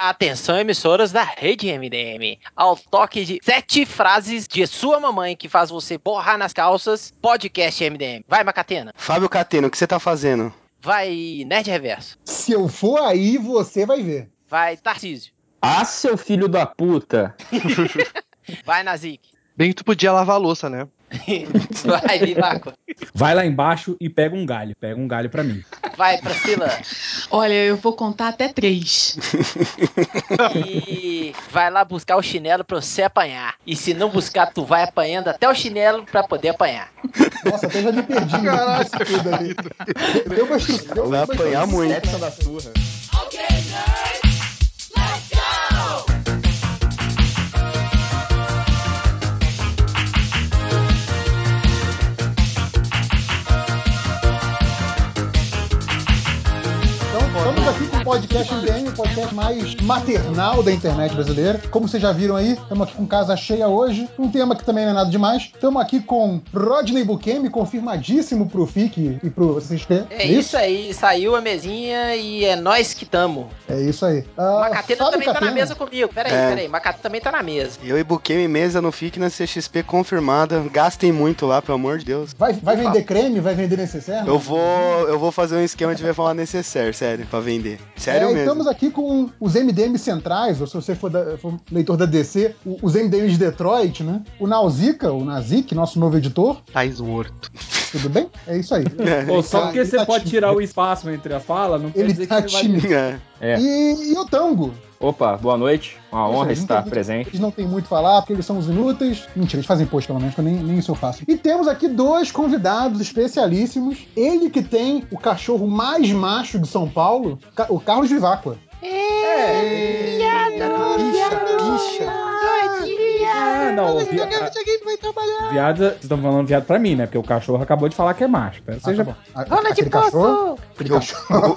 Atenção, emissoras da rede MDM. Ao toque de sete frases de sua mamãe que faz você borrar nas calças, podcast MDM. Vai, Macatena. Fábio Cateno, o que você tá fazendo? Vai, Nerd Reverso. Se eu for aí, você vai ver. Vai, Tarcísio. Ah, seu filho da puta. Vai, Nazik. Bem que tu podia lavar a louça, né? Vai, Vivaco. Vai lá embaixo e pega um galho. Pega um galho pra mim. Vai, Priscila. Olha, eu vou contar até três. E vai lá buscar o chinelo pra você apanhar. E se não buscar, tu vai apanhando até o chinelo pra poder apanhar. Nossa, até já me perdi nisso tudo ali. Deu uma instrução. Vai apanhar muito. Essa da surra. Então, estamos aqui com o podcast MDM, o podcast mais maternal da internet brasileira. Como vocês já viram aí, estamos aqui com casa cheia hoje. Um tema que também não é nada demais. Estamos aqui com Rodney Bukemi, confirmadíssimo pro FIC e pro CXP. É isso aí, saiu a mesinha e é nós que tamo. É isso aí. Macatena Fábio também tá na Catena. mesa comigo. Peraí, É. peraí. Macatena também tá na mesa. Eu e Buquemi mesa no FIC na CXP confirmada. Gastem muito lá, pelo amor de Deus. Vai, vai vender creme? Vai vender necessaire? Eu vou, eu vou fazer um esquema de levar uma necessaire, sério, pra vender. Sério É, mesmo. Estamos aqui com os MDM centrais, ou se você for, da- for leitor da DC, os MDM de Detroit, né? O Nauzica, o Nazik, nosso novo editor. Tais morto. Tudo bem? É isso aí. Pô, só tá- porque ele você tá pode tímido. tirar o espaço entre a fala, não quer Ele dizer tá que você vai... tímido. É. É. E, e o Tango. Opa, boa noite. Uma honra eles estar têm- presente. Eles não têm muito a falar, porque eles são os inúteis. Mentira, eles fazem post pelo menos, que eu nem, nem isso eu faço. E temos aqui dois convidados especialíssimos. Ele que tem o cachorro mais macho de São Paulo, o Carlos Viváqua. É, Bicha, bicha. Ah, não, o viado, vocês estão falando viado pra mim, né? Porque o cachorro acabou de falar que é macho. Espero que Ah, seja tá bom. A- Rola de cachorro.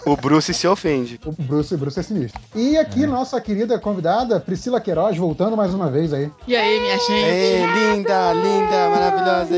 O, o Bruce se ofende. O Bruce, Bruce é sinistro. E aqui, nossa querida convidada, Priscila Queiroz, voltando mais uma vez aí. E aí, minha gente? Ei, linda, linda, maravilhosa.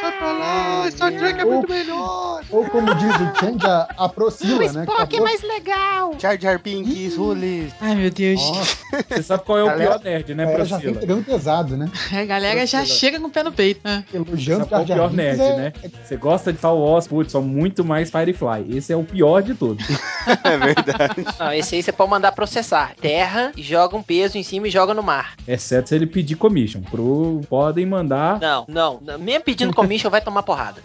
sai pra lá, Star Trek é muito melhor. Ou como diz o Change, a, a Procila, né? que acabou- legal! Jar Jar Binks, Rules. Ai, meu Deus. Nossa, Você sabe qual é o Galera- pior nerd, né, a galera já vem Priscila? pegando pesado, né? A galera já Priscila. chega com o pé no peito. Ah. Elogiando Esse é o pior nerd, é- né? Você gosta de Star Wars, putz, são muito mais Firefly. Esse é o pior de todos. É verdade. Não, esse aí você pode mandar processar. Terra, e joga um peso em cima e joga no mar. Exceto se ele pedir commission. Pro... Podem mandar. Não, não. não. Mesmo pedindo commission vai tomar porrada.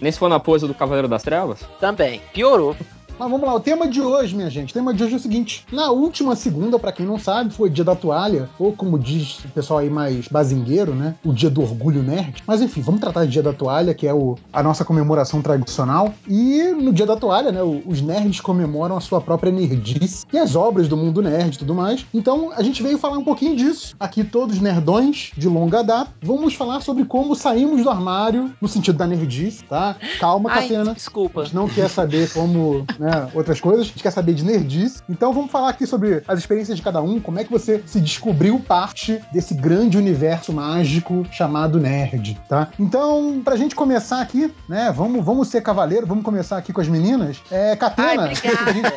Nem se for na pose do Cavaleiro das Trevas? Também. Piorou. Mas vamos lá, o tema de hoje, minha gente. O tema de hoje é o seguinte: na última segunda, pra quem não sabe, foi o dia da toalha, ou como diz o pessoal aí mais bazingueiro, né? O dia do orgulho nerd. Mas enfim, vamos tratar de dia da toalha, que é o, a nossa comemoração tradicional. E no dia da toalha, né? Os nerds comemoram a sua própria nerdice e as obras do mundo nerd e tudo mais. Então a gente veio falar um pouquinho disso. Aqui, todos nerdões de longa data. Vamos falar sobre como saímos do armário no sentido da nerdice, tá? Calma, Ai, Catena. desculpa. A gente não quer saber como, né, outras coisas, a gente quer saber de nerdice. Então vamos falar aqui sobre as experiências de cada um, como é que você se descobriu parte desse grande universo mágico chamado nerd, tá? Então, pra gente começar aqui, né, vamos, vamos ser cavaleiro, vamos começar aqui com as meninas. É, Ai, Catena, obrigada.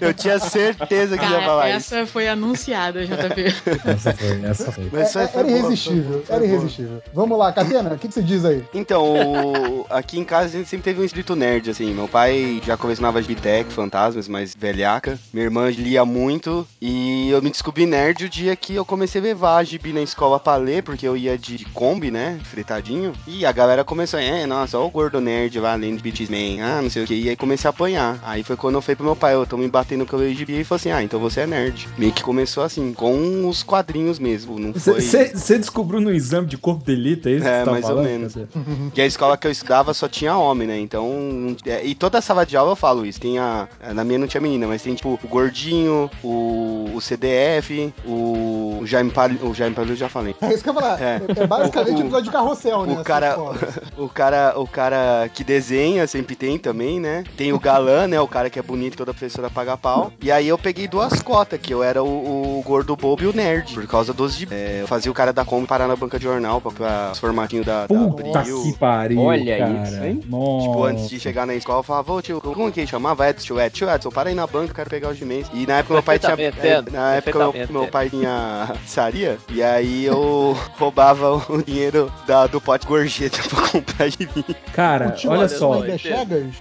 Eu tinha certeza que ia Cara, falar isso. essa foi anunciada, JP. Essa foi, essa foi. Mas isso é, foi era boa, irresistível, foi- foi era boa. irresistível. Vamos lá, Catena, o que, que você diz aí? Então, aqui em casa a gente sempre teve um espírito nerd, assim. Meu pai já colecionava Gibitec, fantasmas, mas velhaca. Minha irmã lia muito. E eu me descobri nerd o dia que eu comecei a levar gibi na escola pra ler, porque eu ia de, de Kombi, né? Fretadinho. E a galera começou, é, nossa, ó o gordo nerd lá lendo Beatsman, ah, não sei o que. E aí comecei a apanhar. Aí foi quando eu falei pro meu pai, eu tô me batendo que eu leio gibi. E ele falou assim, ah, então você é nerd. Meio que começou assim, com os quadrinhos mesmo. Não foi. Você descobriu no exame de corpo de elite, é isso É, tá mais ou falando? menos. Que a escola que eu estudava só tinha homem, né? Então. é, e toda sala de aula eu falo isso. Tem a. Na minha não tinha menina, mas tem tipo o Gordinho, o, o CDF, o, o Jaime Palio. O Jaime Palio eu já falei. É isso que eu ia falar. É. É, basicamente O- um episódio de carrossel, né? O essa cara, o cara, o cara que desenha sempre tem também, né? Tem o galã, né? O cara que é bonito, toda professora paga pau. E aí eu peguei duas cotas, que eu era o, o gordo bobo e o nerd, por causa dos de é, eu fazia o cara da Kombi parar na banca de jornal pra, pra os formatinhos da, da Puta Abril. que pariu, Olha cara. isso, hein? Nossa. Tipo, antes de chegar na escola, eu falava, ô tio, com como que ele chamava? Edson, tio Edson, tio Edson, para aí na banca, eu quero pegar os G-Mens. E na época meu pai tinha. É, Na época meu, meu pai tinha saria, e aí eu roubava o dinheiro da, do pote gorjeta pra comprar de mim. Cara, o tio olha Edson só. é?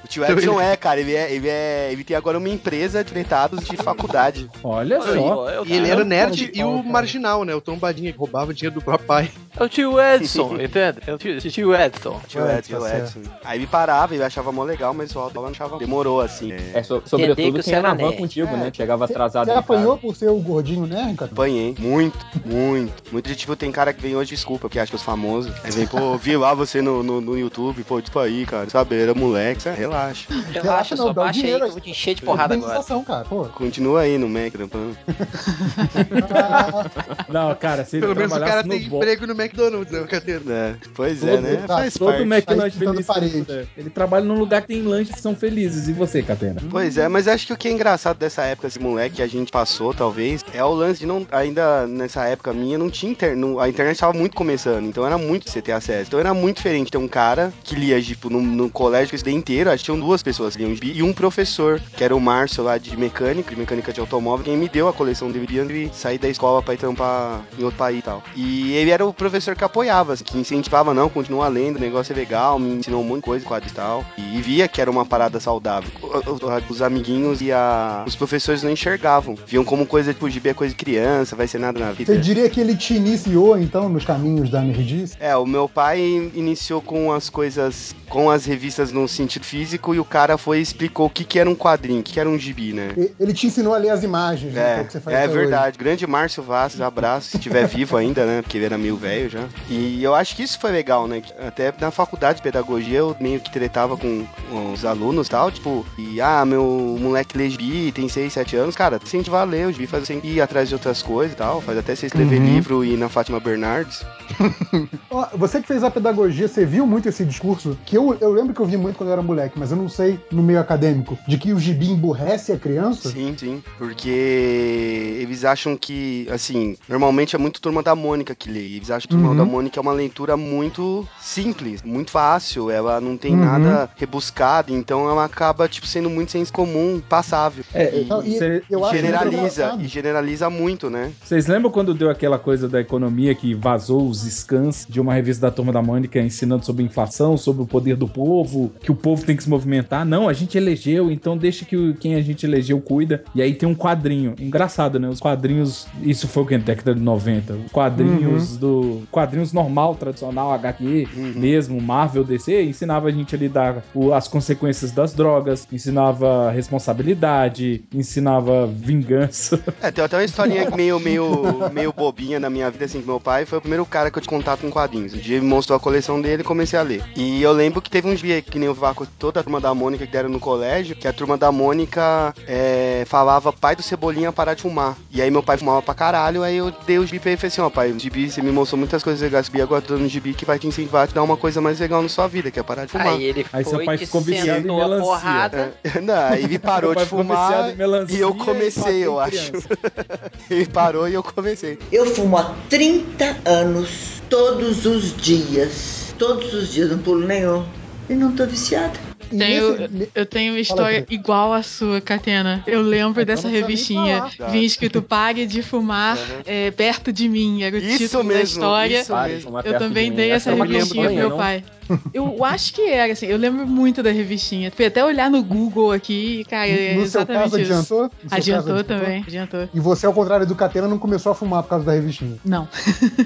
O tio Edson é, cara, ele é, ele é. Ele tem agora uma empresa de tretados de faculdade. Olha só. Eu- eu- E ele era o nerd e o marginal, né? O tombadinho que roubava o dinheiro do próprio pai. É o tio Edson, entende? É o tio, tio Edson. Tio Edson, tá o certo. Edson. Aí ele parava, ele achava mó legal, mas o Aldo não achava. Demorou assim. É, É, so- sobretudo que quem você ia na era van contigo, É. né? Chegava atrasado Você apanhou por ser o gordinho nerd, cara? Apanhei. Muito, muito. Muito de tipo, tem cara que vem hoje, desculpa, porque acha que eu sou famoso. Aí vem, pô, vi lá você no, no, no YouTube, pô, tipo aí, cara. Sabe, era moleque, sabe? relaxa. Relaxa, não, só baixa aí dinheiro que aí. eu vou te encher de porrada agora. Cara, pô. Continua aí no Mac, trampando. Ah, Não, cara, se Pelo menos o cara tem bo- emprego no McDonald's, né, Catena? É, pois é, Todo- né? tá, Faz Todo parte. McLanche pintando feliz. parede. puder. Ele trabalha num lugar que tem lanches que são felizes. E você, Catena? Pois é, mas acho que o que é engraçado dessa época, esse moleque que a gente passou, talvez, é o lance de não. Ainda nessa época minha, não tinha internet. A internet tava muito começando, então era muito você ter acesso. Então era muito diferente ter um cara que lia, tipo, no, no colégio que estudei inteiro, acho que tinham duas pessoas que liam e um professor, que era o Márcio lá de mecânica, de mecânica de automóvel, quem me deu a coleção dele de sair da escola pra ir trampar em outro país e tal. E ele era o professor que apoiava, assim, que incentivava, não, continua lendo, o negócio é legal, me ensinou um monte de coisa, quadros e tal. E via que era uma parada saudável. O- Os amiguinhos e a... os professores não enxergavam. Viam como coisa, tipo, gibi é coisa de criança, vai ser nada na vida. Você diria que ele te iniciou, então, nos caminhos da nerdice? É, o meu pai iniciou com as coisas, com as revistas no sentido físico e o cara foi e explicou o que, que era um quadrinho, o que, que era um gibi, né? Ele te ensinou a ler as imagens, né? É, que você faz é até hoje. verdade. Grande Márcio Vassos, abraço, se estiver vivo ainda, né? Porque ele era meio velho já. E eu acho que isso foi legal, né? Até na faculdade de pedagogia eu meio que tretava com os alunos e tal, tipo, e ah, meu moleque lê gibi, tem 6, 7 anos, cara, incentivar a ler o gibi, faz você ir atrás de outras coisas e tal, faz até você escrever Uhum. livro e ir na Fátima Bernardes. Você que fez a pedagogia, você viu muito esse discurso? Que eu, eu lembro que eu vi muito quando eu era moleque, mas eu não sei no meio acadêmico, de que o gibi emburrece a criança? Sim, sim. Porque eles acham que, assim, normalmente é muito Turma da Mônica que lê. Eles acham que Turma Uhum. da Mônica é uma leitura muito simples, muito fácil. Ela não tem Uhum. nada rebuscado, então ela acaba, tipo, sendo muito senso comum, passável. É, E- Então, e cê- generaliza, engraçado. e generaliza muito, né? Vocês lembram quando deu aquela coisa da economia que vazou os scans de uma revista da Turma da Mônica ensinando sobre inflação, sobre o poder do povo, que o povo tem que se movimentar? Não, a gente elegeu, então deixa que quem a gente elegeu cuida. E aí tem um quadrinho. Engraçado, né? Os quadrinhos. Isso foi o que? Década de 90. Os quadrinhos do. Quadrinhos normal, tradicional, HQ Uhum. mesmo, Marvel, DC, ensinava a gente a lidar as consequências das drogas, ensinava responsabilidade, ensinava vingança. É, tem até uma historinha meio, meio, meio bobinha na minha vida, assim, que meu pai foi o primeiro cara que eu tive contato com quadrinhos. Um dia ele me mostrou a coleção dele e comecei a ler. E eu lembro que teve um dia que nem o Vaco, toda a turma da Mônica que deram no colégio, que a turma da Mônica é, falava pai do Cebolinha parar de fumar. E aí meu pai fumava pra caralho, aí eu dei o gibi pra ele e falei assim, ó pai, o gibi, você me mostrou muitas coisas legais, gibi, agora eu tô dando gibi que vai te incentivar a te dar uma coisa mais legal na sua vida, que é parar de fumar. Aí ele Aí seu pai ficou viciado em sentou a melancia. Porrada. É, não, aí ele parou de fumar e eu comecei, eu acho. ele parou e eu comecei. Eu fumo há 30 anos, todos os dias. Todos os dias, não pulo nenhum. E não tô viciada. Tenho, nesse- eu tenho uma história igual à sua, Catena. Eu lembro Então dessa revistinha. Vinha escrito Pare de fumar Uhum. é, perto de mim. Era o Isso título mesmo, da história. Eu também de dei essa eu me revistinha pro meu pai. Eu acho que era, assim, eu lembro muito da revistinha. Fui até olhar no Google aqui, e, cara, é no seu caso, isso. adiantou? No seu caso, Adiantou também, adiantou. E você, ao contrário do Catena, não começou a fumar por causa da revistinha. Não.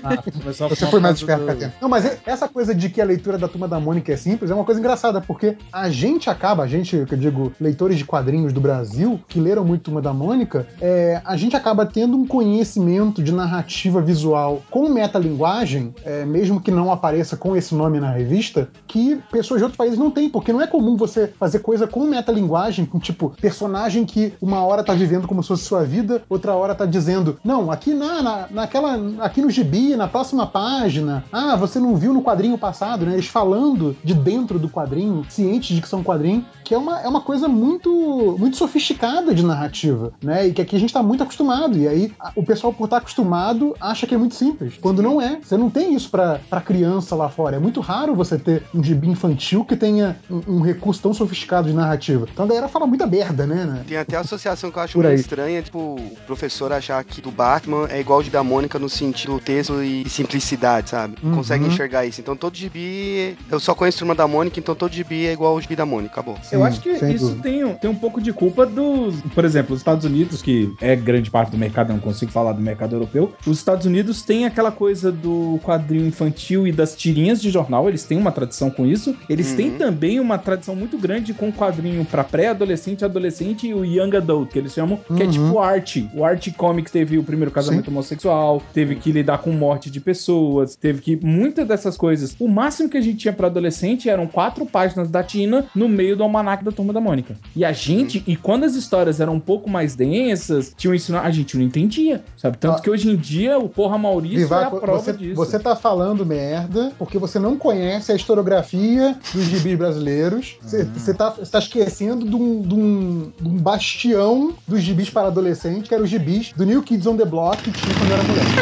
Ah, Você foi mais esperto, do- Catena. Não, mas é- essa coisa de que a leitura da Turma da Mônica é simples é uma coisa engraçada, porque a gente acaba, a gente, que eu digo, leitores de quadrinhos do Brasil, que leram muito Turma da Mônica, é, a gente acaba tendo um conhecimento de narrativa visual com metalinguagem, é, mesmo que não apareça com esse nome na revista, que pessoas de outros países não têm, porque não é comum você fazer coisa com metalinguagem, com tipo, personagem que uma hora tá vivendo como se fosse sua vida, outra hora tá dizendo, não, aqui na, na- naquela, aqui no gibi, na próxima página, ah, você não viu no quadrinho passado, né? Eles falando de dentro do quadrinho, cientes de que são quadrinho, que é uma, é uma coisa muito, muito sofisticada de narrativa, né? E que aqui a gente tá muito acostumado, e aí o pessoal por estar acostumado acha que é muito simples, quando não é. Você não tem isso pra criança lá fora, é muito raro você você ter um gibi infantil que tenha um, um recurso tão sofisticado de narrativa. Então a galera fala muita merda, né? né? Tem até a associação que eu acho Por meio aí. estranha, tipo, o professor achar que do Batman é igual de da Mônica no sentido texto e simplicidade, sabe? Uhum. Consegue enxergar isso. Então todo gibi. Eu só conheço a turma da Mônica, então todo gibi é igual ao gibi da Mônica. Acabou. Eu Sim, acho que isso dúvida. tem, um- tem um pouco de culpa dos. Por exemplo, os Estados Unidos, que é grande parte do mercado, eu não consigo falar do mercado europeu. Os Estados Unidos têm aquela coisa do quadrinho infantil e das tirinhas de jornal, eles têm uma tradição com isso. Eles têm Uhum. também uma tradição muito grande com quadrinho pra pré-adolescente, adolescente e o young adult, que eles chamam, que é Uhum. tipo arte. O Art Comics teve o primeiro casamento homossexual, teve que lidar com morte de pessoas, teve que. Muitas dessas coisas. O máximo que a gente tinha pra adolescente eram quatro páginas da Tina no meio do almanac da turma da Mônica. E a gente, e quando as histórias eram um pouco mais densas, tinham ensinado, a gente não entendia, sabe? Tanto Ah. que hoje em dia o Porra Maurício é a Vivaco, prova você, disso. você tá falando merda porque você não conhece a historiografia dos gibis brasileiros. Você, você tá, você tá esquecendo de um, de, um, de um bastião dos gibis para adolescente, que era os gibis do New Kids on the Block que tinha quando eu era moleque.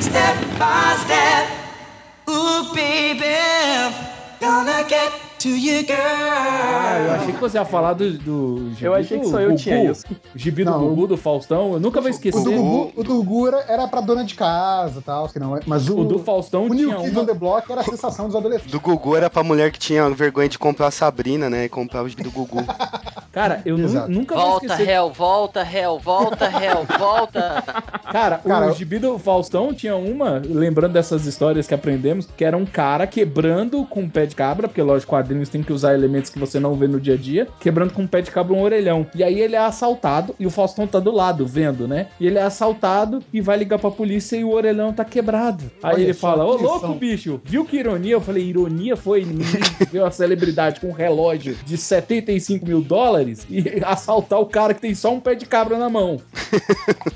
Step by step, ooh baby, gonna get to you, girl. Ah, eu achei que você ia falar do, do gibi Eu achei do que só eu Gugu. tinha isso. Gibi do Não, Gugu, do Faustão, eu nunca vou O esquecer. do Gugu- o do Gugu era, era pra dona de casa e tal, que não é. Mas o, O do Faustão o New tinha Kids uma... on the Block era a sensação dos adolescentes. Do Gugu era pra mulher que tinha vergonha de comprar a Sabrina, né? E comprar o gibi do Gugu. Cara, eu nunca vou Volta, esquecer réu, volta, réu, volta, réu, volta. Cara, Cara, o eu- gibi do Faustão tinha uma, lembrando dessas histórias que aprendemos, que era um cara quebrando com um pé de cabra, porque lógico, quadrinhos tem que usar elementos que você não vê no dia a dia, quebrando com um pé de cabra um orelhão. E aí ele é assaltado, e o Faustão tá do lado, vendo, né? E ele é assaltado e vai ligar pra polícia e o orelhão tá quebrado. Aí Olha ele fala, ô louco, lição." bicho, viu que ironia? Eu falei, ironia foi ver uma celebridade com um relógio de 75 mil dólares e assaltar o cara que tem só um pé de cabra na mão.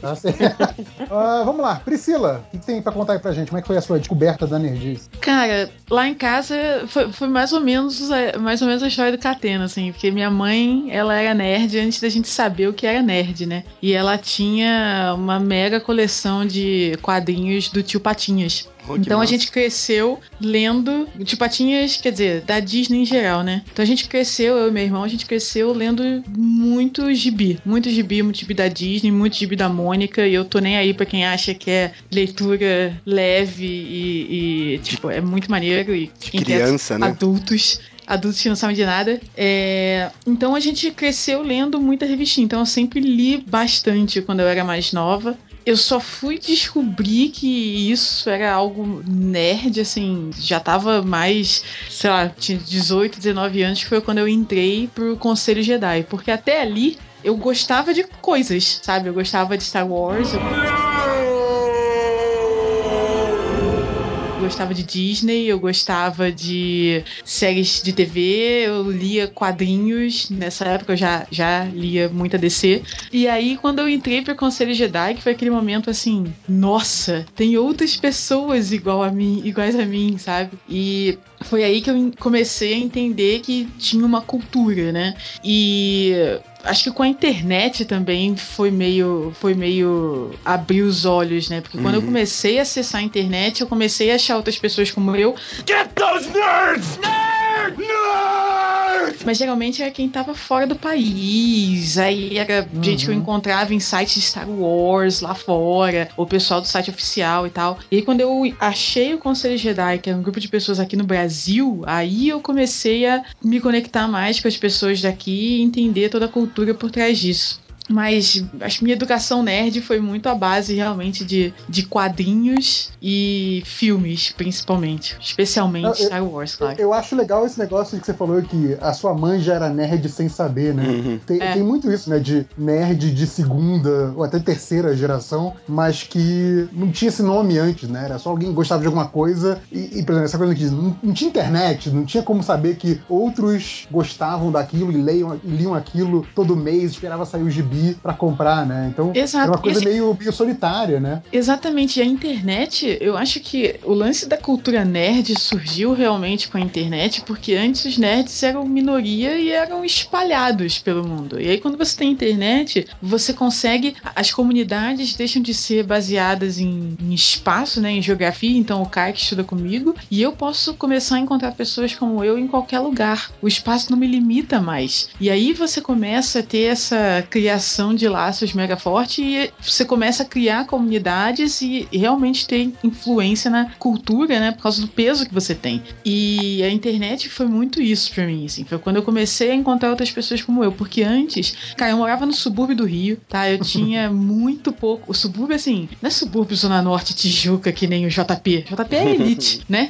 Tá certo? Ah, vamos lá, Priscila, o que tem pra contar aí pra gente? Como é que foi a sua descoberta da nerdice? Cara, lá em casa foi, foi mais ou menos a- mais ou menos a história do Catena, assim, porque minha mãe, ela era nerd antes da gente saber o que era nerd, né? E ela tinha uma mega coleção de quadrinhos do Tio Patinhas. Oh, então a massa. gente cresceu lendo Tio Patinhas, quer dizer, da Disney em geral, né? Então a gente cresceu, eu e meu irmão, a gente cresceu lendo muito gibi. Muito gibi, muito gibi da Disney, muito gibi da Mônica. E eu tô nem aí pra quem acha que é leitura leve e, e, tipo, é muito maneiro. E De criança, né? adultos. Adultos que não sabem de nada. É, Então a gente cresceu lendo muita revistinha. Então eu sempre li bastante quando eu era mais nova. Eu só fui descobrir que isso era algo nerd, assim, já tava mais, sei lá, tinha 18, 19 anos, que foi quando eu entrei pro Conselho Jedi. Porque até ali eu gostava de coisas, sabe? Eu gostava de Star Wars, eu gostava de Disney, eu gostava de séries de TV, eu lia quadrinhos. Nessa época eu já, já lia muita DC. E aí, quando eu entrei pro Conselho Jedi, que foi aquele momento assim, nossa, tem outras pessoas igual a mim, iguais a mim, sabe? E foi aí que eu comecei a entender que tinha uma cultura, né? E acho que com a internet também foi meio foi meio abrir os olhos, né? Porque quando eu Uhum. comecei a acessar a internet, eu comecei a achar outras pessoas como eu. Get those nerds! Nerd! Nerd! Mas geralmente era quem tava fora do país. Aí era gente que eu encontrava em sites de Star Wars lá fora, ou pessoal do site oficial e tal. E aí, quando eu achei o Conselho Jedi, que era um grupo de pessoas aqui no Brasil, aí eu comecei a me conectar mais com as pessoas daqui e entender toda a cultura por trás disso. Mas acho que minha educação nerd foi muito à base realmente de, de quadrinhos e filmes, principalmente. Especialmente eu- Star Wars, claro. Eu acho legal esse negócio que você falou que a sua mãe já era nerd sem saber, né? Uhum. Tem, É. tem muito isso, né? De nerd de segunda ou até terceira geração, mas que não tinha esse nome antes, né? Era só alguém que gostava de alguma coisa e, e, por exemplo, essa coisa que não, não tinha internet, não tinha como saber que outros gostavam daquilo e, leiam, e liam aquilo todo mês, esperava sair o gibi gibi pra comprar, né? Então Exato. era uma coisa Esse- meio, meio solitária, né? Exatamente, e a internet, eu acho que o lance da cultura nerd surgiu realmente com a internet, porque antes os nerds eram minoria e eram espalhados pelo mundo. E aí, quando você tem internet, você consegue. As comunidades deixam de ser baseadas em, em espaço, né? Em geografia, então o Kai que estuda comigo, e eu posso começar a encontrar pessoas como eu em qualquer lugar. O espaço não me limita mais. E aí você começa a ter essa criação de laços mega forte e você começa a criar comunidades e realmente ter influência na cultura, né? Por causa do peso que você tem. E a internet foi muito isso pra mim, assim. Foi quando eu comecei a encontrar outras pessoas como eu. Porque antes, cara, eu morava no subúrbio do Rio, tá? Eu tinha muito pouco. O subúrbio, assim, não é subúrbio Zona Norte, Tijuca, que nem o JP. JP é elite, né?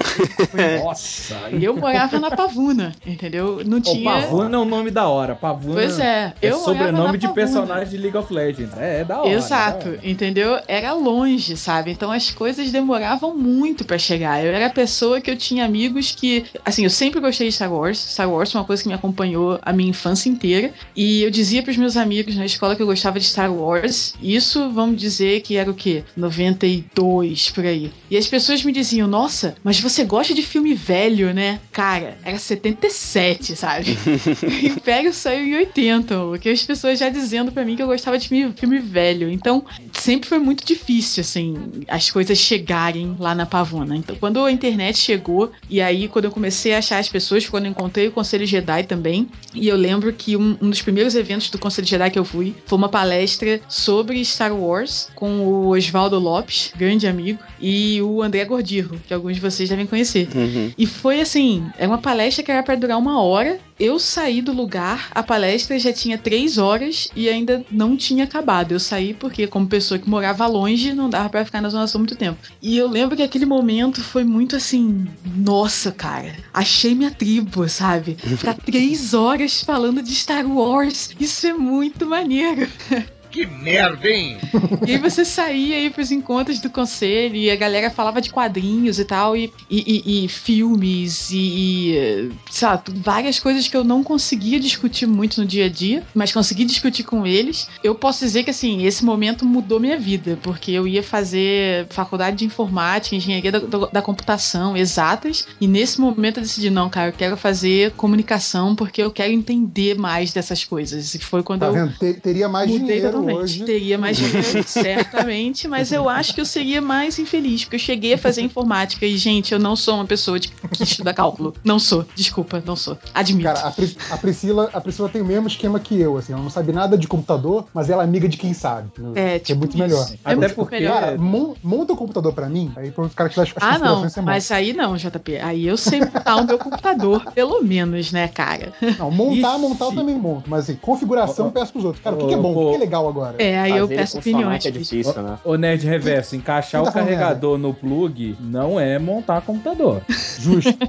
Nossa. E eu morava na Pavuna, entendeu? Não tinha. Pavuna é um nome da hora. Pavuna Pois é, é eu sobrenome de Pavuna. Personagem de League of Legends. É, é da hora. Exato, é da hora. entendeu? Era longe, sabe? Então as coisas demoravam muito pra chegar. Eu era a pessoa que eu tinha amigos que, assim, eu sempre gostei de Star Wars. Star Wars foi uma coisa que me acompanhou a minha infância inteira. E eu dizia pros meus amigos na escola que eu gostava de Star Wars. Isso, vamos dizer que era o quê? 92 por aí. E as pessoas me diziam: "Nossa, mas você gosta de filme velho, né?" Cara, era 77, sabe? O Império saiu em 80, o que as pessoas já dizendo pra mim que eu gostava de filme, filme velho. Então, sempre foi muito difícil, assim, as coisas chegarem lá na Pavuna. Então, quando a internet chegou, e aí quando eu comecei a achar as pessoas, quando eu encontrei o Conselho Jedi também, e eu lembro que um, um dos primeiros eventos do Conselho Jedi que eu fui foi uma palestra sobre Star Wars com o Oswaldo Lopes, grande amigo, e o André Gordirro, que alguns de vocês devem conhecer. Uhum. E foi assim, é uma palestra que era pra durar uma hora. Eu saí do lugar, a palestra já tinha três horas e ainda não tinha acabado. Eu saí porque, como pessoa que morava longe, não dava pra ficar na Zona Sul muito tempo. E eu lembro que aquele momento foi muito assim, nossa, cara, achei minha tribo, sabe? Ficar três horas falando de Star Wars, isso é muito maneiro. Que merda, hein? E aí você saía aí pros encontros do conselho e a galera falava de quadrinhos e tal, e, e- e- e filmes, e, e, sei lá, tu- várias coisas que eu não conseguia discutir muito no dia a dia, mas consegui discutir com eles. Eu posso dizer que, assim, esse momento mudou minha vida, porque eu ia fazer faculdade de informática, engenharia da, da- da computação, exatas, e nesse momento eu decidi, não, cara, eu quero fazer comunicação porque eu quero entender mais dessas coisas. E foi quando Tá eu vendo? Te- teria mais dinheiro totalmente. hoje. Teria mais dinheiro, certamente, mas eu acho que eu seria mais infeliz, porque eu cheguei a fazer informática e, gente, eu não sou uma pessoa de, que estuda cálculo. Não sou, desculpa, não sou. Admito. Cara, a, Pri- a Priscila, a Priscila tem o mesmo esquema que eu, assim, ela não sabe nada de computador, mas ela é amiga de quem sabe. é, Que é tipo muito isso. melhor. É Até muito porque- melhor. Cara, mon- monta o computador pra mim, aí pro cara que dá as as Ah, não, mas aí não, JP. Aí eu sei montar o meu computador, pelo menos, né, cara? Não, montar, montar eu também monto, mas assim, configuração eu peço pros outros. Cara, o que, que é bom? O que, que é legal agora? É, aí eu Fazer peço opiniões. é difícil, né? Ô, Nerd Reverso, encaixar tá o falando carregador no plug não é montar computador. Justo.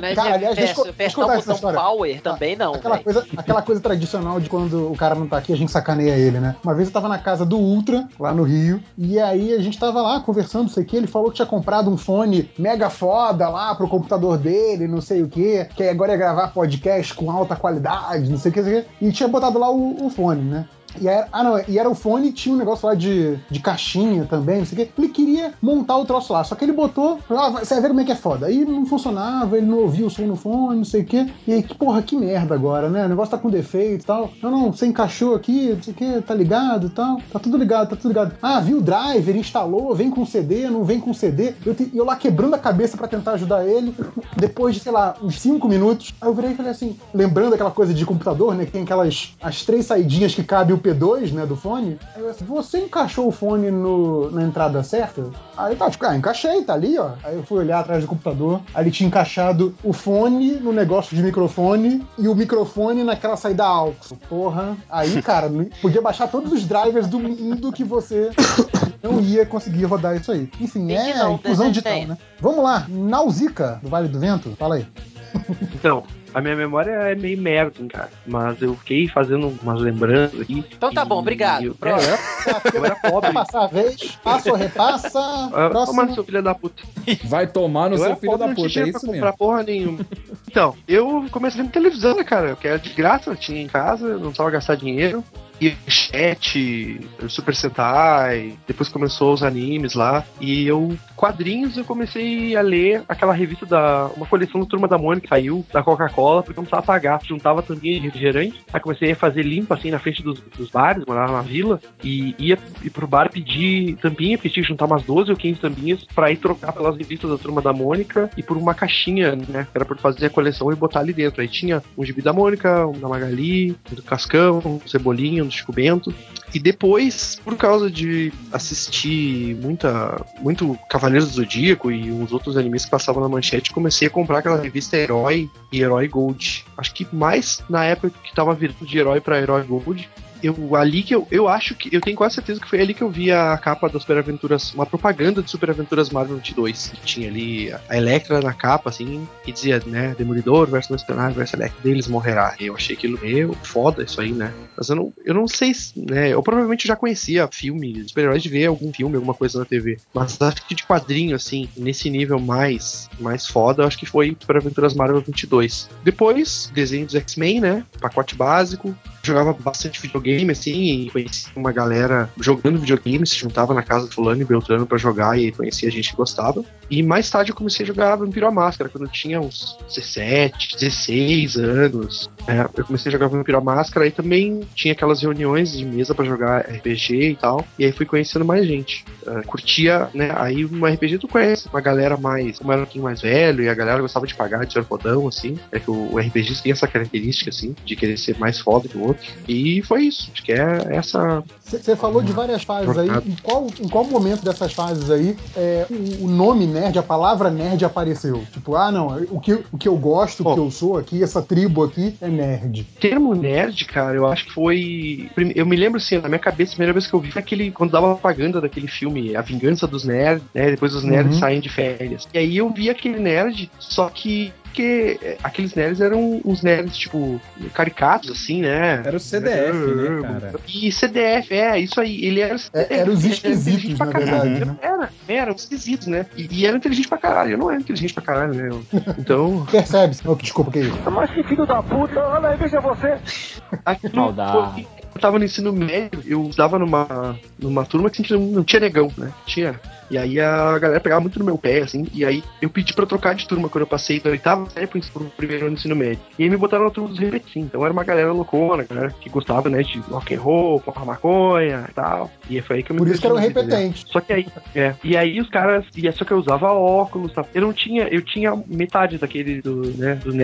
Né, Cara, aliás, deixa eu- peço- deixa eu peço contar o essa botão história. power também não, Aquela coisa, aquela coisa tradicional de quando o cara não tá aqui, a gente sacaneia ele, né? Uma vez eu tava na casa do Ultra, lá no Rio, e aí a gente tava lá conversando, não sei o que, ele falou que tinha comprado um fone mega foda lá pro computador dele, não sei o que, que agora ia gravar podcast com alta qualidade, não sei o que, não sei o que, e tinha botado lá o, o fone, né? E era, ah, não, e era o fone tinha um negócio lá de, de caixinha também, não sei o quê. Ele queria montar o troço lá, só que ele botou, ah, você vai ver como é que é foda. Aí não funcionava, ele não ouvia o som no fone, não sei o quê. E aí, que porra, que merda agora, né? O negócio tá com defeito e tal. Não, não, você encaixou aqui, não sei o quê, tá ligado e tal. Tá tudo ligado, tá tudo ligado. Ah, viu o driver, instalou, vem com CD, não vem com CD. Eu, eu lá quebrando a cabeça pra tentar ajudar ele. Depois de, sei lá, uns 5 minutos, aí eu virei e falei assim, lembrando aquela coisa de computador, né? Que tem aquelas as três saidinhas que cabe o P2, né, do fone. Aí eu assim, você encaixou o fone no, na entrada certa? Aí tá, tipo, ah, encaixei, tá ali, ó. Aí eu fui olhar atrás do computador, aí ele tinha encaixado o fone no negócio de microfone e o microfone naquela saída AUX. Porra. Aí, cara, podia baixar todos os drivers do mundo que você não ia conseguir rodar isso aí. Enfim, é não, inclusão desenho. digital, né? Vamos lá, Nausica, do Vale do Vento, fala aí. Então, a minha memória é meio merda, cara. Mas eu fiquei fazendo umas lembranças aqui. Então tá e bom, obrigado. Eu, Próximo. eu era pobre. Passar a vez, passa ou repassa. Ah, Próximo. Toma, seu filho da puta. Vai tomar no eu seu era filho pobre, da puta, é pra isso comprar mesmo. porra nenhuma. Então, eu comecei vendo televisão, né, cara? Que era de graça, eu tinha em casa, eu não precisava gastar dinheiro. Chat, Super Sentai, depois começou os animes lá, e eu, quadrinhos, eu comecei a ler aquela revista da, uma coleção da Turma da Mônica que saiu, da Coca-Cola, porque eu não precisava pagar, juntava tampinha de refrigerante, aí comecei a fazer limpa, assim, na frente dos, dos bares, morava na vila, e ia ir pro bar pedir tampinha, porque tinha que juntar umas 12 ou 15 tampinhas pra ir trocar pelas revistas da Turma da Mônica e por uma caixinha, né, era pra fazer a coleção e botar ali dentro. Aí tinha um gibi da Mônica, um da Magali, um do Cascão, um do Chico Bento. E depois, por causa de assistir muita, muito Cavaleiros do Zodíaco e uns outros animes que passavam na manchete, comecei a comprar aquela revista Herói e Herói Gold. Acho que mais na época que tava virando de Herói pra Herói Gold, eu ali que eu, eu acho que eu tenho quase certeza que foi ali que eu vi a capa das Super Aventuras, uma propaganda de Super Aventuras Marvel 22, que tinha ali a Electra na capa assim, que dizia, né, Demolidor versus Mercenário versus Electra, deles morrerá. Eu achei aquilo meio foda isso aí, né? Mas eu não, eu não sei, se, né, eu provavelmente já conhecia filme super-heróis de ver algum filme, alguma coisa na TV, mas acho que de quadrinho assim, nesse nível mais mais foda, acho que foi Super Aventuras Marvel 22. Depois, desenho dos X-Men, né? Pacote básico, jogava bastante videogame, assim, e conhecia uma galera jogando videogame, se juntava na casa do fulano e Beltrano pra jogar e conhecia gente que gostava. E mais tarde eu comecei a jogar Vampiro à Máscara, quando eu tinha uns 17, 16 anos. É, eu comecei a jogar Vampiro à Máscara e também tinha aquelas reuniões de mesa pra jogar RPG e tal. E aí fui conhecendo mais gente. Uh, curtia, né? Aí no RPG tu conhece uma galera mais, como era um pouquinho mais velho, e a galera gostava de pagar de ser fodão, assim. É que o, o RPG tem essa característica, assim, de querer ser mais foda que o outro. E foi isso. Acho que é essa. Você falou de várias fases aí. Em qual, em qual momento dessas fases aí é, o, o, nome nerd, a palavra nerd apareceu? Tipo, ah, não, o que, o que eu gosto, o que eu sou aqui, essa tribo aqui é nerd. Termo nerd, cara, eu acho que foi. Eu me lembro assim, na minha cabeça, a primeira vez que eu vi foi aquele. Quando dava propaganda daquele filme A Vingança dos Nerds, né? Depois os nerds uhum. saem de férias. E aí eu vi aquele nerd, só que porque aqueles nerds eram uns nerds, tipo, caricatos, assim, né? Era o CDF, né, cara? E CDF, é, isso aí. Ele era. É, era os esquisitos, na verdade. Né? Era, era, os esquisitos, né? E, e, era inteligente pra caralho. Eu não era inteligente pra caralho, né? Então. Percebe? Oh, desculpa, que é isso? Mas que filho da puta, olha aí, veja você. Aquilo Maldade. Eu tava no ensino médio, eu estava numa, numa turma que não tinha negão, né? Tinha e aí a galera pegava muito no meu pé, assim, e aí eu pedi pra trocar de turma quando eu passei da oitava série pro, primeiro ano do ensino médio. E aí me botaram na turma dos repetidos. Então era uma galera loucona, galera que gostava, né, de rock and roll, porra maconha e tal. E foi aí que eu me Por isso que era um repetente. Só que aí, é. E aí os caras, e é só que eu usava óculos, tá? Eu não tinha, eu tinha metade daquele do, né, do.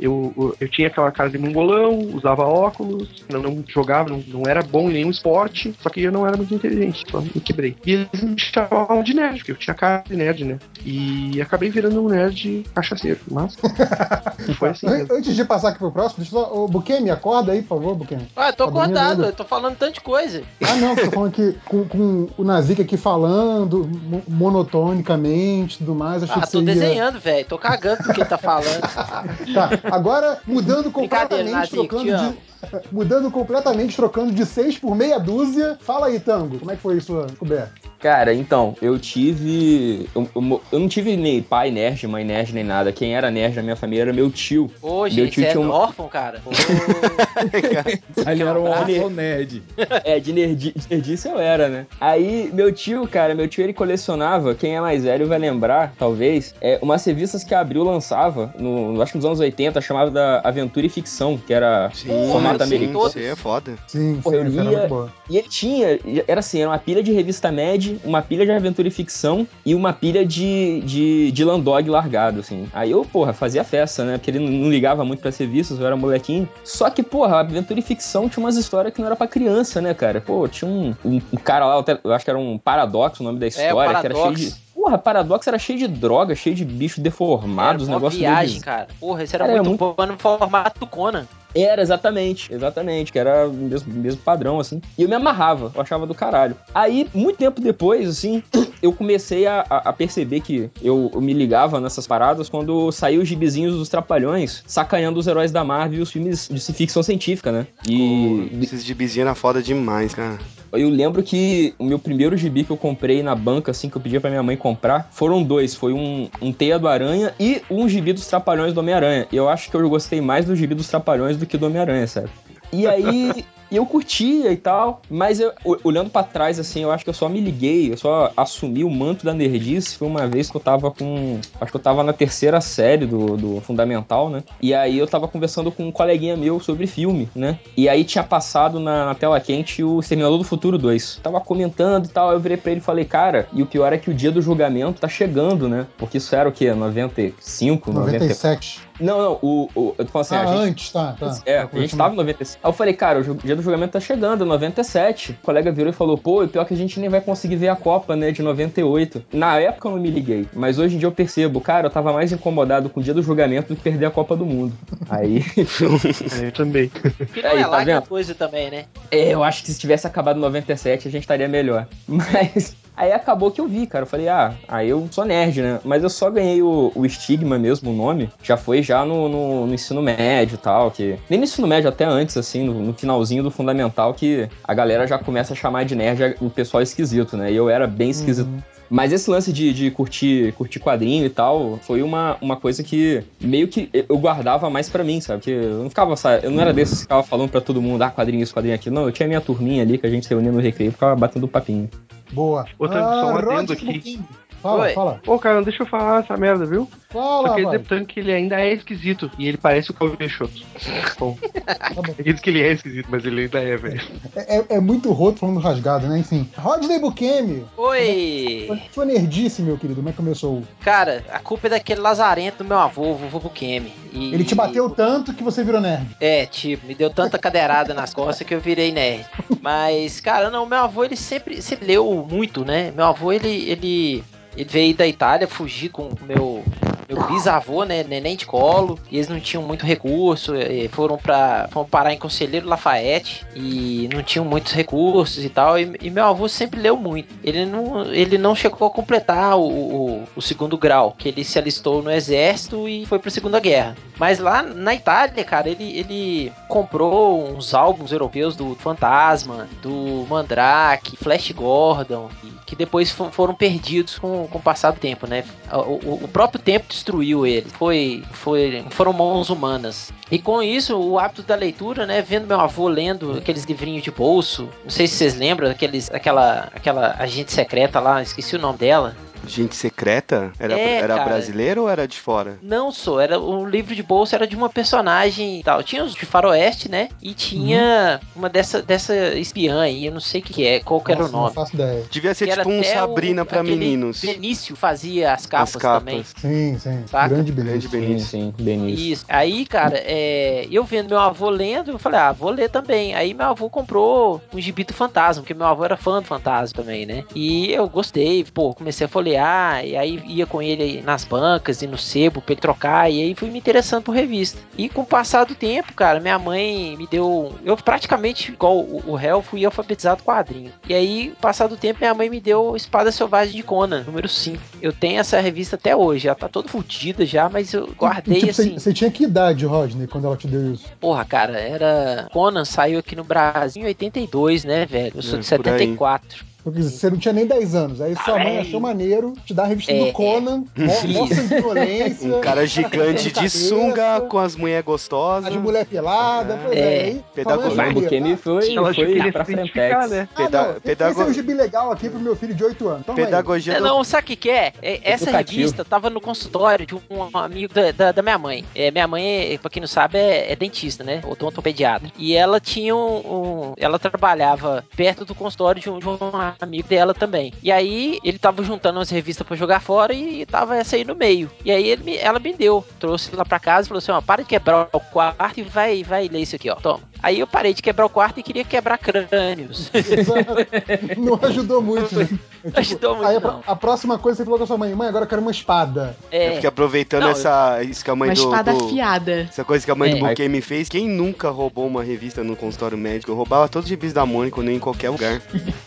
Eu, eu, eu tinha aquela cara de mongolão, usava óculos, não, não jogava, não, não era bom em nenhum esporte, só que eu não era muito inteligente, só me quebrei. E eles me chamavam de nerd, porque eu tinha cara de nerd, né? E acabei virando um nerd cachaceiro, mas foi assim. Mesmo. Antes de passar aqui pro próximo, deixa eu só. Ô, Buquem, me acorda aí, por favor, Buquem. Ah, eu tô tá acordado, eu tô falando tanta coisa. Ah, não, tô falando aqui com, com o Nazik aqui falando monotonicamente e tudo mais. Achei ah, que tô seria... desenhando, velho. Tô cagando com quem tá falando. tá, agora mudando completamente, trocando de. Mudando completamente, trocando de seis por meia dúzia. Fala aí, Tango, como é que foi isso, coberta? Cara, então, eu tive. Eu, eu, eu, não tive nem pai nerd, mãe nerd, nem nada. Quem era nerd na minha família era meu tio. Ô, meu tio é tinha um... órfão, cara. Ele era um órfão nerd. É, de, nerdi, de nerdice eu era, né? Aí, meu tio, cara, meu tio ele colecionava, quem é mais velho vai lembrar, talvez, é umas revistas que a Abril lançava, no, acho que nos anos 80, chamava da Aventura e Ficção, que era sim, formato sim, americano. Sim, é foda. Sim, Pô, sim, eu lia, E ele tinha, era assim, era uma pilha de revista média, uma pilha de aventura e ficção e uma pilha de, de, de Landog largado, assim. Aí eu, porra, fazia festa, né? Porque ele não ligava muito pra serviços, eu era molequinho. Só que, porra, a aventura e ficção tinha umas histórias que não era pra criança, né, cara? Pô, tinha um, um, um cara lá, eu acho que era um Paradoxo o nome da história, é, que era cheio de. Porra, Paradox era cheio de droga, cheio de bicho deformado, os negócios viagem, deles. cara. Porra, esse era, era muito, muito bom no formato Conan. Era, exatamente, exatamente, que era o mesmo, mesmo padrão, assim. E eu me amarrava, eu achava do caralho. Aí, muito tempo depois, assim, eu comecei a, a perceber que eu, eu, me ligava nessas paradas quando saiu os gibizinhos dos Trapalhões, sacaneando os heróis da Marvel e os filmes de ficção científica, né? E. Oh, esses gibizinhos era foda demais, cara. Eu lembro que o meu primeiro gibi que eu comprei na banca, assim, que eu pedia pra minha mãe comprar, foram dois. Foi um, um Teia do Aranha e um gibi dos Trapalhões do Homem-Aranha. Eu acho que eu gostei mais do gibi dos Trapalhões do que do Homem-Aranha, sabe? E aí, E eu curtia e tal, mas eu, olhando pra trás, assim, eu acho que eu só me liguei, eu só assumi o manto da nerdice. Foi uma vez que eu tava com. Acho que eu tava na terceira série do, do Fundamental, né? E aí eu tava conversando com um coleguinha meu sobre filme, né? E aí tinha passado na, na tela quente o Exterminador do Futuro 2. Tava comentando e tal, eu virei pra ele e falei, cara, e o pior é que o dia do julgamento tá chegando, né? Porque isso era o quê? 95, 90... 97. Não, não, o, o, eu tô falando assim, ah, gente antes, tá. tá. é, Tá a gente tava em 97. Aí eu falei, cara, o dia do julgamento tá chegando, 97. O colega virou e falou, pô, e pior que a gente nem vai conseguir ver a Copa, né, de 98. Na época eu não me liguei, mas hoje em dia eu percebo, cara, eu tava mais incomodado com o dia do julgamento do que perder a Copa do Mundo. Aí, eu também. Que não Aí, é tá lá é vendo? coisa também, né? é, eu acho que se tivesse acabado em 97 a gente estaria melhor. Mas aí acabou que eu vi, cara. Eu falei, ah, aí eu sou nerd, né? Mas eu só ganhei o, o estigma mesmo, o nome. Já foi já no, no, no ensino médio e tal. Que, nem no ensino médio, até antes, assim, no, no finalzinho do fundamental, que a galera já começa a chamar de nerd o pessoal esquisito, né? E eu era bem esquisito. Mas esse lance de, de curtir, curtir quadrinho e tal foi uma, uma coisa que meio que eu guardava mais pra mim, sabe? Que eu não ficava, sabe? Eu não era desses que ficava falando pra todo mundo, ah, quadrinho isso, quadrinho aquilo. Não, eu tinha minha turminha ali que a gente se reunia no recreio e ficava batendo papinho. Boa. Outra- só um adendo Rodney aqui. Fala, Oi. fala. Ô, cara, não deixa eu falar essa merda, viu? Fala, pro Tanque que ele ainda é esquisito. E ele parece o Calvin Peixoto. Bom. Tá bom. Ele diz que ele é esquisito, mas ele ainda é, velho. É, é- é muito roto falando rasgado, né? Enfim. Rodney Bukemi. Oi! Sua nerdice, meu querido, como é que começou? Cara, a culpa é daquele lazarento do meu avô, o vovô Bukemi. E- Ele te bateu tanto que você virou nerd. É, tipo, me deu tanta cadeirada nas costas que eu virei nerd. Mas, cara, não, meu avô, ele sempre, sempre leu muito, né? Meu avô, ele, ele, ele veio da Itália fugir com o meu, meu bisavô, né? Neném de colo. E eles não tinham muito recurso. Foram para foram parar em Conselheiro Lafayette. E não tinham muitos recursos e tal. E, e meu avô sempre leu muito. Ele não, ele não chegou a completar o, o, o segundo grau. Que ele se alistou no exército e foi pra Segunda Guerra. Mas lá na Itália, cara, ele, ele comprou uns álbuns europeus do Fantasma, do Mandrake, Flash Gordon, que depois fo- foram perdidos com, com o passar do tempo, né? O, o- o próprio tempo destruiu ele. Foi, foi, foram mãos humanas. E com isso, o hábito da leitura, né? Vendo meu avô lendo aqueles livrinhos de bolso. Não sei se vocês lembram, aqueles, aquela, aquela agente secreta lá, esqueci o nome dela. Gente secreta? Era, É, era cara. brasileiro ou era de fora? Não sou, era o livro de bolsa era de uma personagem e tal. Tinha os de faroeste, né? E tinha uma dessa, dessa espiã aí, eu não sei o que que é, qual que era o Nossa, nome. Não faço ideia. Devia ser Que era tipo um Sabrina o- pra meninos. Benício fazia as capas, As capas. também. Sim, sim. Saca? Grande Grande beleza. Sim, Benício. sim, Benício. Isso. Aí, cara, é, eu vendo meu avô lendo, eu falei, ah, vou ler também. Aí meu avô comprou um gibi do Fantasma, porque meu avô era fã do Fantasma também, né? E eu gostei, pô, comecei a folhear, e aí ia com ele nas bancas e no sebo pra ele trocar, e aí fui me interessando por revista. E com o passar do tempo, cara, minha mãe me deu. Eu praticamente, igual o, o réu, fui alfabetizado quadrinho. E aí, passar do tempo, minha mãe me deu Espada Selvagem de Conan, número 5. Eu tenho essa revista até hoje, ela tá toda fodida já, mas eu guardei E, tipo, você- assim. Você tinha que idade, Rodney, quando ela te deu isso? Porra, cara, era. Conan saiu aqui no Brasil em 82, né, velho? Eu sou É, de por aí. 74. Porque você não tinha nem 10 anos. Aí sua mãe achou maneiro te dar a revista É, do Conan, mó, mó Isso. sanguinolência. Um cara gigante de cabeça, sunga com as mulheres gostosas. a de mulher pelada. Pois é, É. aí, Pedagogia. O maneiro. foi, foi pra Frentex. né? Ah, Peda- não, esse pedago- é um gibi legal aqui pro meu filho de 8 anos. Toma aí. Pedagogia É, do... não, sabe o que, que é? É, Essa Educativo. revista tava no consultório de um amigo da, da, da minha mãe. É, minha mãe, é, pra quem não sabe, é, é dentista, né? Odontopediatra. E ela tinha um, um- Ela trabalhava perto do consultório de um, de um amigo dela também. E aí ele tava juntando umas revistas pra jogar fora e tava essa aí no meio. E aí ele me- ela me deu. Trouxe lá pra casa e falou assim: ó, para de quebrar o quarto e vai, vai ler isso aqui, ó. Toma. Aí eu parei de quebrar o quarto e queria quebrar crânios. Não ajudou muito, né? Tipo, Ajudou muito, aí a, não. a próxima coisa você falou com a sua mãe, mãe, agora eu quero uma espada. É É. porque aproveitando Não, essa. Isso que a mãe Uma do. espada do- afiada. Essa coisa que a mãe É. do Bukemi fez, quem nunca roubou uma revista no consultório médico? Eu roubava todos os gibis da Mônica, nem em qualquer lugar.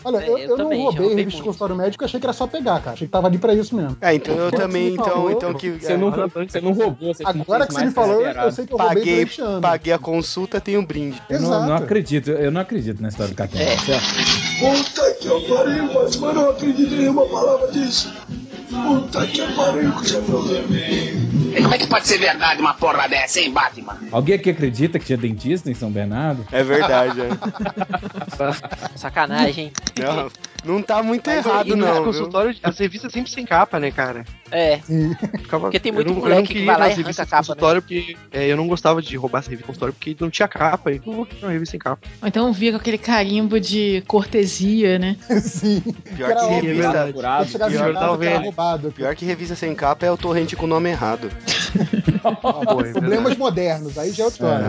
Olha, É, eu, eu eu também, já roubei roubei revista de consultório médico, eu achei que era só pegar, cara. Achei que tava ali pra isso mesmo. É, então eu também, então, falou, então que. Você é, não, Olha, você não roubou, você Agora que você me falou, eu, eu sei que eu roubei paguei, anos. paguei a consulta, tem um brinde. Eu não, Exato. não acredito, eu não acredito na história do Catena. É. Puta que eu pariu, mas mano, eu não acredito em nenhuma palavra disso. Puta que pariu, que Como é que pode ser verdade uma porra dessa, hein, Batman? Alguém aqui acredita que tinha dentista em São Bernardo? É verdade, é. Sacanagem, hein? Não, não tá muito Mas errado, aí, não. no viu? consultório, as revistas sempre sem capa, né, cara? É. Ficava- Porque tem eu muito não- eu moleque não que queria vai lá e arranca revistas a capa, né? consultório porque é, eu não gostava de roubar essa revista consultório porque não tinha capa. Aí eu vou uma revista sem capa. Ou então via com aquele carimbo de cortesia, né? Sim. Pior que óbvio. revista. Em Pior, que era velho. roubado. Pior que revista sem capa é o torrente com o nome errado. Problemas modernos, aí já é outra história.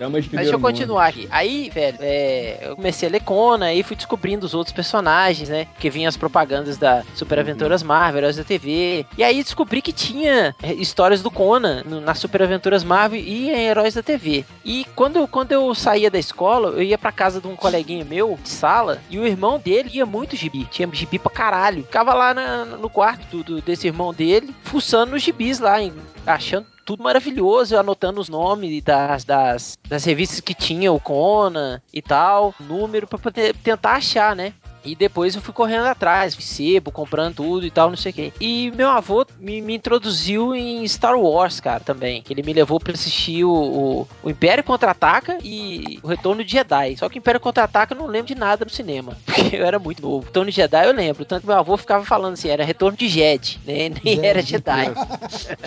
É. Mas deixa eu mundo. continuar aqui. Aí, velho, é, eu comecei a ler Conan e fui descobrindo os outros personagens, né? Que vinham as propagandas da Super Aventuras Marvel, Heróis da TV. E aí descobri que tinha é, histórias do Conan no- nas Super Aventuras Marvel e em Heróis da TV. E quando, eu- quando eu saía da escola, eu ia pra casa de um coleguinha meu, de sala, e o irmão dele ia muito gibi. Tinha gibi pra caralho. Ficava lá na- no quarto do- do- desse irmão dele, fuçando nos gibis lá, em- achando tudo maravilhoso, anotando os nomes das, das, das revistas que tinha o Conan e tal, número pra poder tentar achar, né? E depois eu fui correndo atrás, sebo, comprando tudo e tal, não sei o quê. E meu avô me, me introduziu em Star Wars, cara, também. Ele me levou pra assistir o, o, o Império Contra-Ataca e o Retorno de Jedi. Só que o Império Contra-Ataca eu não lembro de nada no cinema, porque eu era muito novo. O Retorno de Jedi eu lembro, tanto que meu avô ficava falando assim, era Retorno de Jedi, né? Nem era Jedi.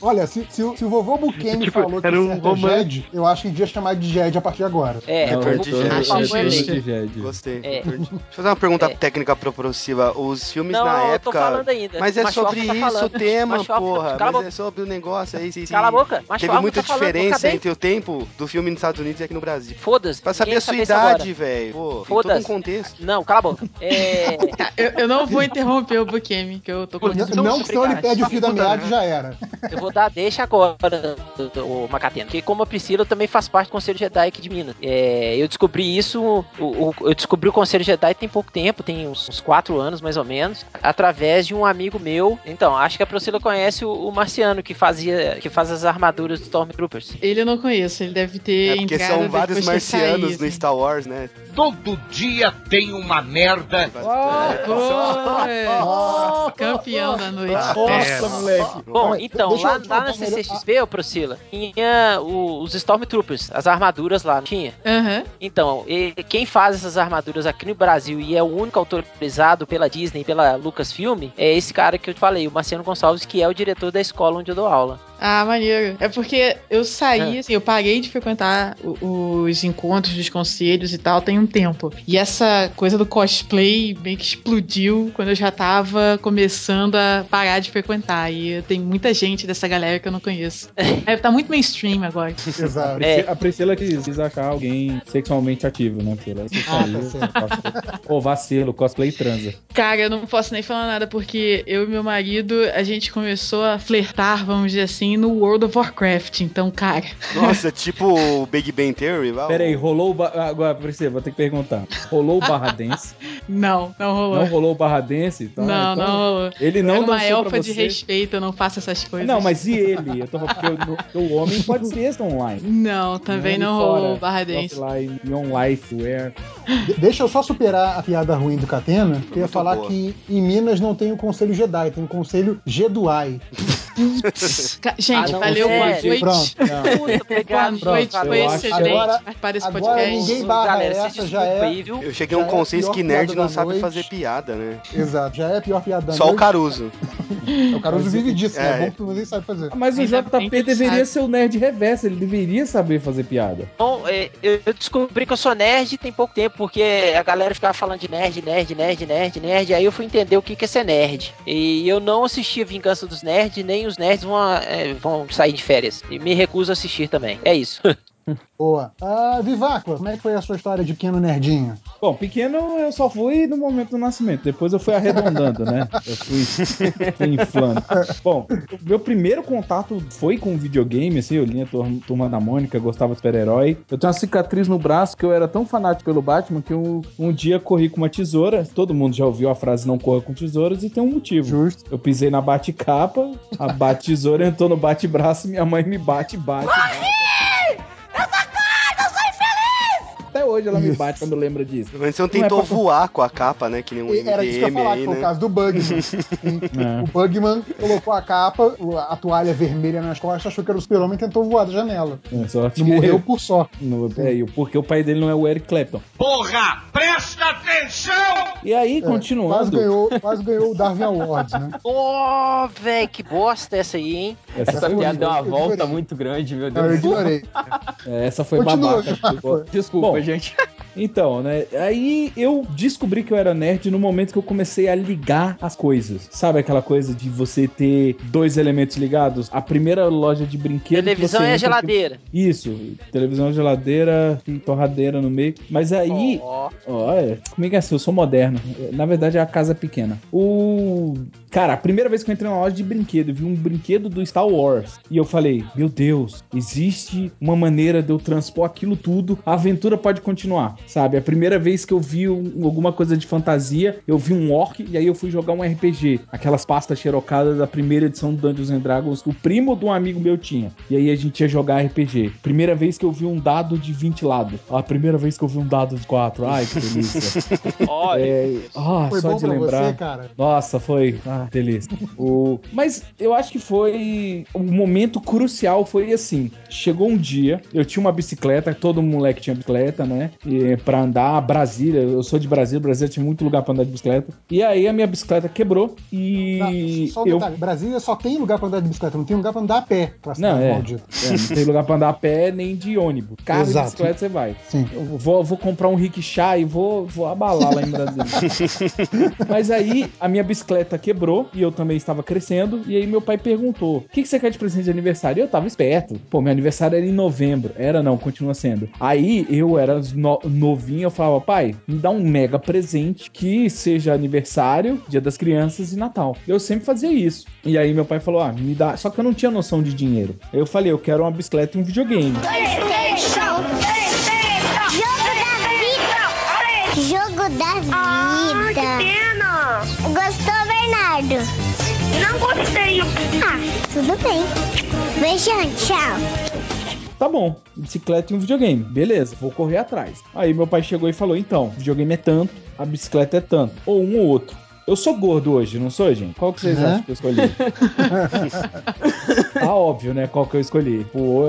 Olha, se, se o- se o vovô Bukemi Tipo, falou que era o um romance. Jed, eu acho que devia chamar de Jed a partir de agora. É, Não, Retorno de Jedi. Jedi. Jedi. Gostei. É. Deixa eu fazer uma pergunta É. técnica propulsiva. Os filmes Não, na eu tô época. falando ainda. Mas é Machofa sobre tá isso falando. o tema, Machofa, porra. Mas boca. é sobre o negócio aí. Se, se Cala a boca, Macho Teve Alfa muita tá diferença entre o tempo do filme nos Estados Unidos e aqui no Brasil. Foda-se. Pra saber a sua idade, velho. Todo um Foda-se. contexto. Não, cala a boca. É, Tá, eu, eu não vou interromper o Bukemi, que eu tô com Não, não que senão ele perde o fio da meada já era. eu vou dar deixa agora, o Macatena. Porque como a Priscila eu também faz parte do Conselho Jedi aqui de Minas. É, eu descobri isso, eu descobri o Conselho Jedi tem pouco tempo, tem uns, uns quatro anos mais ou menos, através de um amigo meu. Então, acho que a Priscila conhece o, o Marciano, que fazia, que faz as armaduras do Stormtroopers. Ele eu não conheço, ele deve ter É porque entrado são vários marcianos saído. no Star Wars, né? Todo dia tem uma merda. Boa! Campeão da noite. Nossa, moleque. Bom, então, deixa lá, lá na CCXP, ô Priscila, tinha os Stormtroopers, as armaduras lá, não tinha? Aham. Então, e- quem faz essas armaduras aqui no Brasil e é o único autorizado pela Disney, pela Lucasfilm, é esse cara que eu te falei, o Marciano Gonçalves, que é o diretor da escola onde eu dou aula. Ah, maneiro. É porque eu saí, Ah. assim, eu parei de frequentar os encontros dos conselhos e tal tem um tempo. E essa coisa do cosplay meio que explodiu quando eu já tava começando a parar de frequentar. E tem muita gente dessa galera que eu não conheço. É, tá muito mainstream agora. Exato. É. A Priscila quis, quis achar alguém sexualmente ativo, né, Priscila? Você Ah, saiu, tá certo. cosplay- Ô, vacilo, cosplay transa. Cara, eu não posso nem falar nada porque eu e meu marido, a gente começou a flertar, vamos dizer assim, no World of Warcraft. Então, cara, Nossa, tipo o Big Bang Theory. vai, Pera aí, o- rolou o... Agora, Priscila, vou ter que perguntar. Rolou o Barra Dance? não, não rolou. Não rolou o Barra Dance? Então, não, então não rolou. Ele Eu não era uma dançou pra elfa de você? respeito, eu não faço essas coisas. Não, mas e ele? Eu tô porque o, o homem pode ser esse online. Não, também Ele não fora, rolou barra dance. Offline, on life, where... De- deixa eu só superar a piada ruim do Catena. que Eu ia falar boa. que em Minas não tem o Conselho Jedi, tem o Conselho Jeduai. Ca- Gente, Ah, não, valeu, é, boa noite. Pronto. Puta, Boa obrigado. noite, foi excelente agora- participar desse agora podcast. ninguém barra Galera, essa, já desculpa é- aí, viu? Eu cheguei a um é consenso pior que nerd não sabe noite. fazer piada, né? Exato, já é a pior piada da Só o noite. Caruso. O Caruso vive disso, né? É. É bom que ninguém sabe fazer. Mas o JP deveria ser o nerd reverso, ele deveria saber fazer piada. Bom, é, eu descobri que eu sou nerd tem pouco tempo, porque a galera ficava falando de nerd, nerd, nerd, nerd, nerd, aí eu fui entender o que que é ser nerd. E eu não assisti a Vingança dos Nerds, nem os nerds vão, é, vão sair de férias. E me recuso a assistir também. É isso. Boa. Ah, Viváqua, como é que foi a sua história de pequeno nerdinho? Bom, pequeno eu só fui no momento do nascimento, depois eu fui arredondando, né? Eu fui, fui inflando. Bom, meu primeiro contato foi com videogame, assim, eu li a Tur- Turma da Mônica, gostava de super-herói. Eu tenho uma cicatriz no braço que eu era tão fanático pelo Batman que eu um dia corri com uma tesoura. Todo mundo já ouviu a frase não corra com tesouras e tem um motivo. Justo. Eu pisei na bate-capa, a bate-tesoura entrou no bate-braço, minha mãe me bate, bate, bate. 出せ Até hoje ela me bate quando lembra disso. Não Não é tentou pra- voar com a capa, né? Que nem um E Era isso que eu ia MDM falar, aí, que foi o né? caso do Bugman. É. O Bugman colocou a capa, o- a toalha vermelha nas costas, achou que era o super-homem e tentou voar da janela. É, sorte que- morreu por sorte. No, é, e o- porque o pai dele não é o Eric Clapton. Porra, presta atenção! E aí, É, Quase continuando. ganhou, quase ganhou o Darwin Awards, né? Ó, velho, que bosta essa aí, hein? Essa, Essa piada deu uma volta ignorei. muito grande, meu Não, eu Deus. ignorei. é, essa foi Continua, babaca. Desculpa, Bom, gente. gente. Então, né? Aí eu descobri que eu era nerd no momento que eu comecei a ligar as coisas. Sabe aquela coisa de você ter dois elementos ligados? A primeira loja de brinquedos. Televisão e a geladeira. Isso, televisão, geladeira e torradeira no meio. Mas aí, Ó, Olha, comigo é assim, eu sou moderno. Na verdade, é a casa pequena. O. Cara, a primeira vez que eu entrei numa loja de brinquedo, eu vi um brinquedo do Star Wars. E eu falei, meu Deus, existe uma maneira de eu transpor aquilo tudo. A aventura pode continuar, sabe? A primeira vez que eu vi um- alguma coisa de fantasia, eu vi um orc e aí eu fui jogar um RPG. Aquelas pastas xerocadas da primeira edição do Dungeons and Dragons, que o primo de um amigo meu tinha. E aí a gente ia jogar RPG. Primeira vez que eu vi um dado de 20 lados. A primeira vez que eu vi um dado de 4. Ai, que delícia. É, ah, Foi só bom de pra lembrar. você, cara? Nossa, foi. Ah, delícia. O... Mas eu acho que foi. O momento crucial foi assim: chegou um dia, eu tinha uma bicicleta, todo moleque tinha bicicleta, né? E, pra andar, Brasília, eu sou de Brasília, Brasília tinha muito lugar pra andar de bicicleta. E aí a minha bicicleta quebrou e. Não, só um eu... detalhe, Brasília só tem lugar pra andar de bicicleta, não tem lugar pra andar a pé. Pra Não, é. É, não tem lugar pra andar a pé nem de ônibus. Carro e Exato. bicicleta você vai. Sim. Eu vou, vou comprar um rickshaw e vou, vou abalar lá em Brasília. Mas aí a minha bicicleta quebrou e eu também estava crescendo. E aí meu pai perguntou: O que, que você quer de presente de aniversário? E eu tava esperto. Pô, meu aniversário era em novembro. Era não, continua sendo. Aí eu era no- novinho, eu falava: Pai, me dá um mega presente que seja aniversário, dia das crianças e Natal. Eu sempre fazia isso. E aí meu pai falou: Ah, me dá. Só que eu não tinha noção de dinheiro. Eu falei: Eu quero uma bicicleta e um videogame. Jogo da vida. Ah, que pena. Gostou, Bernardo? Não gostei. Ah, tudo bem. Beijão, tchau. Tá bom, bicicleta e um videogame. Beleza, vou correr atrás. Aí meu pai chegou e falou: então, videogame é tanto, a bicicleta é tanto. Ou um ou outro. Eu sou gordo hoje, não sou, gente? Qual que vocês Hã? acham que eu escolhi? tá óbvio, né? Qual que eu escolhi. Pô,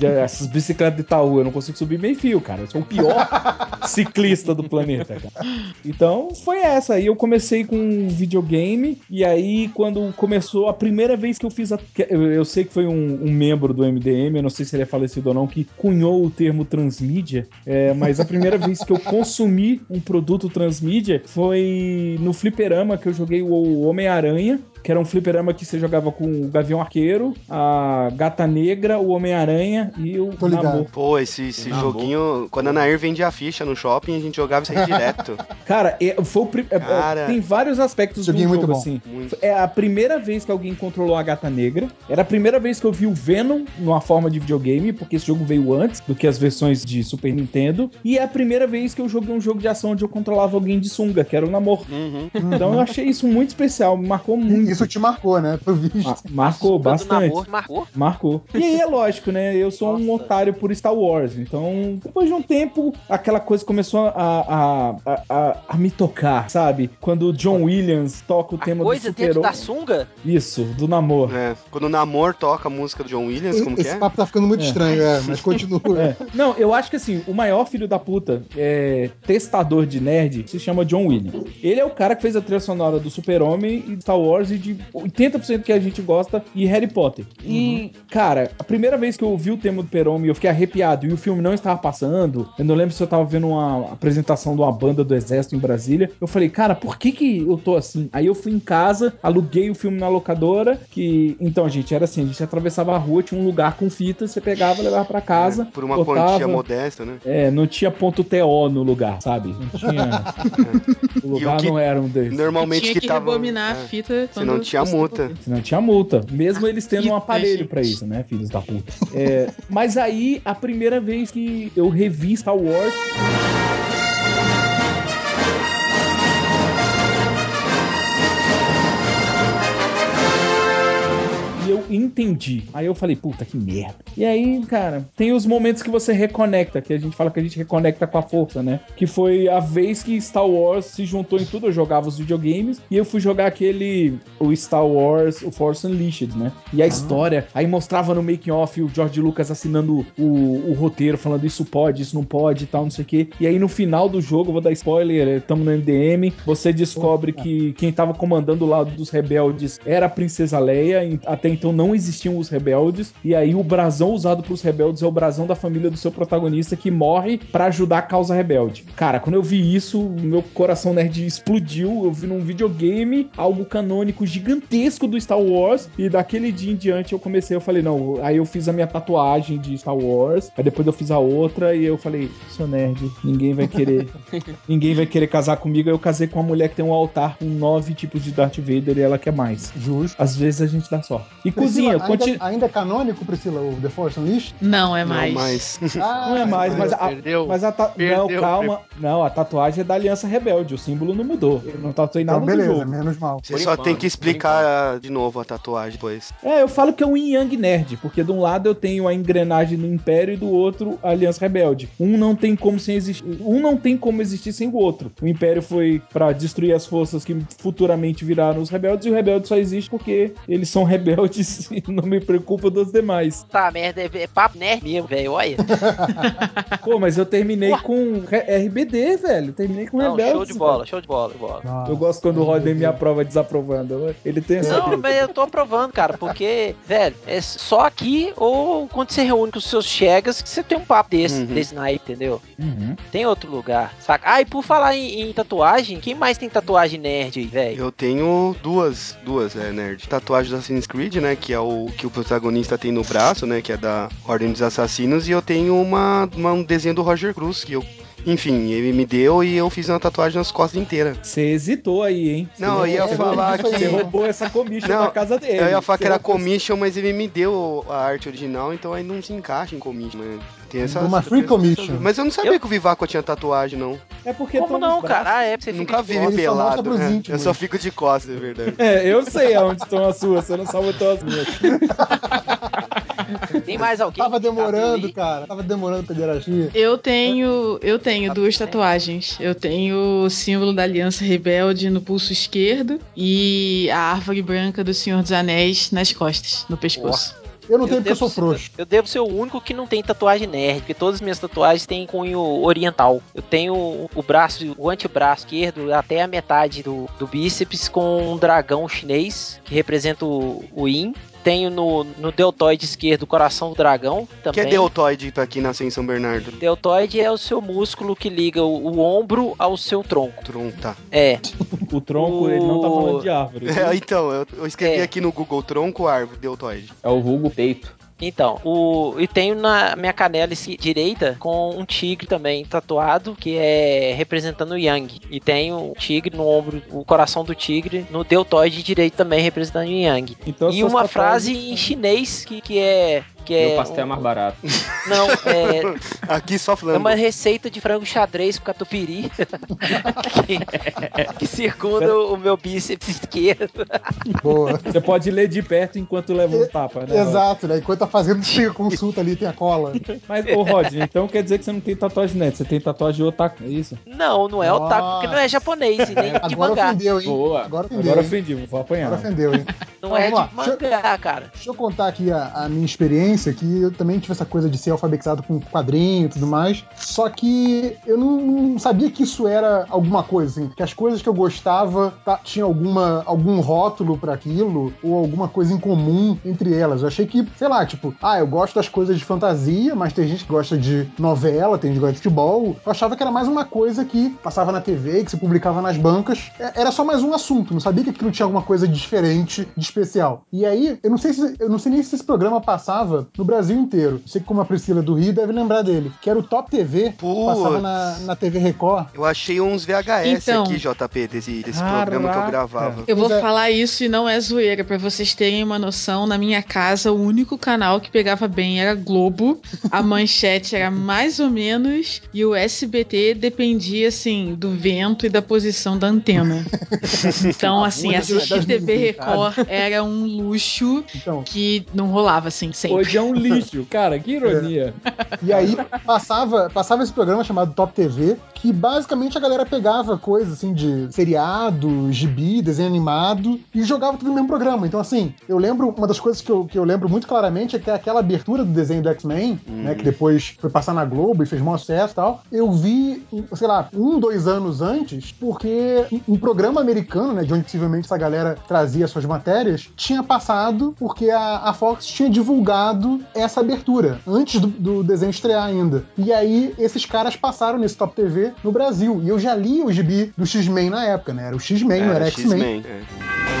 eu- essas bicicletas de Itaú, eu não consigo subir meio fio, cara. Eu sou o pior ciclista do planeta, cara. Então, foi essa. Aí eu comecei com videogame, e aí quando começou, a primeira vez que eu fiz a... Eu, eu sei que foi um, um membro do MDM, eu não sei se ele é falecido ou não, que cunhou o termo transmídia, é, mas a primeira vez que eu consumi um produto transmídia foi no fliperama que eu joguei o Homem-Aranha, que era um fliperama que você jogava com o Gavião Arqueiro, a Gata Negra, o Homem-Aranha e o Tô. Namor. Pô, esse, esse joguinho. Quando a Nair vendia a ficha no shopping, a gente jogava isso aí direto. Cara, é, foi o pri- é, é, Cara. tem vários aspectos do jogo, muito bom. assim. Muito. É a primeira vez que alguém controlou a gata negra. Era a primeira vez que eu vi o Venom numa forma de videogame, porque esse jogo veio antes do que as versões de Super Nintendo. E é a primeira vez que eu joguei um jogo de ação onde eu controlava alguém de sunga, que era o Namor. Uhum. Então eu achei isso muito especial, me marcou muito. Isso te marcou, né? Pelo visto. Ma- marcou bastante. namoro, marcou? Marcou. E aí é lógico, né? Eu sou um Nossa. otário por Star Wars. Então, depois de um tempo, aquela coisa começou a, a, a, a, a me tocar, sabe? Quando o John Williams toca o A tema do coisa dentro da sunga? Isso, do namoro. É, quando o Namor toca a música do John Williams, como que Esse é? papo tá ficando muito É. estranho, é, mas continua. É. Não, eu acho que assim, o maior filho da puta é, testador de nerd se chama John Williams. Ele é o cara que fez a trilha sonora do Super-Homem e Star Wars e de 80% que a gente gosta e Harry Potter. E, cara, a primeira vez que eu ouvi o tema do Super-Homem, eu fiquei arrepiado e o filme não estava passando. Eu não lembro se eu tava vendo uma apresentação de uma banda do Exército em Brasília. Eu falei, cara, por que que eu tô assim? Aí eu fui em casa, aluguei o filme na locadora, que... Então, gente, era assim, a gente atravessava a rua, tinha um lugar com fita, você pegava, levava pra casa, É, por uma botava- quantia modesta, né? é, não tinha ponto TO no lugar, sabe? Não tinha. o lugar que não era um desses. Normalmente Tinha que, que, tava. rebobinar a é, fita. Se não tinha multa. devolver. Senão tinha multa. Mesmo A eles tendo um fita, aparelho gente. pra isso, né, filhos da puta. É, mas aí, a primeira vez que eu revi Star Wars. Eu entendi. Aí eu falei, puta que merda. E aí, cara, tem os momentos que você reconecta, que a gente fala que a gente reconecta com a força, né? Que foi a vez que Star Wars se juntou em tudo. Eu jogava os videogames e eu fui jogar aquele, o Star Wars, o Force Unleashed, né? E a história, aí mostrava no making off o George Lucas assinando o, o roteiro, falando isso pode, isso não pode e tal, não sei o quê. E aí no final do jogo, vou dar spoiler, estamos no MDM, você descobre que quem tava comandando o lado dos rebeldes era a Princesa Leia, até então não existiam os rebeldes, e aí o brasão usado pros rebeldes é o brasão da família do seu protagonista que morre pra ajudar a causa rebelde. Cara, quando eu vi isso, meu coração nerd explodiu, eu vi num videogame algo canônico gigantesco do Star Wars, e daquele dia em diante eu comecei, eu falei, não, aí eu fiz a minha tatuagem de Star Wars, aí depois eu fiz a outra, e eu falei, sou nerd, ninguém vai querer, ninguém vai querer casar comigo, aí eu casei com uma mulher que tem um altar com nove tipos de Darth Vader e ela quer mais. Justo. Às vezes a gente dá sorte. E cozinha, Priscila, conti- ainda, ainda é canônico, Priscila, o The Force Unleashed? Não, é Não, mais. Ah, Não é mais, mas a, Perdeu. mas a ta- Perdeu, Não, calma. Não, a tatuagem é da Aliança Rebelde. O símbolo não mudou. Eu não tatuei nada Então, do beleza, jogo. menos mal. Você só tem que explicar de novo a tatuagem depois. É, eu falo que é um Yin Yang Nerd, porque de um lado eu tenho a engrenagem do Império e do outro a Aliança Rebelde. Um não tem como sem existir, um não tem como existir sem o outro. O Império foi pra destruir as forças que futuramente viraram os rebeldes e o rebelde só existe porque eles são rebeldes e não me preocupa dos demais. Tá, merda, é, é papo nerd mesmo, velho. Olha. Pô, mas eu terminei com RBD, velho. Terminei com Não, rebeldes. show de bola, show de bola, de bola. Ah, Eu gosto quando o Rodney me aprova desaprovando. Ele tem essa. Não, mas eu tô aprovando, cara, porque, velho, é só aqui ou quando você reúne com os seus chegas que você tem um papo desse, Uhum. desse night, entendeu? Uhum. Tem outro lugar, saca? Ah, e por falar em, em tatuagem, quem mais tem tatuagem nerd aí, velho? Eu tenho duas, duas, é, nerd. Tatuagem do Assassin's Creed, né? Que é o que o protagonista tem no braço, né? Que é da Ordem dos Assassinos. E eu tenho uma, uma- um desenho do Roger Cruz, que eu. Enfim, ele me deu e eu fiz uma tatuagem nas costas inteiras. Você hesitou aí, hein? Não, eu ia falar aí. Você que. roubou essa commission Não, da casa dele. Eu ia falar que era commission, mas ele me deu a arte original, então aí não se encaixa em commission, né? Tem essa, Uma free commission. Mas eu não sabia que o Vivaco tinha tatuagem, não. É porque Como não, cara? Ah, é pra você Nunca vi Ele só pelado. pros né? íntimos. Eu só fico de costas, é verdade. É, eu sei aonde estão as suas, você não sabe onde estão as minhas. Tem mais alguém? Tava demorando, aí? cara. Tava demorando a pederastia. Eu tenho, eu tenho duas tatuagens. Eu tenho o símbolo da Aliança Rebelde no pulso esquerdo e a árvore branca do Senhor dos Anéis nas costas, no pescoço. Eu não tenho porque eu sou ser- frouxo. Eu devo ser o único que não tem tatuagem nerd, porque todas as minhas tatuagens têm cunho oriental. Eu tenho o- o braço, o antebraço esquerdo, até a metade do, do bíceps, com um dragão chinês, que representa o, o Yin. Tenho no, no deltoide esquerdo o coração do dragão que também. é deltoide pra quem nasceu em São Bernardo? Deltoide é o seu músculo que liga o, o ombro ao seu tronco. Tronco, tá. É, O tronco, ele não tá falando de árvore. É, então, eu, eu escrevi É. aqui no Google tronco, árvore, deltoide. É o vulgo peito. Então, o e tenho na minha canela direita com um tigre também tatuado, que é representando o Yang. E tenho um tigre no ombro, o coração do tigre no deltoide direito também representando o Yang. Então, e uma tatuagens frase em chinês que, que é que Meu é pastel é um- mais barato. não, é, Aqui só é falando. uma receita de frango xadrez com catupiry que, que circunda o meu bíceps esquerdo. Boa. Você pode ler de perto enquanto leva um tapa, né? Exato, né? Enquanto tá fazendo, chega consulta ali, tem a cola. Mas, ô Rodney, então quer dizer que você não tem tatuagem net, você tem tatuagem de otaku, é isso? Não, não é otaku, porque não é japonês e nem de Agora mangá. ofendeu, hein? Boa. Agora ofendeu. Agora ofendi, vou apanhar. Agora ofendeu, hein? Não é de lá, mangá, cara. Deixa eu contar aqui a, a minha experiência, que eu também tive essa coisa de ser alfabetizado com quadrinho e tudo mais. Só que eu não, não sabia que isso era alguma coisa, assim. Que as coisas que eu gostava tá, tinha alguma, algum rótulo pra aquilo, ou alguma coisa em comum entre elas. Eu achei que, sei lá, tipo, ah, eu gosto das coisas de fantasia, mas tem gente que gosta de novela, tem gente que gosta de futebol. Eu achava que era mais uma coisa que passava na TV, que se publicava nas bancas. É- Era só mais um assunto, não sabia que aquilo tinha alguma coisa diferente, de especial. E aí, eu não sei se eu não sei nem se esse programa passava no Brasil inteiro. Sei que como a Priscila do Rio deve lembrar dele, que era o Top TV, passava na, na TV Record. Eu achei uns VHS Então. aqui, JP, desse, desse Caraca. programa que eu gravava. Eu vou é. falar isso e não é zoeira, pra vocês terem uma noção. Na minha casa, o único canal que pegava bem era Globo, a manchete era mais ou menos, e o SBT dependia, assim, do vento e da posição da antena. Então, assim, assistir TV Record é era um luxo Então. que não rolava assim sempre. Hoje é um lixo, cara, que ironia. E aí passava, passava esse programa chamado Top TV, que basicamente a galera pegava coisas assim de seriado, gibi, desenho animado e jogava tudo no mesmo programa. Então, assim, eu lembro, uma das coisas que eu, que eu lembro muito claramente é que aquela abertura do desenho do X-Men, né, que depois foi passar na Globo e fez maior sucesso e tal, eu vi, sei lá, um, dois anos antes, porque um programa americano, né, de onde possivelmente essa galera trazia suas matérias, tinha passado porque a, a Fox tinha divulgado essa abertura, antes do, do desenho estrear ainda. E aí, esses caras passaram nesse Top TV no Brasil. E eu já li o gibi do X-Men na época, né? Era o X-Men, não era X-Men. X-Men. é.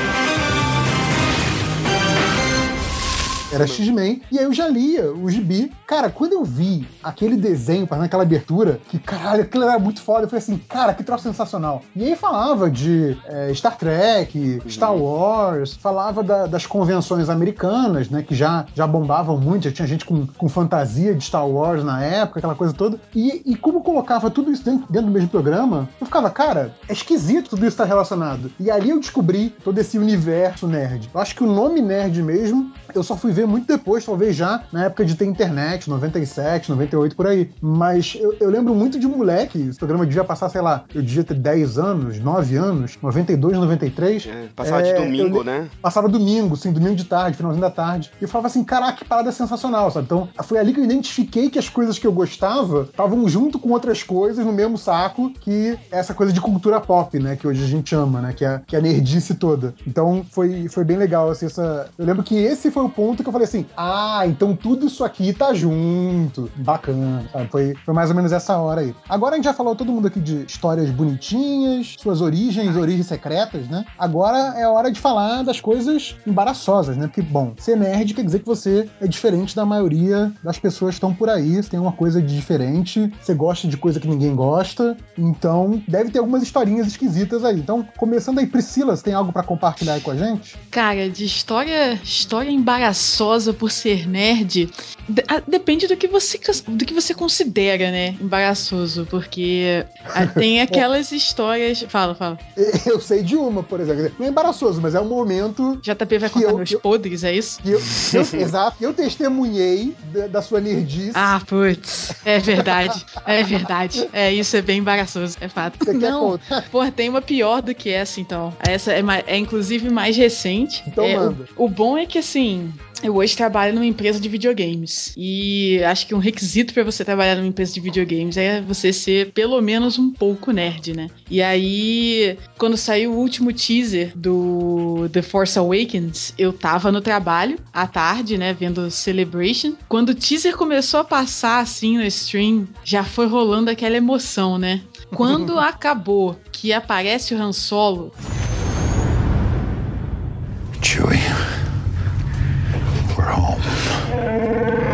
Era X-Men. E aí eu já lia o gibi. Cara, quando eu vi aquele desenho fazendo aquela abertura, que caralho, aquilo era muito foda, eu falei assim, cara, que troço sensacional. E aí falava de é, Star Trek, Star Wars, falava da- das convenções americanas, né, que já, já bombavam muito, já tinha gente com, com fantasia de Star Wars na época, aquela coisa toda. E, e como colocava tudo isso dentro, dentro do mesmo programa, eu ficava, cara, é esquisito tudo isso estar relacionado. E ali eu descobri todo esse universo nerd. Eu acho que o nome nerd mesmo, eu só fui ver muito depois, talvez já na época de ter internet, 97, 98 por aí. Mas eu, eu lembro muito de moleque, esse programa devia passar, sei lá, eu devia ter 10 anos, 9 anos, 92, 93. É, passava É, de domingo, eu- né? Passava domingo, assim, domingo de tarde, finalzinho da tarde. E eu falava assim, caraca, que parada sensacional, sabe? Então, foi ali que eu identifiquei que as coisas que eu gostava estavam junto com outras coisas no mesmo saco que essa coisa de cultura pop, né? Que hoje a gente ama, né? Que é, que é a nerdice toda. Então, foi, foi bem legal, assim, essa... Eu lembro que esse foi o ponto que eu falei assim, ah, então tudo isso aqui tá junto. Bacana, sabe? Foi, foi mais ou menos essa hora aí. Agora a gente já falou todo mundo aqui de histórias bonitinhas, suas origens, origens secretas, né? Agora é hora de falar das coisas embaraçosas, né? Porque, bom, ser nerd quer dizer que você é diferente da maioria das pessoas que estão por aí, você tem uma coisa de diferente, você gosta de coisa que ninguém gosta, então deve ter algumas historinhas esquisitas aí. Então, começando aí, Priscila, você tem algo pra compartilhar aí com a gente? Cara, de história, história embaraçosa por ser nerd, de- a- depende do que você do que você considera, né, embaraçoso, porque ah, tem aquelas histórias, fala, fala. Eu sei de uma, por exemplo. Não é embaraçoso, mas é um momento JP vai contar eu- meus eu- podres, é isso? eu, eu- exato, eu testemunhei da, da sua nerdice. Ah, putz, é verdade, é verdade. É, isso é bem embaraçoso, é fato. Você quer Não? Pô, tem uma pior do que essa, então. Essa é, é inclusive mais recente. Então É, o- manda. o, bom é que, assim, eu hoje trabalho numa empresa de videogames. E acho que um requisito pra você trabalhar numa empresa de videogames é você ser pelo menos um pouco nerd, né? E aí, quando saiu o último teaser do The Force Awakens, eu tava no trabalho à tarde, né, vendo Celebration. Quando o teaser começou a passar assim no stream, já foi rolando aquela emoção, né? Quando acabou que aparece o Han Solo, Chewie, home.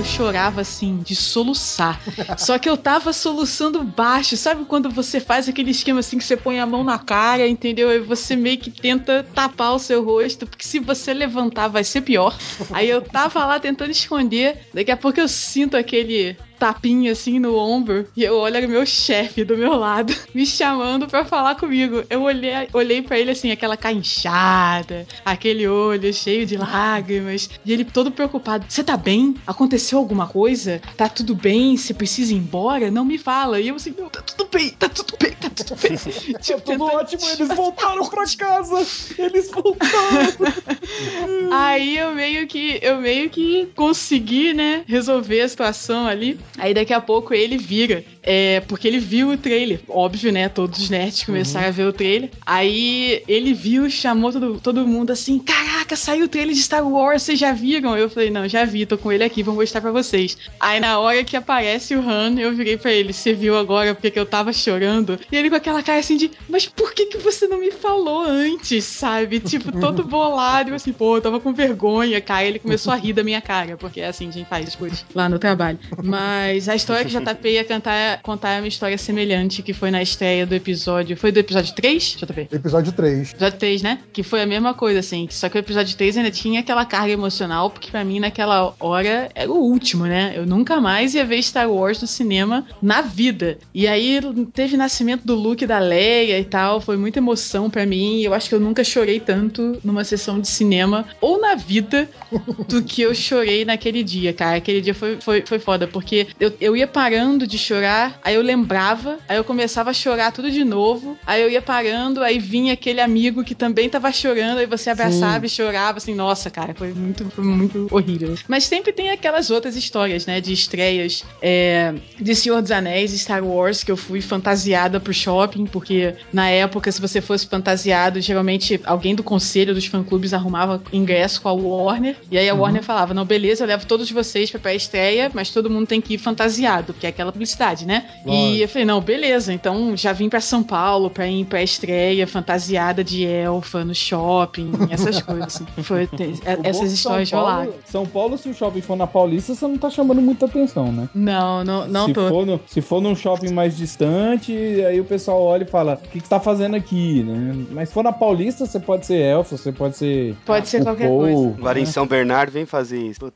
Eu chorava assim, de soluçar. Só que eu tava soluçando baixo. Sabe quando você faz aquele esquema assim que você põe a mão na cara, entendeu? E você meio que tenta tapar o seu rosto, porque se você levantar vai ser pior. Aí eu tava lá tentando esconder. Daqui a pouco eu sinto aquele tapinha assim no ombro e eu olho o meu chefe do meu lado me chamando pra falar comigo. Eu olhei, olhei para ele assim, aquela cara inchada, aquele olho cheio de lágrimas e ele todo preocupado. Você tá bem? Aconteceu alguma coisa? Tá tudo bem? Você precisa ir embora? Não me fala. E eu assim, não, tá tudo bem, tá tudo bem, tá tudo bem. tipo, Tudo ótimo, eles voltaram pra casa! Eles voltaram! Aí eu meio que eu meio que consegui, né, resolver a situação ali. Aí daqui a pouco ele vira, é, porque ele viu o trailer, óbvio, né? Todos os nerds começaram a ver o trailer. Aí ele viu, chamou todo, todo mundo assim: "Caraca, saiu o trailer de Star Wars, vocês já viram?" Eu falei: "Não, já vi, tô com ele aqui, vou mostrar pra vocês". Aí na hora que aparece o Han, eu virei pra ele: "Você viu agora porque que eu tava chorando?" E ele com aquela cara assim de: "Mas por que que você não me falou antes?", sabe? Tipo, todo bolado, eu assim, pô, eu tava com vergonha, cara. Ele começou a rir da minha cara, porque é assim que a gente faz as coisas lá no trabalho. Mas a história que o JP ia cantar, contar é uma história semelhante, que foi na estreia do episódio. Foi do episódio 3, JP? Episódio 3. Episódio 3, né? Que foi a mesma coisa, assim. Só que o episódio episódio 3 ainda tinha aquela carga emocional, porque pra mim naquela hora era o último, né? Eu nunca mais ia ver Star Wars no cinema na vida. E aí teve nascimento do Luke da Leia e tal, foi muita emoção pra mim. Eu acho que eu nunca chorei tanto numa sessão de cinema ou na vida do que eu chorei naquele dia, cara. Aquele dia foi, foi, foi foda, porque eu, eu ia parando de chorar, aí eu lembrava, aí eu começava a chorar tudo de novo, aí eu ia parando, aí vinha aquele amigo que também tava chorando, aí você abraçava e chorava, assim, nossa, cara, foi muito, foi muito horrível. Mas sempre tem aquelas outras histórias, né, de estreias é, de Senhor dos Anéis e Star Wars, que eu fui fantasiada pro shopping, porque na época, se você fosse fantasiado, geralmente alguém do conselho dos fã-clubes arrumava ingresso com a Warner, e aí a Uhum. Warner falava, não, beleza, eu levo todos vocês pra pré-estreia, mas todo mundo tem que ir fantasiado, porque é aquela publicidade, né? E eu falei, não, beleza, então já vim pra São Paulo pra ir pra estreia, fantasiada de elfa no shopping, essas coisas. assim. Foi, essas histórias São Paulo- rolaram. São Paulo, se o shopping for na Paulista, você não tá chamando muita atenção, né? Não, não, não se tô. For no, se for num shopping mais distante, aí o pessoal olha e fala: o que, que você tá fazendo aqui, né? Mas se for na Paulista, você pode ser elfo, você pode ser. Pode ser qualquer Paul, coisa. Agora em né? São Bernardo vem fazer isso.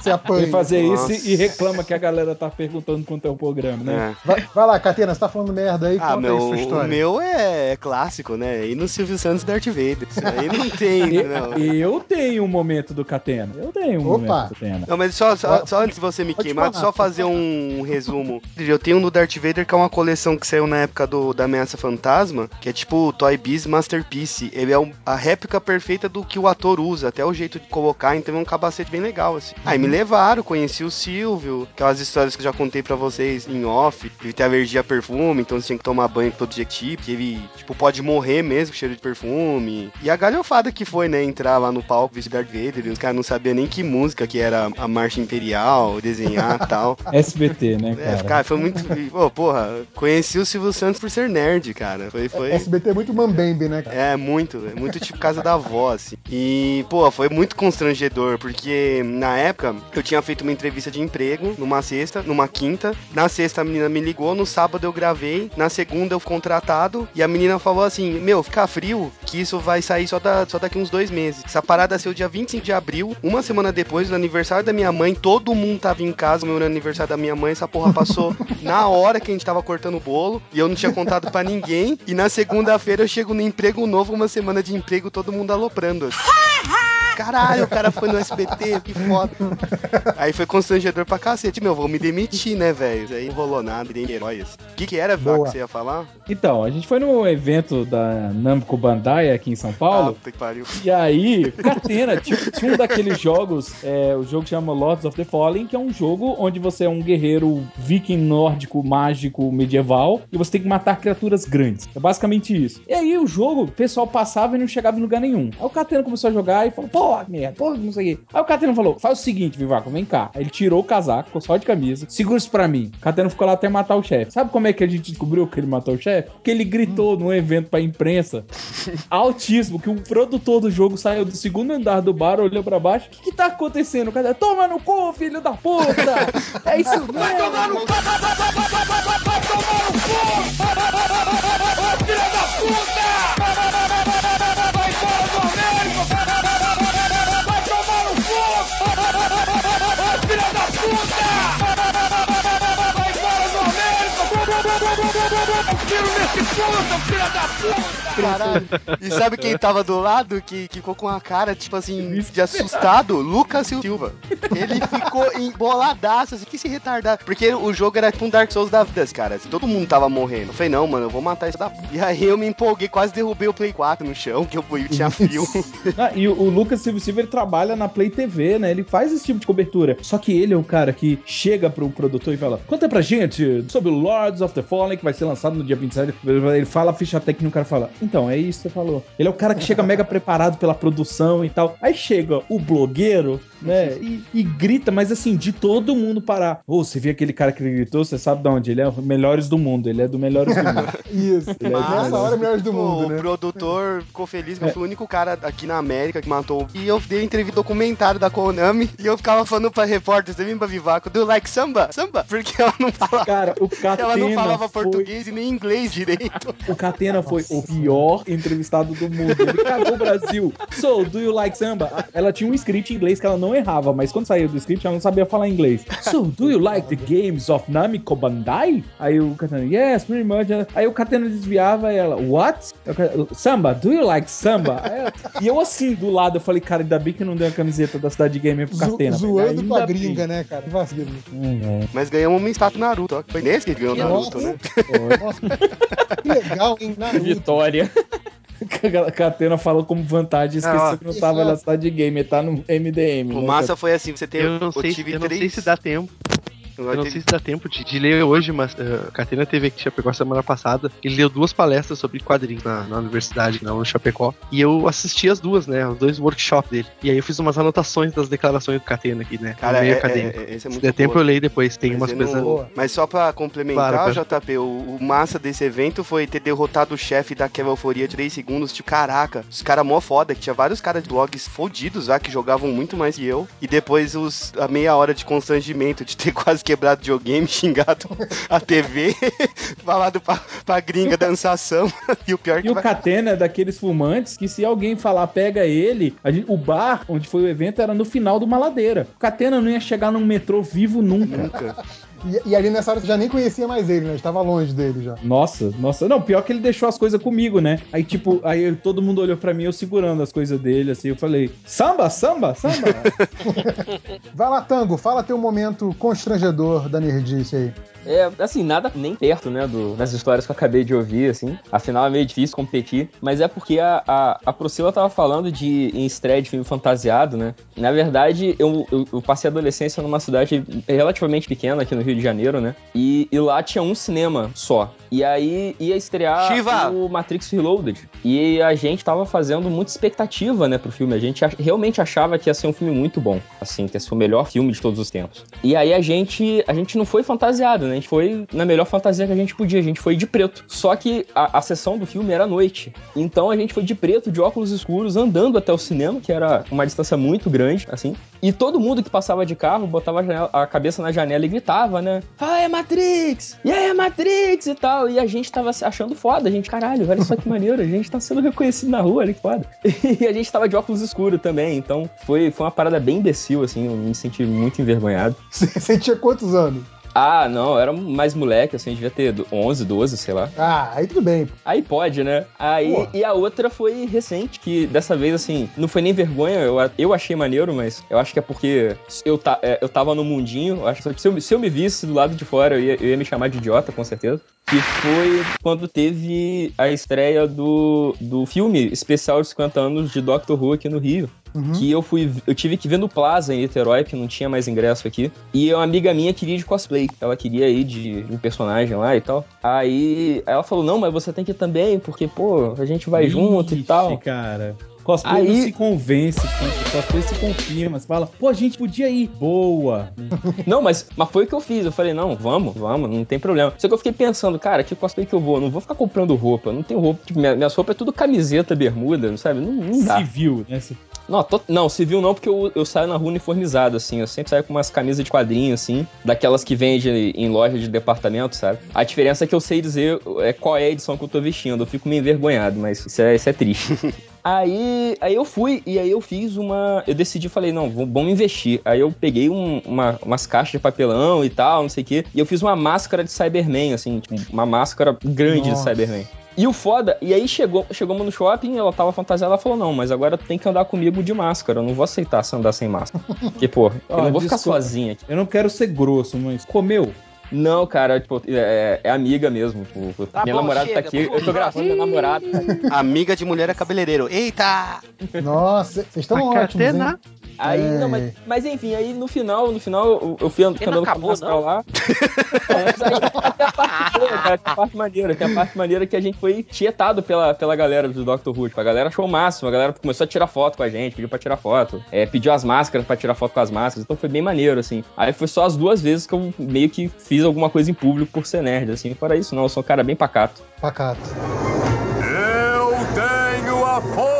Você apanha. Vem fazer Nossa. isso e reclama que a galera tá perguntando quanto é o programa, né? É. Vai, vai lá, Catena, você tá falando merda aí, Ah, conta meu, aí sua o meu é, é clássico, né? E no Silvio Santos Darth Vader. Isso aí não tem, não. E- Eu tenho um momento do Catena. Eu tenho um Opa. momento do Catena. Não, mas só, só, só antes de você me queimar, só fazer um resumo. Eu tenho um do Darth Vader, que é uma coleção que saiu na época do, da Ameaça Fantasma, que é tipo Toy Biz Masterpiece. Ele é um- a réplica perfeita do que o ator usa, até o jeito de colocar, então é um capacete bem legal, assim. Aí me levaram, conheci o Silvio, aquelas histórias que eu já contei pra vocês em off. Ele tem alergia a perfume, então você tinha que tomar banho todo jeito, que ele, tipo, pode morrer mesmo cheiro de perfume. E a galhofada que foi, né, entrar lá no palco vestido Darth Vader, e os caras não sabiam nem que música que era a Marcha Imperial, desenhar e tal. SBT, né, É, cara? cara, foi muito. Pô, porra, conheci o Silvio Santos por ser nerd, cara. Foi. foi... SBT é muito mambembe, né, cara? É, muito, é muito tipo casa da avó, assim. E, pô, foi muito constrangedor, porque na época eu tinha feito uma entrevista de emprego numa sexta, numa quinta. Na sexta a menina me ligou, no sábado eu gravei, na segunda eu fui contratado, e a menina falou assim: Meu, fica frio, que isso vai sair só, da, só daqui uns dois meses. Essa parada saiu dia 25 de abril, uma semana depois, no aniversário da minha mãe, todo mundo tava em casa, meu aniversário da minha mãe, essa porra passou na hora que a gente tava cortando o bolo, e eu não tinha contado pra ninguém. E na segunda-feira eu chego no emprego novo, uma semana de emprego, todo mundo aloprando. Caralho, o cara foi no SBT, que foda. Aí foi constrangedor pra cacete, meu, vou me demitir, né, velho? Aí não rolou nada, nem herói. assim. O que que era, Vá, que você ia falar? Então, a gente foi no evento da Namco Bandai aqui em São Ah, Paulo. puta que pariu. E aí, Catena, tinha, tinha um daqueles jogos, é, o jogo chama Lords of the Fallen, que é um jogo onde você é um guerreiro viking nórdico, mágico, medieval, e você tem que matar criaturas grandes. É basicamente isso. E aí o jogo, o pessoal passava e não chegava em lugar nenhum. Aí o Catena começou a jogar e falou, pô, merda, pô, não sei o quê. Aí o Catena falou, faz o seguinte, Vivaco, vem cá. Aí ele tirou o casaco, ficou só de camisa, segura isso pra mim. O Catena ficou lá até matar o chefe. Sabe como é que a gente descobriu que ele matou o chefe? Que ele gritou num evento pra imprensa altíssimo que o produtor do jogo saiu do segundo andar do bar, olhou pra baixo. O que, que tá acontecendo? Cara, toma no cu, filho da puta! É isso mesmo! Vai tomar no cu! Vai tomar no cu! Filha da puta! Puta! Vai fora Américo! Tiro nesse puta, filha da puta! Caralho. E sabe quem tava do lado que, que ficou com a cara, tipo assim, de assustado? Lucas Silva. Ele ficou emboladaço, assim, que se retardar. Porque o jogo era tipo um Dark Souls da vida, cara. Assim, todo mundo tava morrendo. Eu falei, não, mano, eu vou matar isso da p. E aí eu me empolguei, quase derrubei o Play 4 no chão, que eu fui, tinha fio. Ah, e o, o Lucas Silva Silva ele trabalha na Play TV, né? Ele faz esse tipo de cobertura. Só que ele é o cara que chega pro produtor e fala: Conta pra gente sobre o Lords of the Fallen, que vai ser lançado no dia 27. Ele fala a ficha técnica e o cara fala: Então, é isso que você falou. Ele é o cara que chega mega preparado pela produção e tal. Aí chega o blogueiro, né? E, e grita, mas assim, de todo mundo parar. Ô, você viu aquele cara que gritou? Você sabe de onde? Ele é o melhores do mundo. Ele é do melhores do mundo. Isso. Ele é Nessa hora, melhores do mundo, o né? produtor ficou feliz que eu fui o único cara aqui na América que matou. E eu dei entrevista documentário da Konami e eu ficava falando pra repórter, você vem pra Vivaco, do like samba? Samba? Porque ela não fala. Cara, o Ela não Catena, falava foi- português e nem inglês direito. O Catena foi o pior entrevistado do mundo. Ele cagou o Brasil. So, do you like samba? Ela tinha um script em inglês que ela não errava, mas quando saiu do script ela não sabia falar inglês. So, do you like the games of Namiko Bandai? Aí o Catena, yes, pretty much. Aí o Catena desviava e ela, what? Samba, do you like samba? Ela- e eu assim, do lado, eu falei, cara, ainda bem que não deu a camiseta da cidade gamer pro Zo- Catena. zoando velho. com a Ainda bem. gringa, né, cara? Vacilo. Mas ganhamos uma estátua Naruto, ó. Foi nesse que ele ganhou o Naruto, Nossa. né? Nossa, que legal, hein? Naruto. Vitória. A Catena falou como vantagem, esqueceu Ah, que não tava na cidade gamer, tá no MDM. O né, massa foi assim, você teve. Eu não sei, eu não sei se dá tempo. Eu não sei se dá tempo de, de ler hoje, mas uh, a Catena teve aqui Chapecó semana passada. Ele deu duas palestras sobre quadrinhos na, na universidade, na no Chapecó. E eu assisti as duas, né? Os dois workshops dele. E aí eu fiz umas anotações das declarações do Catena aqui, né? Cara, meio é- acadêmico. é- é- é se der tempo boa. eu leio depois. Tem Mas umas coisas. não- Mas só pra complementar, Claro, JP, o, o massa desse evento foi ter derrotado o chefe da Euforia 3 segundos. Tipo, caraca, os caras mó foda, que tinha vários caras de blogs fodidos já, que jogavam muito mais que eu. E depois os, a meia hora de constrangimento, de ter quase quebrado o videogame, xingado a TV, falado pra, pra gringa dançar samba. E o pior que E o vai- Catena é daqueles fumantes que se alguém falar pega ele, a gente- o bar onde foi o evento era no final de uma ladeira. O Catena não ia chegar num metrô vivo nunca. Nunca. E, e ali nessa hora você já nem conhecia mais ele, né? Estava longe dele já. Nossa, nossa. Não, pior que ele deixou as coisas comigo, né? Aí, tipo, aí todo mundo olhou pra mim, eu segurando as coisas dele, assim, eu falei, samba, samba, samba. Vai lá, Tango, fala teu momento constrangedor da nerdice aí. É, assim, nada nem perto, né, do- das histórias que eu acabei de ouvir, assim. Afinal, é meio difícil competir. Mas é porque a, a, a Priscila tava falando de em estreia de filme fantasiado, né? Na verdade, eu, eu, eu passei a adolescência numa cidade relativamente pequena aqui no Rio de Janeiro, né? E, e lá tinha um cinema só. E aí ia estrear Shiva! o Matrix Reloaded. E a gente tava fazendo muita expectativa, né, pro filme. A gente realmente achava que ia ser um filme muito bom. Assim, que ia ser o melhor filme de todos os tempos. E aí a gente, a gente não foi fantasiado, né? A gente foi na melhor fantasia que a gente podia. A gente foi de preto. Só que a, a sessão do filme era à noite. Então a gente foi de preto, de óculos escuros, andando até o cinema, que era uma distância muito grande, assim. E todo mundo que passava de carro botava a, janela- a cabeça na janela e gritava, né? Ah, é Matrix! E aí, é Matrix! E tal. E a gente tava achando foda. A gente, caralho, olha só que maneiro. A gente tá sendo reconhecido na rua, olha que foda. E a gente tava de óculos escuros também. Então foi, foi uma parada bem imbecil, assim. Eu me senti muito envergonhado. Você tinha quantos anos? Ah, não, era mais moleque, assim, devia ter 11, 12, sei lá. Ah, aí tudo bem. Aí pode, né? Aí, e a outra foi recente, que dessa vez, assim, não foi nem vergonha, eu, eu achei maneiro, mas eu acho que é porque eu, ta, é, eu tava no mundinho, eu acho que se eu, se eu me visse do lado de fora, eu ia, eu ia me chamar de idiota, com certeza. Que foi quando teve a estreia do, do filme especial de 50 anos de Doctor Who aqui no Rio. Uhum. Que eu fui. Eu tive que ver no Plaza em Niterói, que não tinha mais ingresso aqui. E uma amiga minha queria ir de cosplay. Ela queria ir de, de um personagem lá e tal. Aí ela falou: não, mas você tem que ir também, porque, pô, a gente vai junto e Ixi, tal. cara. Cosplay Aí- não se convence, gente. Cosplay se confirma. Você fala, pô, a gente podia ir. Boa. Não, mas, mas foi o que eu fiz. Eu falei, não, vamos, vamos, não tem problema. Só que eu fiquei pensando, cara, que cosplay que eu vou? Eu não vou ficar comprando roupa. Não tenho roupa. Tipo, minha, minhas roupas é tudo camiseta, bermuda, sabe? Não, não dá. Civil, né? Se- Não, to- não, civil não, porque eu, eu saio na rua uniformizado, assim. Eu sempre saio com umas camisas de quadrinho, assim, daquelas que vende em loja de departamento, sabe? A diferença é que eu sei dizer é, qual é a edição que eu tô vestindo. Eu fico meio envergonhado, mas isso é, isso é triste. aí, aí eu fui e aí eu fiz uma. Eu decidi, falei, não, vamos investir. Aí eu peguei um- uma- umas caixas de papelão e tal, não sei o quê. E eu fiz uma máscara de Cyberman, assim, tipo, uma máscara grande Nossa. de Cyberman. E o foda, e aí chegou, chegamos no shopping, ela tava fantasiada, ela falou, não, mas agora tu tem que andar comigo de máscara, eu não vou aceitar se andar sem máscara. Porque, pô, eu não vou ficar sozinha aqui. Eu não quero ser grosso, mas comeu. Não, cara, tipo, é, é amiga mesmo. Tipo, Tá minha bom, namorada chega, tá aqui, eu tô gravando minha namorada. Amiga de mulher é cabeleireiro. Eita! Nossa, vocês estão A ótimos, hein? Aí, É. não, mas, mas enfim, aí no final, no final, eu, eu fui andando com a acabou, máscara não? lá. Não, tem a parte boa, cara, tem a parte maneira, tem a parte maneira que a gente foi tietado pela, pela galera do Dr. Who. Tipo, a galera achou o máximo, a galera começou a tirar foto com a gente, pediu pra tirar foto, é, pediu as máscaras pra tirar foto com as máscaras, então foi bem maneiro, assim. Aí foi só as duas vezes que eu meio que fiz alguma coisa em público por ser nerd, assim. Fora isso, não, eu sou um cara bem pacato. Pacato. Eu tenho a força!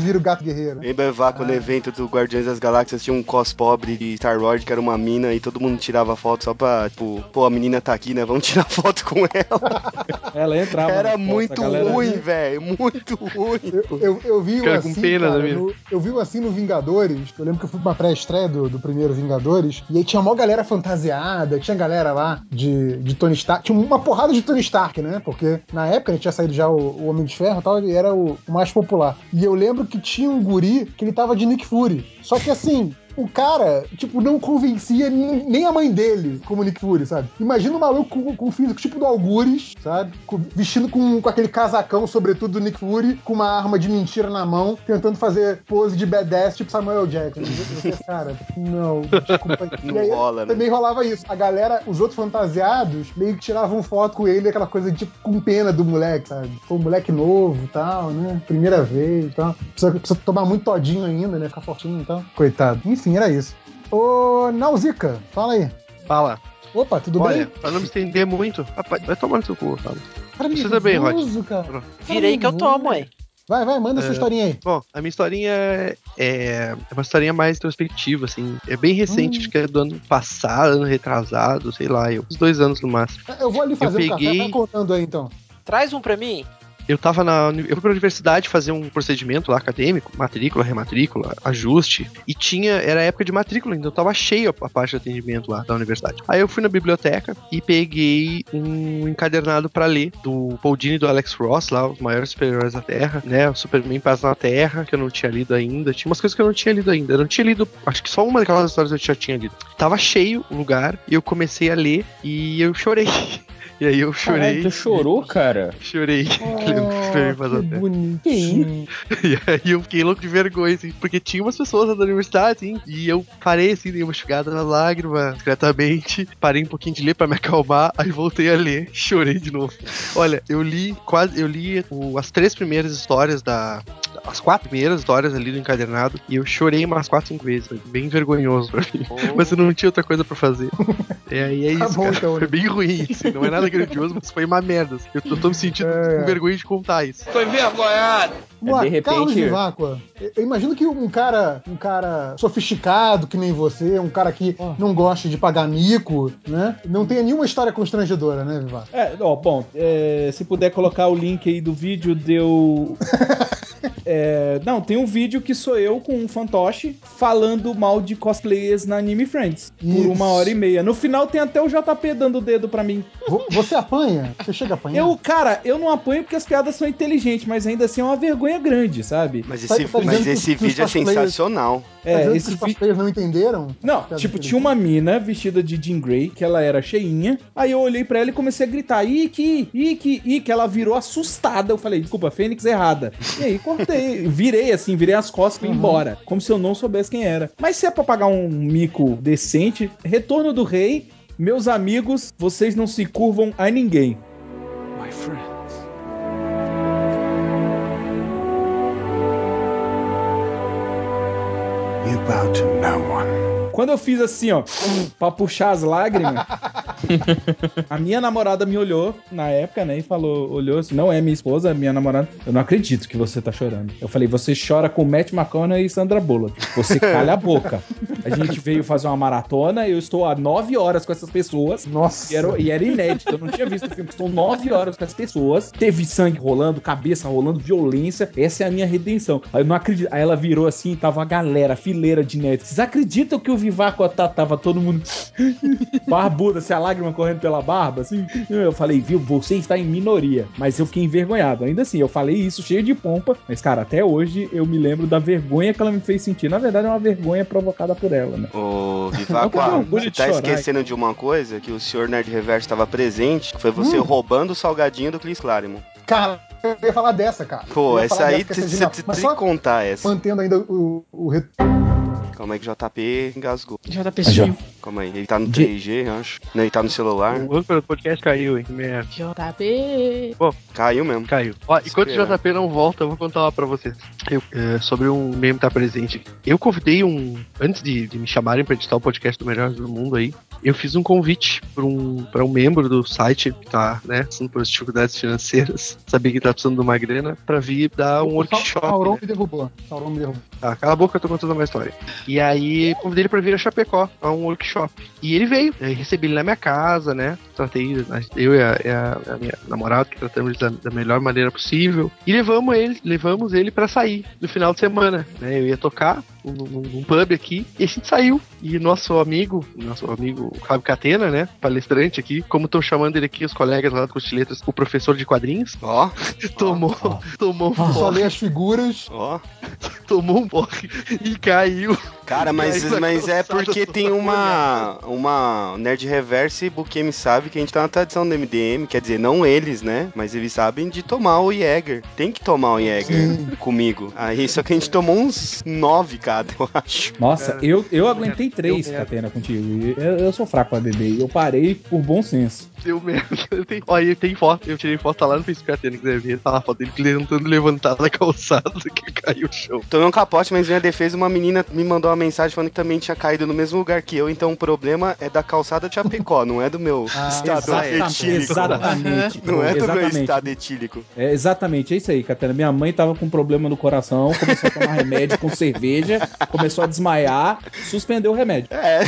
Vira o gato guerreiro. Lembra Evaco no evento do Guardiões das Galáxias tinha um cos pobre de Star Wars que era uma mina e todo mundo tirava foto só pra, tipo, pô, a menina tá aqui, né? Vamos tirar foto com ela. Ela entrava. Era muito a galera- ruim, velho. Muito ruim. Eu, eu vi um Cara, com assim, pena cara, no- eu vi um assim no Vingadores. Eu lembro que eu fui pra uma pré-estreia do, do primeiro Vingadores. E aí tinha uma galera fantasiada, tinha galera lá de, de Tony Stark. Tinha uma porrada de Tony Stark, né? Porque na época né, tinha saído já o, o Homem de Ferro e tal, e era o, o mais popular. E eu lembro que tinha um guri que ele tava de Nick Fury. Só que assim. O cara, tipo, não convencia nem a mãe dele como Nick Fury, sabe? Imagina um maluco com, com físico tipo do Algures, sabe? Com- vestindo com, com aquele casacão, sobretudo do Nick Fury, com uma arma de mentira na mão, tentando fazer pose de badass, tipo Samuel Jackson. Eu falei, cara, não, desculpa. Não aí rola, né? também rolava isso. A galera, os outros fantasiados, meio que tiravam foto com ele, aquela coisa tipo com pena do moleque, sabe? Foi um moleque novo e tal, né? Primeira vez e tal. Precisa, precisa tomar muito todinho ainda, né? Ficar fortinho e tal. Coitado. Enfim, era isso. Ô, Nauzica, fala aí. Fala. Opa, tudo Olha, bem? pra não me estender muito, rapaz, vai tomar no seu cu, fala. Cara, você tá bem, Rod? Virei que eu tomo, ué. Vai, vai, manda sua É. historinha aí. Bom, a minha historinha é, é uma historinha mais introspectiva, assim. É bem recente, Hum. acho que é do ano passado, ano retrasado, sei lá, eu, uns dois anos no máximo. Eu vou ali fazer um café, peguei- vai contando aí então. Traz um pra mim. Eu tava na. Eu fui pra universidade fazer um procedimento lá acadêmico, matrícula, rematrícula, ajuste. E tinha. Era época de matrícula, então tava cheio a, a parte de atendimento lá da universidade. Aí eu fui na biblioteca e peguei um encadernado pra ler do Paul Dini e do Alex Ross, lá, os maiores super-heróis da Terra, né? O Superman Paz na Terra, que eu não tinha lido ainda. Tinha umas coisas que eu não tinha lido ainda. Eu não tinha lido. Acho que só uma daquelas histórias eu já tinha lido. Tava cheio o lugar e eu comecei a ler e eu chorei. E aí eu chorei. Caralho, tu chorou, cara? Chorei. lendo o Superman Paz na que bonitinho. E aí eu fiquei louco de vergonha, assim, porque tinha umas pessoas lá da universidade, assim, e eu parei, assim, dei uma chegada na lágrima, discretamente, parei um pouquinho de ler pra me acalmar, aí voltei a ler, chorei de novo. Olha, eu li quase, eu li o- as três primeiras histórias da... As quatro primeiras histórias ali do encadernado, e eu chorei umas quatro, cinco vezes, foi bem vergonhoso pra mim. Mas eu não tinha outra coisa pra fazer. E aí é Tá isso, bom, cara. então, Foi né? bem ruim, assim, não é nada grandioso, mas foi uma merda. Eu, eu tô me sentindo É, com é. vergonha de contar isso. Tô envergonhado. Vamos lá, de repente- Carlos Viváqua. Eu- Eu imagino que um cara, um cara sofisticado que nem você, um cara que não gosta de pagar mico, né? Não tenha nenhuma história constrangedora, né, Viváqua? É, ó, bom, é, se puder colocar o link aí do vídeo, deu. É, não, tem um vídeo que sou eu com um fantoche falando mal de cosplayers na Anime Friends. Por Isso. uma hora e meia. No final tem até o JP dando o dedo pra mim. Vo- Você apanha? Você chega a apanhar? Eu, cara, eu não apanho porque as piadas são inteligentes, mas ainda assim é uma vergonha grande, sabe? Mas Tá- esse, tá mas que esse que vídeo é sensacional. Tá É, dizendo esse que os vídeo. cosplayers não entenderam? Não, tipo, tinha uma mina vestida de Jean Grey, que ela era cheinha. Aí eu olhei pra ela e comecei a gritar: Ike, Ike, Ike. Ela virou assustada. Eu falei: desculpa, Fênix errada. E aí cortei, virei assim, virei as costas e fui Uhum. embora. Como se eu não soubesse quem era. Mas se é pra pagar um mico decente, Retorno do Rei, meus amigos, vocês não se curvam a ninguém. My friends. You bow to no one. Quando eu fiz assim, ó, pra puxar as lágrimas, a minha namorada me olhou na época, né, e falou, olhou assim, não é minha esposa, é minha namorada. Eu não acredito que você tá chorando. Eu falei, você chora com Matt McConaughey e Sandra Bullock. Você calha a boca. A gente veio fazer uma maratona, eu estou há nove horas com essas pessoas. Nossa. E era, e era inédito, eu não tinha visto o filme. Estou nove horas com as pessoas. Teve sangue rolando, cabeça rolando, violência. Essa é a minha redenção. Aí eu não acredito. Aí ela virou assim, tava a galera, fileira de net. Vocês acreditam que o Vivaco tá, tava todo mundo barbudo, assim, a lágrima correndo pela barba, assim? Eu falei, viu, você está em minoria. Mas eu fiquei envergonhado. Ainda assim, eu falei isso cheio de pompa. Mas, cara, até hoje eu me lembro da vergonha que ela me fez sentir. Na verdade, é uma vergonha provocada por ela, né? Ô, orgulho você tá chorar, esquecendo de uma coisa, que o senhor Nerd Reverso estava presente, que foi você Hum. roubando o salgadinho do Chris Claremont. Cara, eu ia falar dessa, cara. Pô, essa aí que você é tem que só contar essa. mantendo ainda o, o, re- Calma aí que o JP engasgou. JP sumiu. Calma aí, ele tá no De- 3G, eu acho. Não, ele tá no celular. O âncora do podcast caiu, hein? Merda. JP. Caiu mesmo. Caiu. Ó, enquanto o. JP não volta, eu vou contar lá pra vocês. Eu, é, sobre um meme que tá presente. Eu convidei um. Antes de, de me chamarem pra editar o podcast do Melhores do Mundo aí, eu fiz um convite pra um, pra um membro do site que tá, né, passando por dificuldades financeiras, sabia que tá precisando de uma grana, pra vir dar um O workshop. Sauron né? me derrubou. Sauron me derrubou. Tá, cala a boca, eu tô contando uma história. E aí, convidei ele pra vir a Chapecó, a um workshop. E ele veio, aí recebi ele na minha casa, né? Tratei, eu e a, e a- a minha namorada, que tratamos da, da melhor maneira possível. E levamos ele, levamos ele pra sair no final de semana, né? Eu ia tocar num, num- pub aqui, e a gente saiu. E nosso amigo, nosso amigo Fábio Catena, né? Palestrante aqui, como estão chamando ele aqui, os colegas lá do Curso de Letras, o professor de quadrinhos, Ó, tomou, tomou um Só lê as figuras. ó. tomou um porre e caiu. Cara, mas, mas é porque tem uma, uma Nerd Reverse e Bukemi sabe que a gente tá na tradição do MDM, quer dizer, não eles, né? Mas eles sabem de tomar o Jäger. Tem que tomar o Jäger comigo. Aí, só que a gente tomou uns nove cada, eu acho. Nossa, eu, eu aguentei Deu três. Catena, contigo. Eu, eu sou fraco pra beber. E eu parei por bom senso. Deu merda. Eu tenho- Olha, eu tenho foto. Eu tirei foto tá lá no Facebook, quem quiser ver. Tá lá a foto dele tentando levantar da calçada que caiu o chão. Tomei um capote, mas minha defesa, uma menina me mandou uma mensagem falando que também tinha caído no mesmo lugar que eu. Então o problema é da calçada de Chapecó, não é do meu Ah, estado Exatamente, etílico. exatamente. Não é do meu exatamente. estado etílico. É, exatamente, é isso aí, Catena. Minha mãe tava com problema no coração, começou a tomar remédio com cerveja, começou a desmaiar, suspendeu o remédio. É.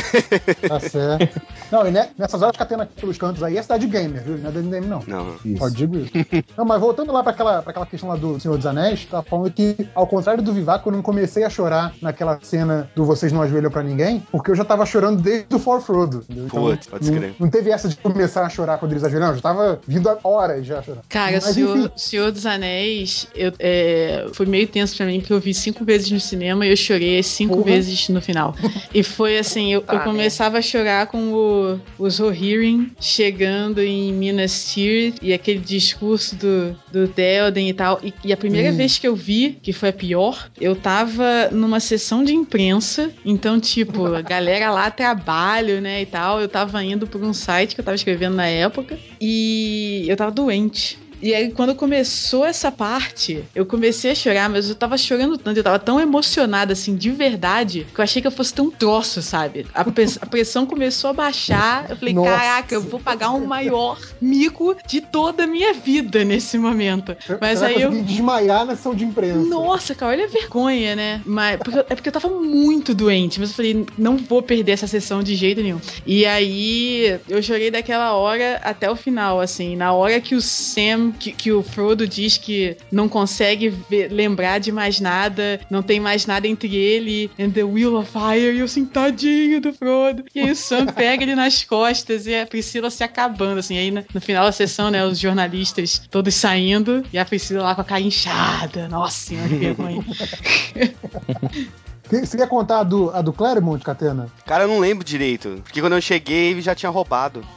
Tá certo. Não, e ne- nessas horas aqui pelos cantos aí é cidade gamer, viu? Não é MDM, não. Não. Isso. Só digo isso. Não, mas voltando lá pra aquela, pra aquela questão lá do Senhor dos Anéis, tá falando que, ao contrário do Vivaco, eu não comecei a chorar naquela cena do Vocês Não Ajoelham Pra Ninguém, porque eu já tava chorando desde o For Frodo. Então, Putz, pode não, escrever. não teve essa de começar a chorar quando eles ajoelham, eu já tava vindo há horas já chorando. Cara, Mas, Senhor. Senhor dos Anéis, eu, é, foi meio tenso pra mim, porque eu vi cinco vezes no cinema e eu chorei cinco Porra. vezes no final. E foi assim, eu, eu Tá, começava a chorar com o, os Rohirrim chegando em Minas Tirith e aquele discurso do, do Théoden e tal. E, e a primeira Hum. vez que eu vi, que foi a pior, eu tava numa sessão de imprensa, então, tipo, a galera lá trabalho, né, e tal. Eu tava indo por um site que eu tava escrevendo na época e eu tava doente. E aí, quando começou essa parte, eu comecei a chorar, mas eu tava chorando tanto, eu tava tão emocionada, assim, de verdade, que eu achei que eu fosse ter um troço, sabe? A, a pressão começou a baixar. Eu falei, Nossa. caraca, eu vou pagar o maior mico de toda a minha vida nesse momento. Mas vai aí eu. desmaiar na sessão de imprensa. Nossa, cara, olha a vergonha, né? Mas, porque- é porque eu tava muito doente, mas eu falei, não vou perder essa sessão de jeito nenhum. E aí eu chorei daquela hora até o final, assim. Na hora que o Sam, que, que o Frodo diz que não consegue ver- lembrar de mais nada, não tem mais nada entre ele and the Wheel of Fire, e eu assim, tadinho do Frodo. E aí o Sam pega ele nas costas e a Priscila se acabando, assim. Aí no, no final da sessão, né, os jornalistas todos saindo e a Priscila lá com a cara inchada. Nossa senhora, que vergonha. Você quer contar a do, a do Claremont, Catena? Cara, eu não lembro direito. Porque quando eu cheguei, ele já tinha roubado.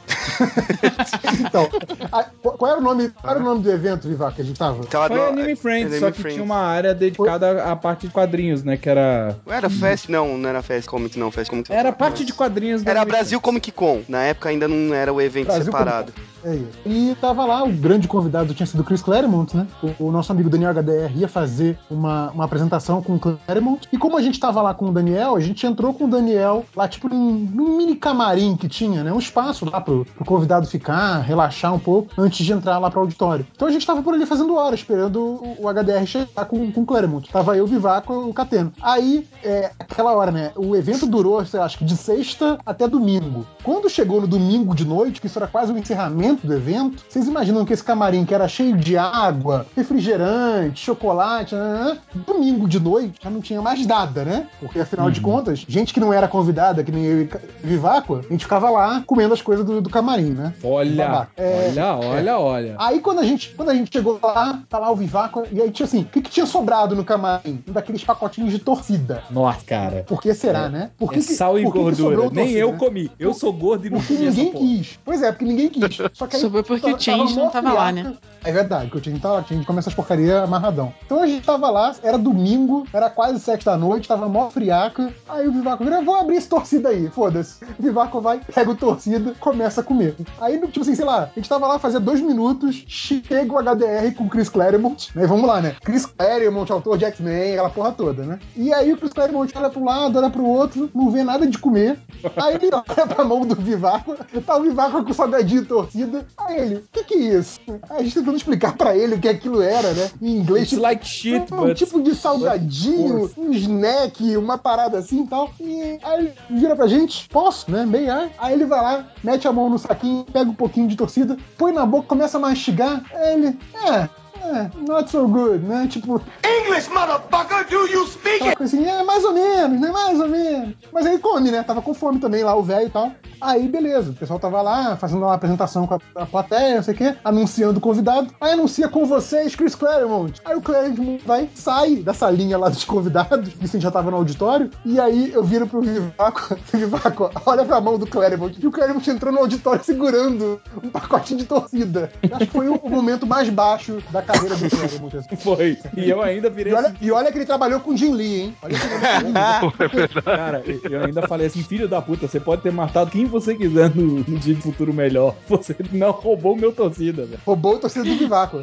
Então, a- qual era o nome, qual era o nome do evento, Vivaco, que a gente tava? Tava Foi no- Anime Friends, Anime só que Friends. tinha uma área dedicada à parte de quadrinhos, né? Que era. Não era Fest? Não, não era Fest Comics, não. Fest Comics. Era parte de quadrinhos Era Anime Brasil Comic Con. Na época ainda não era o evento Brasil separado. É isso. E tava lá, o grande convidado tinha sido o Chris Claremont, né? O, o nosso amigo Daniel HDR ia fazer uma, uma apresentação com o Claremont. E como a gente tava lá com o Daniel, a gente entrou com o Daniel lá, tipo, num, num mini camarim que tinha, né? Um espaço lá pro, pro convidado ficar, relaxar um pouco, antes de entrar lá pro auditório. Então a gente tava por ali fazendo hora, esperando o, o HDR chegar com, com o Claremont. Tava eu, o Vivaco o Cateno. Aí, é, aquela hora, né? O evento durou, sei lá, acho que de sexta até domingo. Quando chegou no domingo de noite, que isso era quase o encerramento do evento, vocês imaginam que esse camarim que era cheio de água, refrigerante, chocolate, né, domingo de noite já não tinha mais nada, né? Porque afinal de contas, gente que não era convidada, que nem eu e Viváqua, a gente ficava lá comendo as coisas do, do camarim, né? Olha. É, olha, olha, olha. Aí quando a gente, quando a gente chegou lá, tá lá o Viváqua, e aí tinha assim, o que, que tinha sobrado no camarim? Um daqueles pacotinhos de torcida. Nossa, cara. Por que será, né? Por que É que- sal e por que que gordura. sobrou Nem torcida, eu né? comi. Eu sou gordo e não Porque comi essa ninguém porra. quis. Pois é, porque ninguém quis. Só que aí Sobrou porque o tava Change não tava lá, né? É verdade, que o time tá lá, o time começa as porcarias amarradão. Então a gente tava lá, era domingo, era quase sete da noite, tava mó friaca. Aí o Vivaco vira, vou abrir esse torcida aí, foda-se. O Vivaco vai, pega o torcida, começa a comer. Aí, tipo assim, sei lá, a gente tava lá fazia dois minutos, chega o HDR com o Chris Claremont, né? Vamos lá, né? Chris Claremont, autor de X-Men, aquela porra toda, né? E aí o Chris Claremont olha pro lado, olha pro outro, não vê nada de comer. Aí ele olha pra mão do Vivaco, tá o Vivaco com o salgadinho torcida. Aí ele, o que que é isso? Aí a gente tentando explicar pra ele o que aquilo era, né? Em inglês. It's like shit, um but... tipo de salgadinho, um snack, uma parada assim e tal. E aí ele vira pra gente, posso, né? Meio ar. Aí ele vai lá, mete a mão no saquinho, pega um pouquinho de torcida, põe na boca, começa a mastigar. Aí ele, é. É, not so good, né? Tipo, English, motherfucker, do you speak coisa assim, é mais ou menos, né? Mais ou menos. Mas aí come, né? Tava com fome também lá, o velho e tal. Aí, beleza. O pessoal tava lá fazendo uma apresentação com a, a plateia, não sei o quê, anunciando o convidado. Aí anuncia com vocês, Chris Claremont. Aí o Claremont vai, sai da salinha lá dos convidados, que assim, já tava no auditório. E aí eu viro pro Vivaco, Vivaco, olha pra mão do Claremont. E o Claremont entrou no auditório segurando um pacote de torcida. Acho que foi o, o momento mais baixo da carreira do assim. Foi. E eu ainda virei E olha, e olha que ele trabalhou com Jim Lee, hein? Olha que ele trabalhou com Jim Lee. Cara, eu ainda falei assim, filho da puta, você pode ter matado quem você quiser no, no dia de futuro melhor. Você não roubou meu torcida, velho. Roubou o torcedor do Vivaco.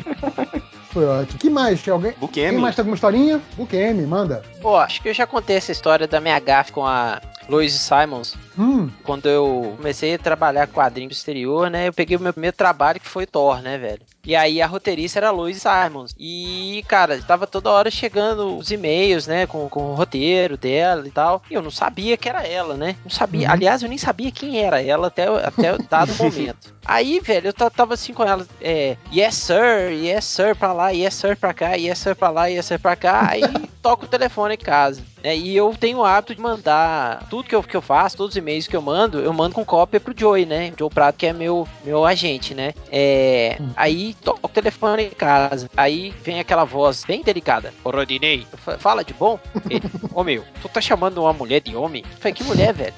Foi ótimo. que mais? Tem alguém? Bukemi. Quem mais tem alguma historinha? O QM, manda. Pô, acho que eu já contei essa história da minha gafe com a Louise Simons. Hum, Quando eu comecei a trabalhar quadrinho do exterior, né? Eu peguei o meu primeiro trabalho que foi Thor, né, velho? E aí a roteirista era a Louise Simons. E, cara, tava toda hora chegando os e-mails, né? Com, com o roteiro dela e tal. E eu não sabia que era ela, né? Não sabia. Aliás, eu nem sabia quem era ela até, até o dado momento. Aí, velho, eu ta- tava assim com ela, é, yes sir, yes sir pra lá, yes sir pra cá, yes sir pra lá, yes sir pra cá. Aí toca o telefone em casa. Né? e eu tenho o hábito de mandar tudo que eu, que eu faço, todos os e-mails que eu mando, eu mando com cópia pro Joey, né? O Joe Prato, que é meu, meu agente, né? É, aí toca o telefone em casa. Aí vem aquela voz bem delicada. Ô, Rodinei, fala de bom? Ele, ô meu, tu tá chamando uma mulher de homem? Eu falei, que mulher, velho?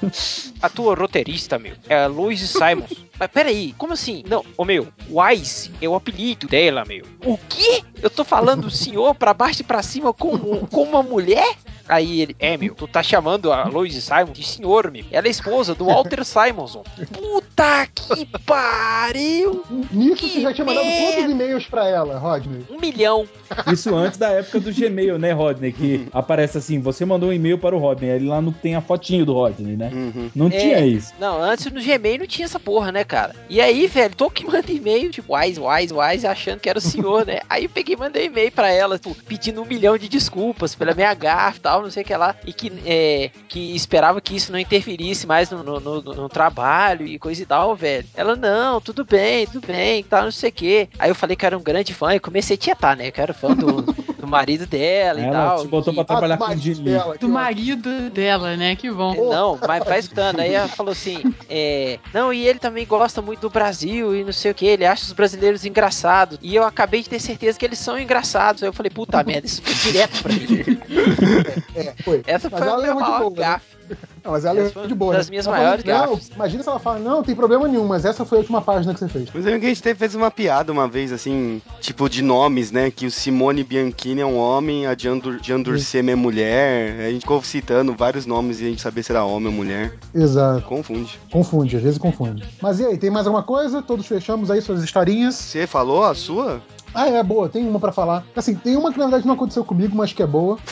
A tua roteirista, meu, é a Louise Simons. Mas peraí, como assim? Não, ô meu, Wise é o apelido dela, meu. O quê? Eu tô falando o senhor pra baixo e pra cima como, como uma mulher? Aí ele, é meu, tu tá chamando a Louise Simons de senhor, meu. Ela é esposa do Walter Simonson. Puta que pariu! Nisso Que você já tinha mandado merda. quantos e-mails pra ela, Rodney? Um milhão. Isso antes da época do Gmail, né, Rodney? Que aparece assim, você mandou um e-mail para o Rodney, aí lá não tem a fotinho do Rodney, né? Uhum. Não É. tinha isso. Não, antes no Gmail não tinha essa porra, né, cara? E aí, velho, tô que manda e-mail, tipo, wise, wise, wise, achando que era o senhor, né? Aí eu peguei e mandei e-mail pra ela, tipo, pedindo um milhão de desculpas pela minha gafe e tal, não sei o que lá. E que, é, que esperava que isso não interferisse mais no, no, no- no trabalho e coisa e tal, velho. Ela, não, tudo bem, tudo bem, tal, não sei o que. Aí eu falei que era um grande fã e comecei a tietar, né? Que eu era fã do, do marido dela e Ela tal. te botou que- pra trabalhar Ah, com mas Jim Lee. dela, que Do marido dela, né? Que bom. Não, mas vai escutando. Aí ela falou assim: é, Não, e ele também gosta muito do Brasil e não sei o que. Ele acha os brasileiros engraçados. E eu acabei de ter certeza que eles são engraçados. Aí eu falei: Puta merda, isso foi direto pra mim. É, foi. Essa Mas foi a ela minha maior né? gafe. Não, mas ela Essa é foi de boa. das né? minhas Ela maiores fala, não. Imagina se ela fala, não, tem problema nenhum, mas essa foi a última página que você fez. Mas eu lembro que a gente teve- fez uma piada uma vez, assim, tipo de nomes, né? Que o Simone Bianchini é um homem, a Jean, Dur Jean Dursema é mulher. A gente ficou citando vários nomes e a gente sabia se era homem ou mulher. Exato. Confunde. Confunde, às vezes confunde. Mas e aí, tem mais alguma coisa? Todos fechamos aí suas historinhas? Você falou a sua? Ah, é boa, tem uma pra falar. Assim, tem uma que na verdade não aconteceu comigo, mas que é boa.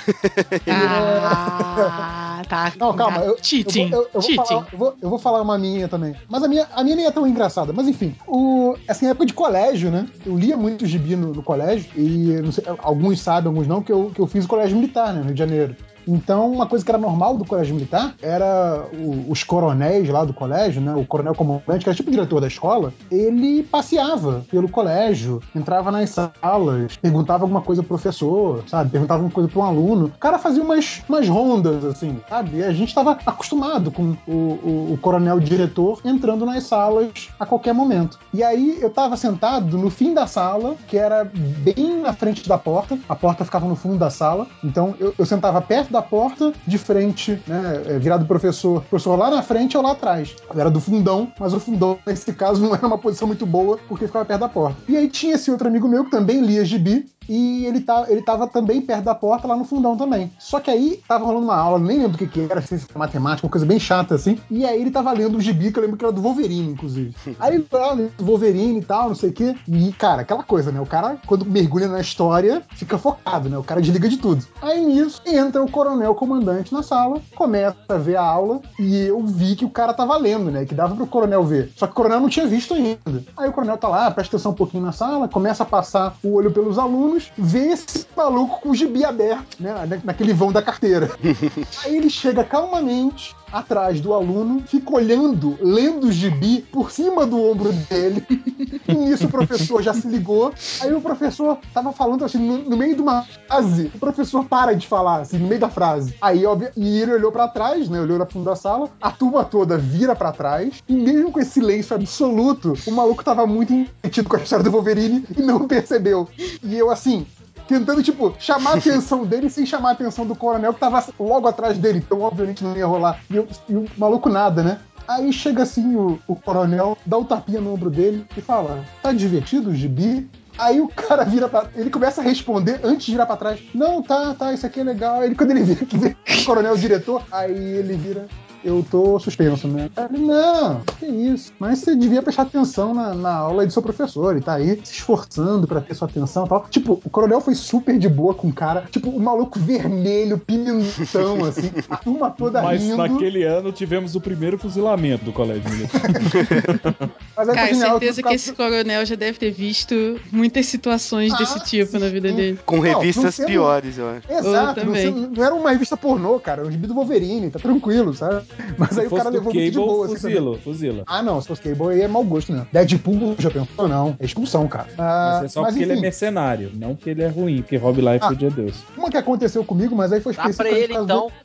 Ah, tá. Não, calma, eu, Cheating. eu, vou, eu, eu vou Cheating. falar, eu, vou, eu vou falar uma minha também. Mas a minha, a minha nem é tão engraçada. Mas enfim, o, assim, época de colégio, né? Eu lia muito gibi no, no colégio, e sei, alguns sabem, alguns não, que eu, que eu fiz o colégio militar, né, no Rio de Janeiro. Então, uma coisa que era normal do colégio militar era o- os coronéis lá do colégio, né? O coronel comandante, que era tipo o diretor da escola, ele passeava pelo colégio, entrava nas salas, perguntava alguma coisa pro professor, sabe? Perguntava alguma coisa pro um aluno. O cara fazia umas, umas rondas, assim, sabe? E a gente estava acostumado com o, o- o coronel diretor entrando nas salas a qualquer momento. E aí eu tava sentado no fim da sala, que era bem na frente da porta, a porta ficava no fundo da sala, então eu, eu sentava perto da porta, de frente, né? é, Virado pro professor. Professor lá na frente ou lá atrás. Era do fundão, mas o fundão, nesse caso, não era uma posição muito boa, porque ficava perto da porta. E aí tinha esse outro amigo meu que também lia gibi, e ele, tá, ele tava também perto da porta, lá no fundão também. Só que aí tava rolando uma aula, nem lembro do que, que era, era matemática, uma coisa bem chata assim. E aí ele tava lendo o gibi, que eu lembro que era do Wolverine, inclusive. Aí ele tava lendo do Wolverine e tal, não sei o quê. E, cara, aquela coisa, né? O cara, quando mergulha na história, fica focado, né? O cara desliga de tudo. Aí nisso, entra o coronel comandante na sala, começa a ver a aula, e eu vi que o cara tava lendo, né? Que dava pro coronel ver. Só que o coronel não tinha visto ainda. Aí o coronel tá lá, presta atenção um pouquinho na sala, começa a passar o olho pelos alunos, vê esse maluco com o gibi aberto, né? na- Naquele vão da carteira. Aí ele chega calmamente atrás do aluno, fica olhando, lendo o gibi por cima do ombro dele. E nisso o professor já se ligou. Aí o professor tava falando assim, no, no meio de uma frase, o professor para de falar, assim, no meio da frase. Aí, óbvio, e ele olhou pra trás, né? Olhou na fundo da sala, a turma toda vira pra trás, e mesmo com esse silêncio absoluto, o maluco tava muito entretido com a história do Wolverine e não percebeu. E eu, assim, tentando, tipo, chamar a atenção dele sem chamar a atenção do coronel que tava logo atrás dele, então obviamente não ia rolar. E, eu- e o maluco nada, né? Aí chega assim o, o coronel, dá um tapinha no ombro dele e fala: Tá divertido o gibi? Aí o cara vira pra. Ele começa a responder antes de virar pra trás. Não, tá, tá, isso aqui é legal. Aí ele, quando ele vira que vê o coronel o diretor, aí ele vira. Eu tô suspenso, né? Ele, não, que isso. Mas você devia prestar atenção na, na aula do seu professor. Ele tá aí se esforçando pra ter sua atenção e tal. Tipo, o coronel foi super de boa com o cara. Tipo, o maluco vermelho, pimentão, assim. A turma toda Mas rindo. naquele ano tivemos o primeiro fuzilamento do colégio militar. Mas aí Cara, genial, certeza eu que esse coronel já deve ter visto muitas situações Ah, desse tipo na vida dele. Com Não, revistas não piores, eu acho. Exato, Eu não, não era uma revista pornô, cara, era um gibi do Wolverine, tá tranquilo, sabe? Mas aí o cara do levou muito de Cable, boa, assim, também. fuzila. Ah, não, se fosse Cable aí é mau gosto, né? Deadpool já pensou? Não, é expulsão, cara. Ah, Mas é só porque ele é enfim, mercenário, não porque ele é ruim, porque Rob Liefeld é Deus. uma que aconteceu comigo, mas aí foi Dá pra específico. ele então.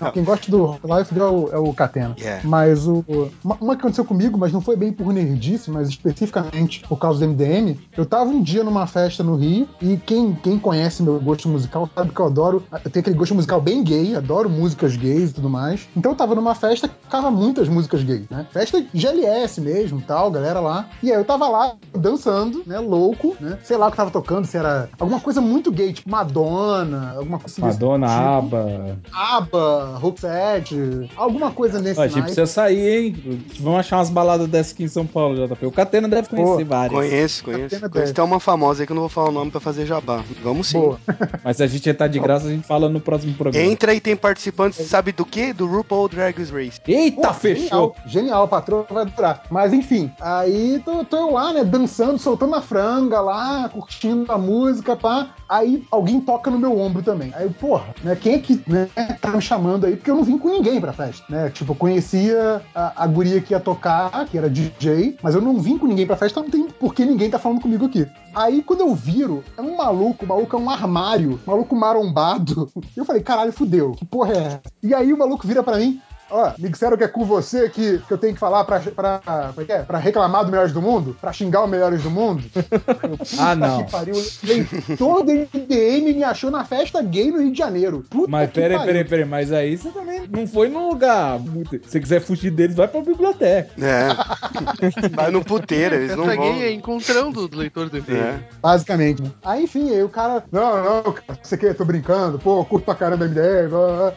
Não, quem gosta do Life é o, é o Catena. Yeah. Mas o. Uma, uma que aconteceu comigo, mas não foi bem por nerdice, mas especificamente por causa do MDM. Eu tava um dia numa festa no Rio, e quem, quem conhece meu gosto musical sabe que eu adoro. Eu tenho aquele gosto musical bem gay, adoro músicas gays e tudo mais. Então eu tava numa festa que tocava muitas músicas gays, né? Festa GLS mesmo tal, galera lá. E aí eu tava lá dançando, né? Louco, né? Sei lá o que tava tocando, se era alguma coisa muito gay, tipo Madonna, alguma coisa assim. Madonna, tipo. Aba. ABBA, Roxette, alguma coisa nesse Ó, a gente naipe. precisa sair, hein? Vamos achar umas baladas dessas aqui em São Paulo, JP. O Catena deve conhecer Pô, várias. Conheço, conheço. Catena Conheço até uma famosa aí que eu não vou falar o nome pra fazer jabá. Vamos sim. Boa. Mas se a gente entrar de graça, a gente fala no próximo programa. Entra e tem participantes, sabe do quê? Do RuPaul Drag Race. Eita, Pô, fechou! Genial, genial, a patroa vai durar. Mas enfim, aí tô, tô eu lá, né, dançando, soltando a franga lá, curtindo a música, pá. Aí alguém toca no meu ombro também. Aí, porra, né, quem é que né, tá me chamando aí? Porque eu não vim com ninguém pra festa, né? Tipo, eu conhecia a, a guria que ia tocar, que era DJ, mas eu não vim com ninguém pra festa, então não tem por que ninguém tá falando comigo aqui. Aí, quando eu viro, é um maluco, o maluco é um armário, maluco marombado. Eu falei, caralho, fudeu, que porra é? E aí o maluco vira pra mim, Ó, me disseram que é com você que, que eu tenho que falar pra, pra, pra, quê? pra reclamar do Melhores do Mundo? Pra xingar o Melhores do Mundo? Eu, Ah, não. Que pariu. Leitor do MDM me achou na festa gay no Rio de Janeiro. Puta Mas que peraí, peraí, peraí, mas aí você também não foi num lugar. muito- Se você quiser fugir deles, vai pra biblioteca. É. Vai no puteiro, eles não vão. gay é encontrando os leitores do MDM. É. Basicamente. Aí, enfim, aí o cara. Não, não, cara, você quer, tô brincando, pô, curto pra caramba MDM.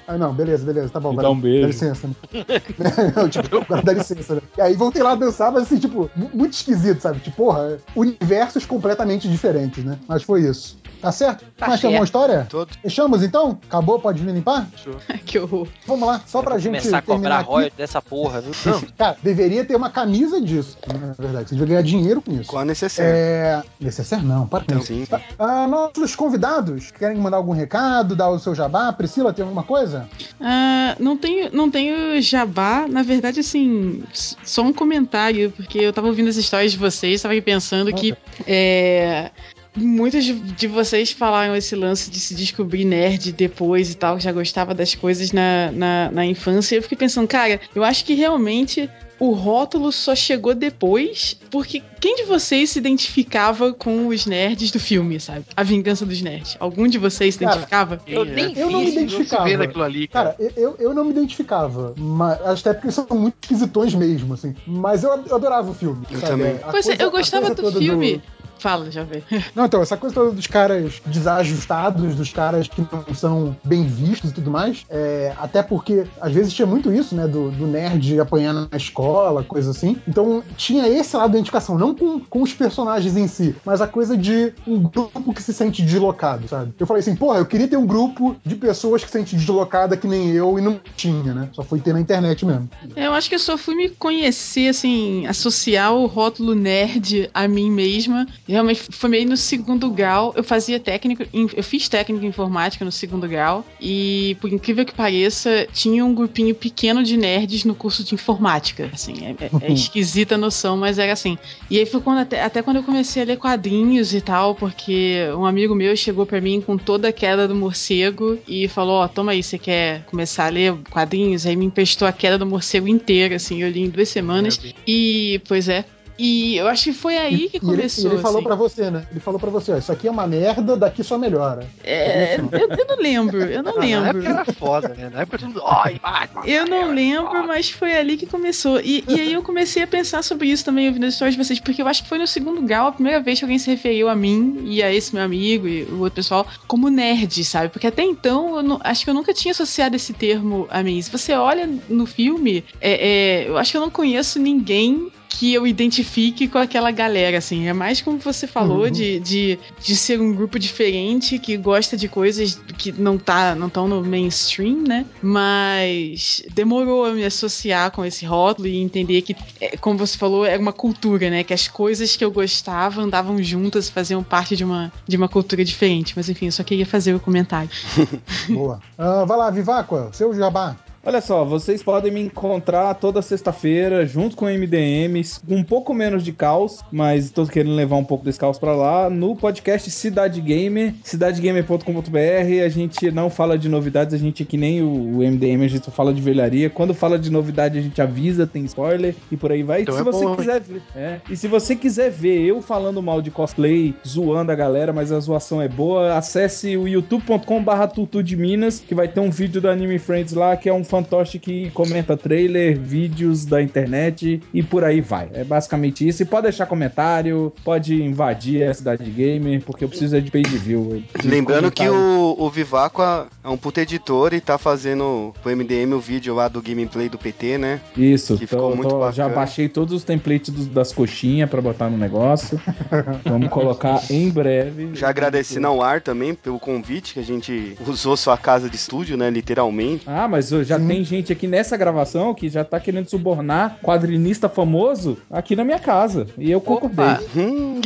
Aí, não, beleza, beleza, tá bom. Dá um beijo. Dá licença, né? não, tipo, agora dá licença, né? E aí voltei lá a dançar, mas assim, tipo, mu- muito esquisito, sabe? Tipo, porra, universos completamente diferentes, né? Mas foi isso. Tá certo? Tá Mas tem alguma certo. história? Todo. Fechamos então? Acabou? Pode vir limpar? que horror. Vamos lá, só pra gente. começar a cobrar terminar aqui. royalties dessa porra, viu? Não. Cara, deveria ter uma camisa disso, na verdade. Você devia ganhar dinheiro com isso. Com a necessaire. É. Necessário não, para com Então, isso. sim. Ah, nossos convidados querem mandar algum recado, dar o seu jabá? Priscila, tem alguma coisa? Ah, não tenho, não tenho jabá, na verdade, assim, só um comentário, porque eu tava ouvindo as histórias de vocês, tava aqui pensando que é, muitos de, de vocês falaram esse lance de se descobrir nerd depois e tal, já gostava das coisas na, na, na infância. E eu fiquei pensando, cara, eu acho que realmente o rótulo só chegou depois, porque quem de vocês se identificava com os nerds do filme, sabe? A Vingança dos Nerds. Algum de vocês se Cara, identificava? Eu nem Eu não me Não se identificava. naquilo ali, cara. Cara, eu, eu não me identificava, mas até porque são muito esquisitões mesmo, assim. Mas eu, eu adorava o filme. Eu sabe? também. A Pois é, coisa- eu gostava do filme. Fala, já vê. Não, então, essa coisa toda dos caras desajustados, dos caras que não são bem vistos e tudo mais, é, até porque às vezes tinha muito isso, né, do, do nerd apanhando na escola, coisa assim. Então tinha esse lado da identificação, não com, com os personagens em si, mas a coisa de um grupo que se sente deslocado, sabe? Eu falei assim, porra, eu queria ter um grupo de pessoas que se sente deslocada que nem eu e não tinha, né? Só foi ter na internet mesmo. Eu acho que eu só fui me conhecer, assim, associar o rótulo nerd a mim mesma. Realmente foi meio no segundo grau. Eu fazia técnico, eu fiz técnico em informática no segundo grau. E, por incrível que pareça, tinha um grupinho pequeno de nerds no curso de informática. Assim, é, é- é esquisita a noção, mas era assim. E aí foi quando até, até quando eu comecei a ler quadrinhos e tal, porque um amigo meu chegou pra mim com toda a queda do morcego e falou: Ó, toma aí, você quer começar a ler quadrinhos? Aí me emprestou a queda do morcego inteira, assim, eu li em duas semanas. E, pois é. E eu acho que foi aí que E ele, e começou. ele falou assim. pra você, né? Ele falou pra você, ó, isso aqui é uma merda, daqui só melhora. É, eu, eu não lembro, eu não Ah, Na lembro. época era foda, né? Na época todo mundo. Ai, Batman! Eu não lembro, mas foi ali que começou. E, e aí eu comecei a pensar sobre isso também, ouvindo as histórias de vocês, porque eu acho que foi no segundo grau a primeira vez que alguém se referiu a mim e a esse meu amigo e o outro pessoal como nerd, sabe? Porque até então eu não- acho que eu nunca tinha associado esse termo a mim. Se você olha no filme, é- é, eu acho que eu não conheço ninguém que eu identifique com aquela galera, assim. É mais como você falou, Uhum. de, de, de ser um grupo diferente que gosta de coisas que não tá não estão no mainstream, né? Mas demorou a me associar com esse rótulo e entender que, é, como você falou, é uma cultura, né? Que as coisas que eu gostava andavam juntas, faziam parte de uma, de uma cultura diferente. Mas enfim, eu só queria fazer o comentário. Boa. Ah, vai lá, Viváqua, seu jabá. Olha só, vocês podem me encontrar toda sexta-feira junto com o MDMs, com um pouco menos de caos, mas tô querendo levar um pouco desse caos pra lá, no podcast Cidade Gamer, cidadegamer.com.br. A gente não fala de novidades, a gente é que nem o, MDM, a gente fala de velharia. Quando fala de novidade, a gente avisa, tem spoiler e por aí vai. Então se é você bom, quiser ver, é, e se você quiser ver eu falando mal de cosplay, zoando a galera, mas a zoação é boa, acesse o youtube.com/barra Tutu de Minas, que vai ter um vídeo do Anime Friends lá, que é um fantoche que comenta trailer, vídeos da internet e por aí vai. É basicamente isso. E pode deixar comentário, pode invadir a cidade gamer, porque eu preciso é de page view. de Lembrando que o, o Viváqua é um puta editor e tá fazendo pro MDM o vídeo lá do gameplay do PT, né? Isso, que tô- ficou muito tô- já bacana. baixei todos os templates dos- das coxinhas pra botar no negócio. Vamos colocar em breve. Já agradecendo ao ar também pelo convite, que a gente usou sua casa de estúdio, né? Literalmente. Ah, mas já tem gente aqui nessa gravação que já tá querendo subornar quadrinista famoso aqui na minha casa. E eu concordei. Hum,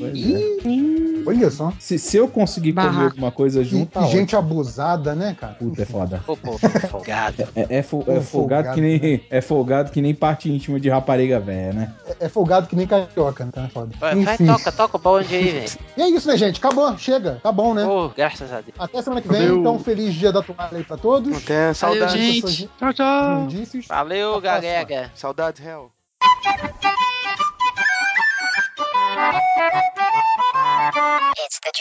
Pois é. Olha só. Se, se eu conseguir comer Barraco. alguma coisa E, junto, tá e gente ótimo. abusada, né, cara? Puta, é foda. Pô, pô, folgado. É, é, fo- é folgado, folgado, que nem, é folgado que nem parte íntima de rapariga velha, né? É, é folgado que nem carioca, né? É foda. Vai, vai, toca, toca o bonde aí, velho. E é isso, né, gente? Acabou, chega. Tá bom, né? Pô, graças a Deus. Até semana que vem. Valeu. Então, feliz dia da toalha aí pra todos. Até saudades. gente. Tchau, tchau. Valeu, Até a próxima. galega. Saudades, real. It's the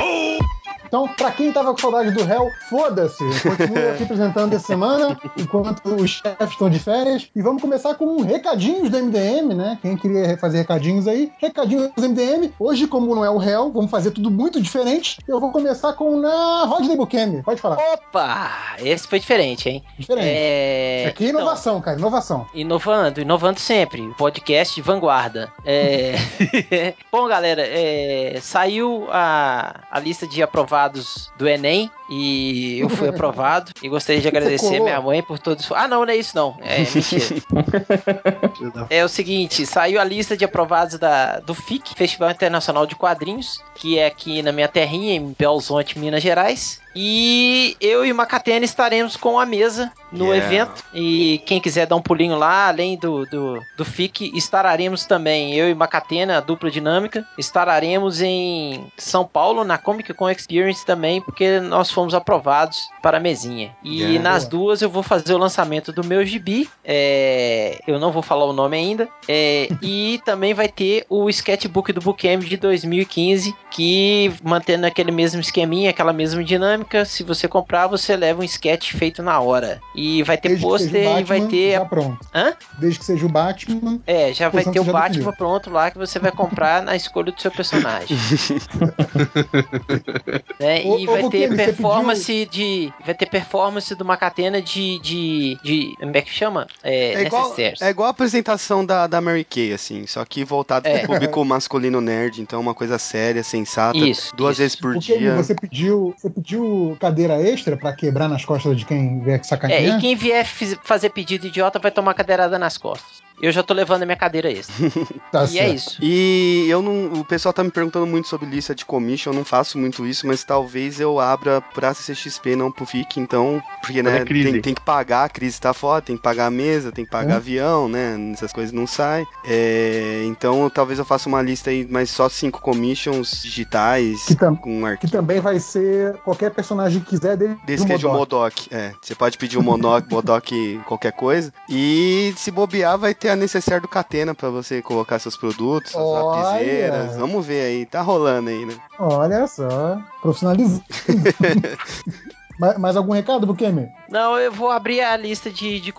dream. Então, pra quem tava com saudade do réu, foda-se. Continua aqui apresentando essa semana, enquanto os chefes estão de férias. E vamos começar com recadinhos do MDM, né? Quem queria fazer recadinhos aí, recadinhos do MDM. Hoje, como não é o réu, vamos fazer tudo muito diferente. Eu vou começar com na Rodney Bukemi. Pode falar. Opa, esse foi diferente, hein? Diferente. É... Aqui é inovação, cara, inovação. Inovando, inovando sempre. Podcast de vanguarda. É... Bom, galera, é, saiu a, a lista de aprovados do Enem e eu fui aprovado. E gostaria de agradecer minha mãe por todos. Ah, não, não é isso não. É mentira. É o seguinte, saiu a lista de aprovados da, do FIC, Festival Internacional de Quadrinhos, que é aqui na minha terrinha, em Belzonte, Minas Gerais. E eu e Macatena estaremos com a mesa no Yeah. evento. E quem quiser dar um pulinho lá, além do, do, do FIC, estararemos também, eu e Macatena, a dupla dinâmica, estararemos em São Paulo, na Comic Con Experience também, porque nós fomos aprovados para a mesinha. E Yeah. nas duas eu vou fazer o lançamento do meu gibi, é, eu não vou falar o nome ainda, é, e também vai ter o sketchbook do Bookend de 2015, que mantendo aquele mesmo esqueminha, aquela mesma dinâmica, se você comprar, você leva um sketch feito na hora. E vai ter pôster e vai ter. Já pronto. Hã? Desde que seja o Batman. É, já vai ter o Batman pronto lá que você vai comprar na escolha do seu personagem. né? Ô, E vai ter performance de. Vai ter performance do Macatena de. de. de. Como é que chama? É, É igual, é igual a apresentação da, da Mary Kay, assim, só que voltado É. pro público masculino nerd, então é uma coisa séria, sensata, Isso, duas isso. vezes por Porque dia. você pediu, você pediu cadeira extra pra quebrar nas costas de quem vier É, sacanear? e quem vier fazer pedido idiota vai tomar cadeirada nas costas. Eu já tô levando a minha cadeira extra. Tá e é certo. isso. E eu não. O pessoal tá me perguntando muito sobre lista de commission, eu não faço muito isso, mas talvez eu abra pra CCXP, não pro FIC, então. Porque, né, a crise. tem, tem que pagar, a crise tá foda, tem que pagar a mesa, tem que pagar Hum. avião, né? Essas coisas não saem. É, então talvez eu faça uma lista aí, mas só cinco commissions digitais Que tam- com Que arquivo. também vai ser qualquer personagem que quiser Desde o que é de Modok. É, você pode pedir um Monok, Modok, qualquer coisa. E se bobear, vai ter a necessaire do Catena pra você colocar seus produtos, suas Olha! lapiseiras. Vamos ver aí, tá rolando aí, né? Olha só, profissionalizando. mais, mais algum recado, Bukemi? Não, eu vou abrir a lista de, de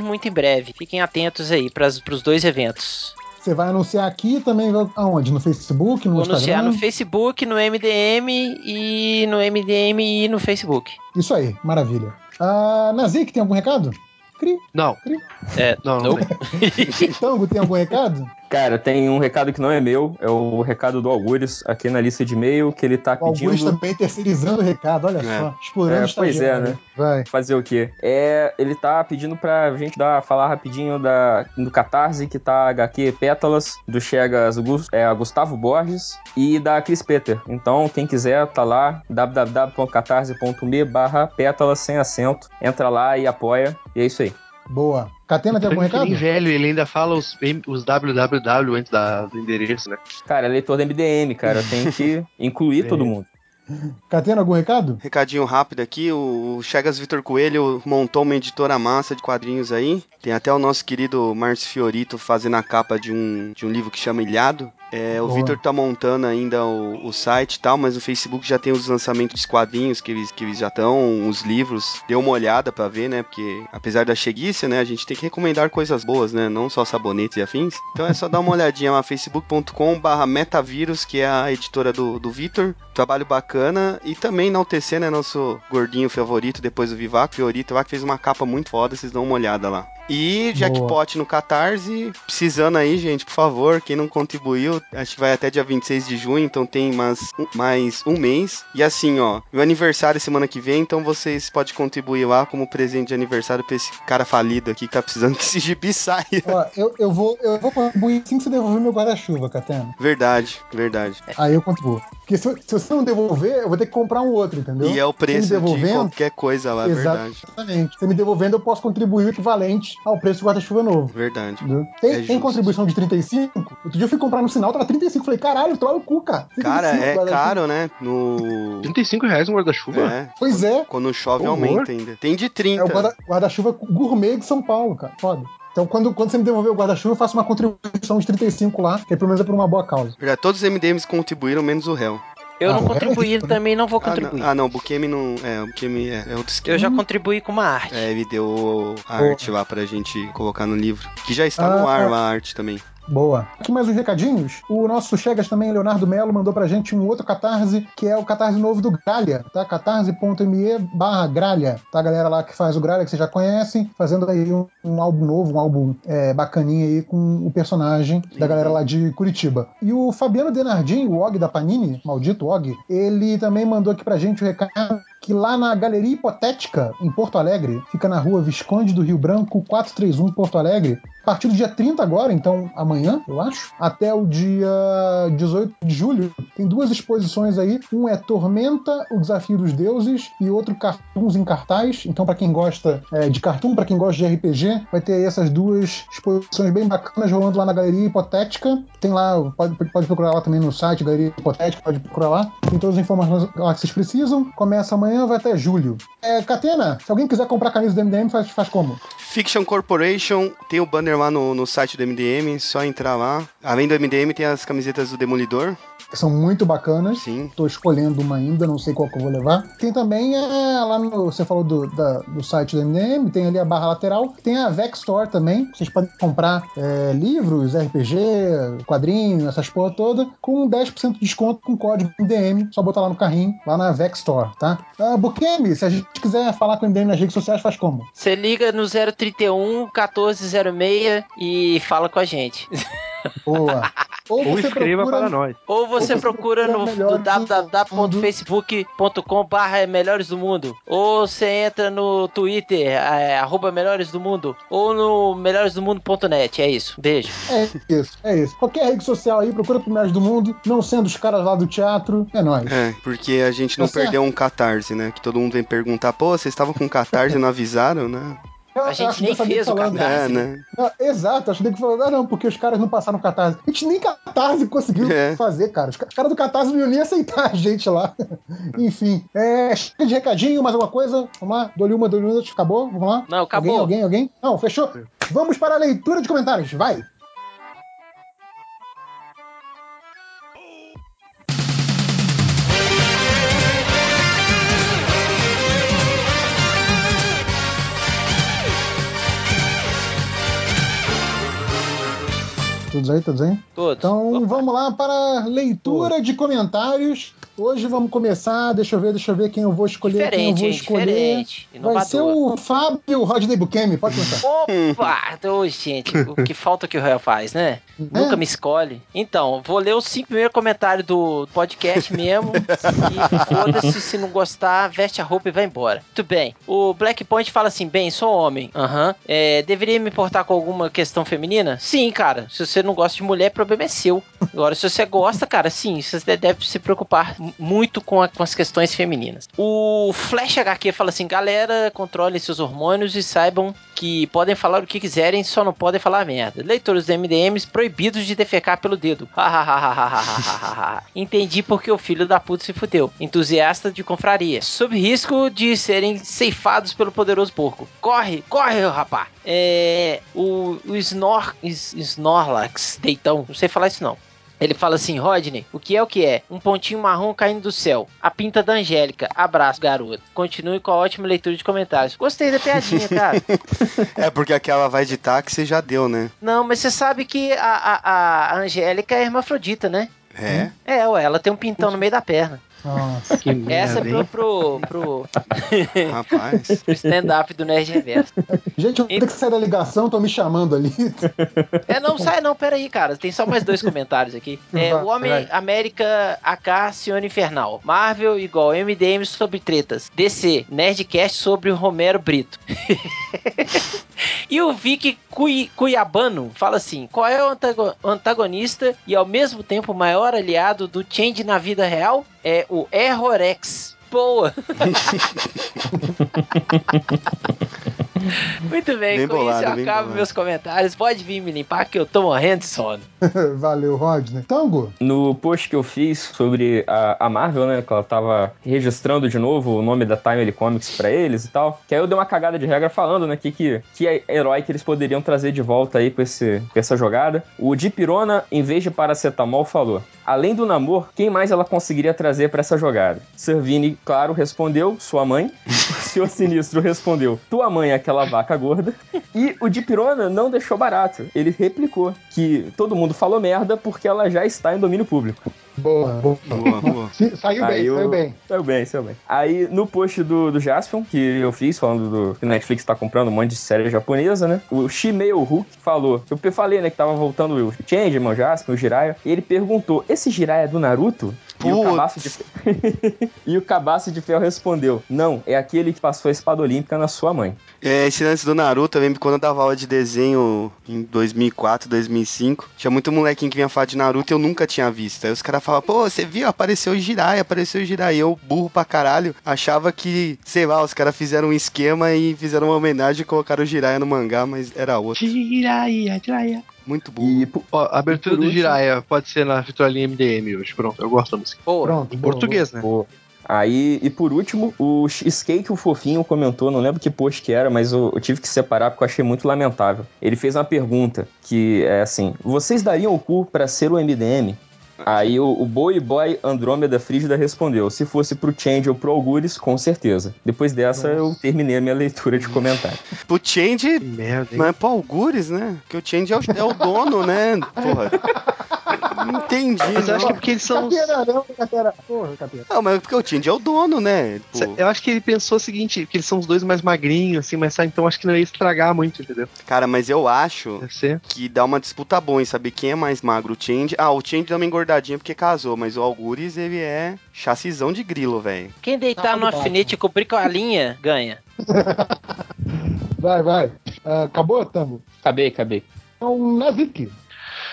muito em breve. Fiquem atentos aí para os dois eventos. Você vai anunciar aqui também aonde? No Facebook, no Vou Instagram? anunciar no Facebook, no MDM e no MDM e no Facebook. Isso aí, maravilha. Ah, Nazik, tem algum recado? Cri. Não. É, Não, não tem. Tango, tem algum recado? Cara, tem um recado que não é meu, é o recado do Algures, aqui na lista de e-mail, que ele tá O pedindo. também terceirizando o recado, olha É. só. Explorando É, o pois é, né? Vai. Fazer o quê? É, ele tá pedindo pra gente dar, falar rapidinho da, do Catarse, que tá HQ Pétalas, do Chegas é, Gustavo Borges e da Chris Peter. Então, quem quiser, tá lá, www.catarse.me barra pétalas sem acento. Entra lá e apoia. E é isso aí. Boa. Catena, tem algum Ele é recado? bem velho, ele ainda fala os, os www antes da- do endereço, né? Cara, é leitor da MDM, cara. Tem que incluir todo mundo. Catena, algum recado? Recadinho rápido aqui, o Chegas Vitor Coelho montou uma editora massa de quadrinhos aí. Tem até o nosso querido Márcio Fiorito fazendo a capa de um, de um livro que chama Ilhado. É, o. Vitor tá montando ainda o, o site e tal, mas o Facebook já tem os lançamentos dos quadrinhos que eles, que eles já estão, os livros. Deu uma olhada pra ver, né? Porque apesar da cheguice, né? A gente tem que recomendar coisas boas, né? Não só sabonetes e afins. Então é só dar uma olhadinha lá, facebook.com barra metavírus, que é a editora do, do Vitor. Trabalho bacana. E também na UTC, né? Nosso gordinho favorito depois do Vivaco, Fiorito lá, que fez uma capa muito foda, vocês dão uma olhada lá. E jackpot no Catarse, precisando aí, gente, por favor, quem não contribuiu, acho que vai até dia 26 de junho, então tem mais, um- mais um mês. E assim, ó, meu aniversário é semana que vem, então vocês podem contribuir lá como presente de aniversário pra esse cara falido aqui que tá precisando que esse gibi saia. Ó, eu, eu vou, eu vou contribuir assim que você devolver meu guarda-chuva, Catena. Verdade, verdade. Aí eu contribuo. Porque se, se você não devolver, eu vou ter que comprar um outro, entendeu? E é o preço de qualquer coisa lá, verdade. Exatamente. Você me devolvendo, eu posso contribuir o equivalente ao preço do guarda-chuva novo. Verdade. Entendeu? Tem, É tem contribuição de 35? Outro dia eu fui comprar no sinal, tava 35. Falei, caralho, troca o cu, cara. 35 Cara, é caro, né? No. 35 reais um guarda-chuva? É. Pois é. Quando chove, Horror. aumenta ainda. Tem de 30. É o guarda- guarda-chuva gourmet de São Paulo, cara. Foda. Então, quando, quando você me devolver o guarda-chuva, eu faço uma contribuição de 35 lá, que aí pelo menos é por uma boa causa. Verdade, todos os MDMs contribuíram, menos o réu. Eu Ah, não o contribuí, né? também não vou Ah, não, contribuir. ah, não, o Bukemi não. É, o Bukemi é, é outro esquema. Eu já contribuí com uma arte. É, ele deu a Boa. arte lá pra gente colocar no livro. Que já está no Ah, ar ah. lá a arte também. Boa. Aqui mais uns recadinhos. O nosso Chegas também, Leonardo Melo, mandou pra gente um outro catarse, que é o catarse novo do Gralha, tá? catarse.me barra Gralha, tá? A galera lá que faz o Gralha, que vocês já conhecem, fazendo aí um, um álbum novo, um álbum é, bacaninha aí com o personagem da galera lá de Curitiba. E o Fabiano Denardim, o Og da Panini, maldito Og, ele também mandou aqui pra gente o recado que lá na Galeria Hipotética, em Porto Alegre, fica na rua Visconde do Rio Branco, 431, Porto Alegre, a partir do dia 30 agora, então amanhã, eu acho, até o dia 18 de julho, tem duas exposições aí. Um é Tormenta, o Desafio dos Deuses, e outro Cartoons em Cartaz. Então, para quem gosta é, de cartoon, para quem gosta de RPG, vai ter essas duas exposições bem bacanas rolando lá na Galeria Hipotética. Tem lá, pode, pode procurar lá também no site, Galeria Hipotética, pode procurar lá. Tem todas as informações lá que vocês precisam. Começa amanhã, vai até julho. É, Catena, se alguém quiser comprar camisa do MDM, faz, faz como? Fiction Corporation, tem o banner lá no, no site do MDM, só entrar lá. Além do MDM, tem as camisetas do Demolidor. que são muito bacanas. Sim. Tô escolhendo uma ainda, não sei qual que eu vou levar. Tem também é, lá no. Você falou do, da- do site do MDM, tem ali a barra lateral. Tem a Vex Store também. Vocês podem comprar é, livros, RPG, quadrinhos, essas porra toda, com 10% de desconto com código MDM. Só botar lá no carrinho, lá na Vex Store, tá? Uh, Bukemi, se a gente quiser falar com o MDM nas redes sociais, faz como? Você liga no 031 1406 e fala com a gente. Boa. Ou, Ou você escreva procura- para nós. Ou você Ou você procura no, procura no Melhores do www.facebook.com barra Melhores do Mundo. Ou você entra no Twitter, é, arroba Melhores do Mundo. Ou no melhoresdomundo.net. É isso. Beijo. É isso, é isso. Qualquer rede social aí, procura Primeiros do Mundo, não sendo os caras lá do teatro, é nóis. É, porque a gente não certo. perdeu um catarse, né? Que todo mundo vem perguntar, pô, vocês estavam com catarse e não avisaram, né? Eu- A gente nem fez o falando. Catarse. É, né? Não, exato, acho que falando, ah, não, porque os caras não passaram catarse. A gente nem catarse conseguiu É. fazer, cara. Os ca- caras do catarse não iam nem aceitar a gente lá. Enfim, é, chega de recadinho, mais alguma coisa? Vamos lá, dou-lhe uma, dou-lhe outra, acabou? Vamos lá? Não, acabou. Alguém, alguém, alguém? Não, fechou? Vamos para a leitura de comentários, vai! Todos aí, todos aí? Todos. Então Opa. vamos lá para a leitura de comentários. Hoje vamos começar, deixa eu ver, deixa eu ver quem eu vou escolher, quem eu Diferente, vou escolher. Diferente. Vai ser o Fábio Rodney Bukemi, pode começar. Opa! Ô, gente, o que falta que o réu faz, né? Nunca me escolhe. Então, vou ler os cinco primeiros comentários do podcast mesmo. e foda-se, se não gostar, veste a roupa e vai embora. Muito bem. O Black Point fala assim: bem, sou homem. Aham. É, deveria me importar com alguma questão feminina? Sim, cara. Se você não gosta de mulher, problema é seu. Agora, se você gosta, cara, sim, você deve se preocupar muito com, a- com as questões femininas. O Flash HQ fala assim: galera, controlem seus hormônios e saibam que podem falar o que quiserem, só não podem falar merda. Leitores do MDMs proibidos de defecar pelo dedo. Entendi porque o filho da puta se fudeu. Entusiasta de confraria. Sob risco de serem ceifados pelo poderoso porco. Corre, corre, rapá. É. O, o Snor, Snorlax, deitão. Não sei falar isso não. Ele fala assim, Rodney, o que é o que é? Um pontinho marrom caindo do céu. A pinta da Angélica. Abraço, garoto. Continue com a ótima leitura de comentários. Gostei da piadinha, cara. É porque aquela vai de táxi já deu, né? Não, mas você sabe que a, a, a Angélica é hermafrodita, né? É. É, ué, ela tem um pintão no meio da perna. Nossa. Que Essa é merda, pro, pro, pro, Rapaz. pro stand-up do Nerd Reverso. Gente, eu vou ter que sair da ligação, estão me chamando ali. É, não, sai não, pera aí, cara. Tem só mais dois comentários aqui. É, o Homem vai. América AK Cione Infernal. Marvel igual MDM sobre tretas. DC, Nerdcast sobre o Romero Brito. e o Vic Cui, Cuiabano fala assim: qual é o antago- antagonista e ao mesmo tempo o maior aliado do Change na vida real? É o Errorex. Boa! Muito bem, Bem com bolado, isso eu acabo bolado. meus comentários. Pode vir me limpar que eu tô morrendo de sono. Valeu, Rodney. Tango? No post que eu fiz sobre a, a Marvel, né, que ela tava registrando de novo o nome da Timely Comics pra eles e tal, que aí eu dei uma cagada de regra falando, né, que, que, que herói que eles poderiam trazer de volta aí com, esse, com essa jogada. O Dipirona, em vez de paracetamol, falou, além do namoro, quem mais ela conseguiria trazer pra essa jogada? Servini, claro, respondeu, sua mãe. o Senhor Sinistro respondeu, tua mãe é aquela vaca gorda. E o Dipirona não deixou barato. Ele replicou que todo mundo falou merda porque ela já está em domínio público. Boa, boa. Boa, boa. Se- Saiu bem, eu- saiu bem. Saiu bem, saiu bem. Aí no post do, do Jaspion, que eu fiz, falando do que o Netflix tá comprando um monte de série japonesa, né? O Shimeio Hulk falou. Eu falei, né, que tava voltando o Changeman, o Jaspion, o Jiraiya. E ele perguntou: esse Jiraiya é do Naruto? E o, cabaço de... e o cabaço de ferro respondeu: Não, é aquele que passou a espada olímpica na sua mãe. É, esse lance do Naruto, eu lembro quando eu dava aula de desenho em 2004, 2005, tinha muito molequinho que vinha falar de Naruto e eu nunca tinha visto. Aí os caras falavam, pô, você viu? Apareceu o Jiraiya, apareceu o Jiraiya. E eu, burro pra caralho, achava que, sei lá, os caras fizeram um esquema e fizeram uma homenagem e colocaram o Jiraiya no mangá, mas era outro. Jiraiya, Jiraiya. Muito burro. E, Ó, a abertura E do Jiraiya pode ser na vitrolinha MDM hoje. Pronto, eu gosto da música. Pô, Pronto. Em boa, português, né? Pô. Aí, e por último, o Skate, o fofinho, comentou, não lembro que post que era, mas eu, eu tive que separar porque eu achei muito lamentável. Ele fez uma pergunta que é assim: vocês dariam o cu pra ser o MDM? Aí o, o Boy Boy Andrômeda Frígida respondeu: se fosse pro Change ou pro Algures, com certeza. Depois dessa, eu terminei a minha leitura de comentário. Pro Change, Que merda, hein? mas é pro Algures, né? Porque o Change é o, é o dono, né? Porra. Não Entendi. Mas eu acho que é porque eles são. os- Capeira, não, capeira. Porra. Não, mas é porque o Change é o dono, né? Pô. Eu acho que ele pensou o seguinte, que eles são os dois mais magrinhos, assim, mas então acho que não ia estragar muito, entendeu? Cara, mas eu acho que dá uma disputa boa em saber quem é mais magro, o Change. Ah, o Change deu uma porque casou, mas o Algures, ele é chassizão de grilo, velho. quem deitar no alfinete e cobrir com a linha, ganha. Vai, vai. Ah, acabou, Tango? Acabei, acabei. Então, Nazik.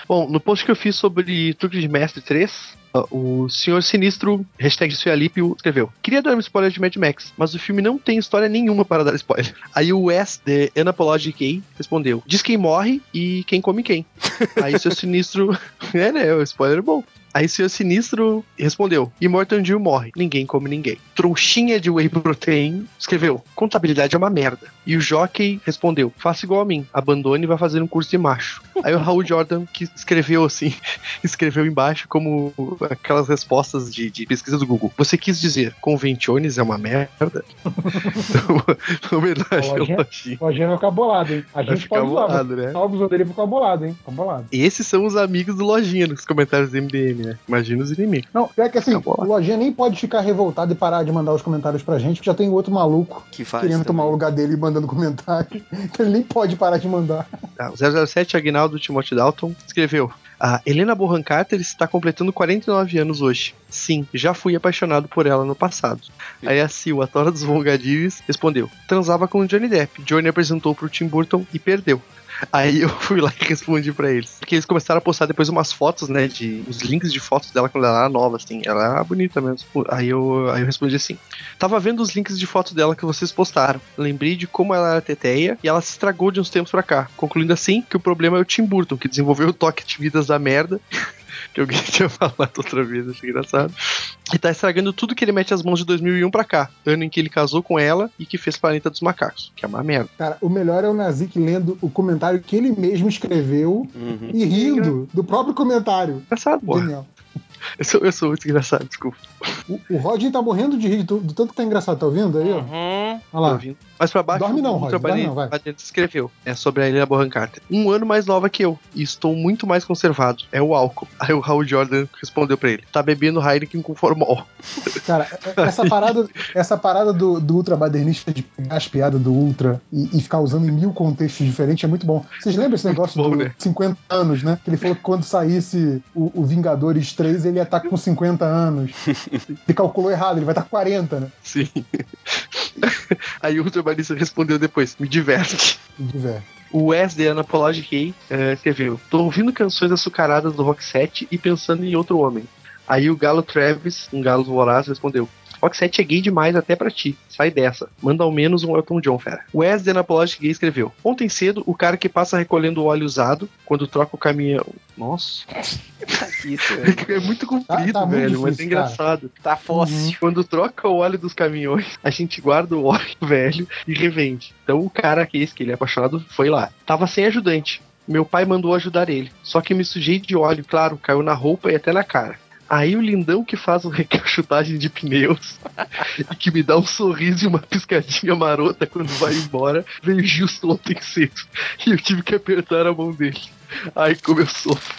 Bom, no post que eu fiz sobre Truque de Mestre 3, ó, o Senhor Sinistro, hashtag Suialipio, escreveu Queria dar um spoiler de Mad Max, mas o filme não tem história nenhuma para dar spoiler. Aí o Wes, de Anapologic respondeu Diz quem morre e quem come quem. Aí o Senhor Sinistro... é, né? O spoiler é bom. Aí o Senhor Sinistro respondeu: Immortan Jill morre, ninguém come ninguém. Trouxinha de Whey Protein escreveu: Contabilidade é uma merda. E o Jockey respondeu: Faça igual a mim, abandone e vá fazer um curso de macho. Aí o Raul Jordan, que escreveu assim, escreveu embaixo como aquelas respostas de, de pesquisa do Google. Você quis dizer, conventiones é uma merda? então, homenagem ao Lojinha? Lojinha. Vai ficar bolado, hein? A Vai gente pode bolado, né? Salve o dele vai ficar bolado, hein? Fica bolado. Esses são os amigos do Lojinha nos comentários do MDM, né? Imagina os inimigos. Não, é que assim, o Lojinha nem pode ficar revoltado e parar de mandar os comentários pra gente, porque já tem outro maluco Que faz. querendo também. tomar o lugar dele e mandando comentário. Então ele nem pode parar de mandar. Ah, o 007 Agnaldo Timothy Dalton escreveu: A Helena Bonham Carter está completando 49 anos hoje. Sim, já fui apaixonado por ela no passado. Aí a Sil, a Tora dos Vongadives, respondeu: Transava com o Johnny Depp. Johnny apresentou pro Tim Burton e perdeu. Aí eu fui lá e respondi pra eles. Porque eles começaram a postar depois umas fotos, né? De, os links de fotos dela quando ela era nova, assim. Ela era bonita mesmo. Aí eu, aí eu respondi assim: Tava vendo os links de foto dela que vocês postaram. Lembrei de como ela era teteia e ela se estragou de uns tempos pra cá. Concluindo assim que o problema é o Tim Burton, que desenvolveu o toque de vidas da merda. Que alguém tinha falado outra vez, achei engraçado. E tá estragando tudo que ele mete as mãos de 2001 pra cá. Ano em que ele casou com ela e que fez Planeta dos Macacos. Que é uma merda. Cara, o melhor é o Nazik lendo o comentário que ele mesmo escreveu Uhum. e rindo do próprio comentário. Engraçado. Genial. Eu sou, eu sou muito engraçado, desculpa. O, o Rodney tá morrendo de rir do, do tanto que tá engraçado, tá ouvindo aí, ó? Uhum. Olha lá. Tô ouvindo. Mas pra baixo, Dorme não, o Rod, trabalhei- dorme não, vai. Escreveu. É sobre a Helena Bonham Carter. Um ano mais nova que eu. E estou muito mais conservado. É o álcool. Aí o Raul Jordan respondeu pra ele. Tá bebendo Heineken com formol. Cara, essa parada, essa parada do, do ultra badernista de pegar as piadas do ultra e, e ficar usando em mil contextos diferentes é muito bom. Vocês lembram esse negócio bom, do né? 50 anos, né? Que ele falou que quando saísse o, o Vingadores 3, ele ia estar com 50 anos. Ele calculou errado, ele vai estar com 40, né? Sim. Aí o ultrabalista respondeu depois. Me diverte. Me diverte. O Wes de Anapologic A eh, escreveu: Tô ouvindo canções açucaradas do Rock 7 e pensando em outro homem. Aí o Galo Travis, um galo voraz, respondeu: Rock 7 é gay demais até pra ti. Sai dessa. Manda ao menos um Elton John, fera. O Wes de Anapologic Gay escreveu: Ontem cedo, o cara que passa recolhendo o óleo usado quando troca o caminhão. Nossa. Isso, É muito comprido, Tá- tá velho, mas é difícil, engraçado. tá fóssil. Quando troca o óleo dos caminhões, a gente guarda o óleo velho e revende. Então o cara que esse que ele é apaixonado foi lá. Tava sem ajudante. Meu pai mandou ajudar ele. Só que me sujei de óleo, claro, caiu na roupa e até na cara. Aí o lindão que faz o recalchutagem de pneus e que me dá um sorriso e uma piscadinha marota quando vai embora, veio justo ontem cedo. E eu tive que apertar a mão dele. Ai, como eu sofro.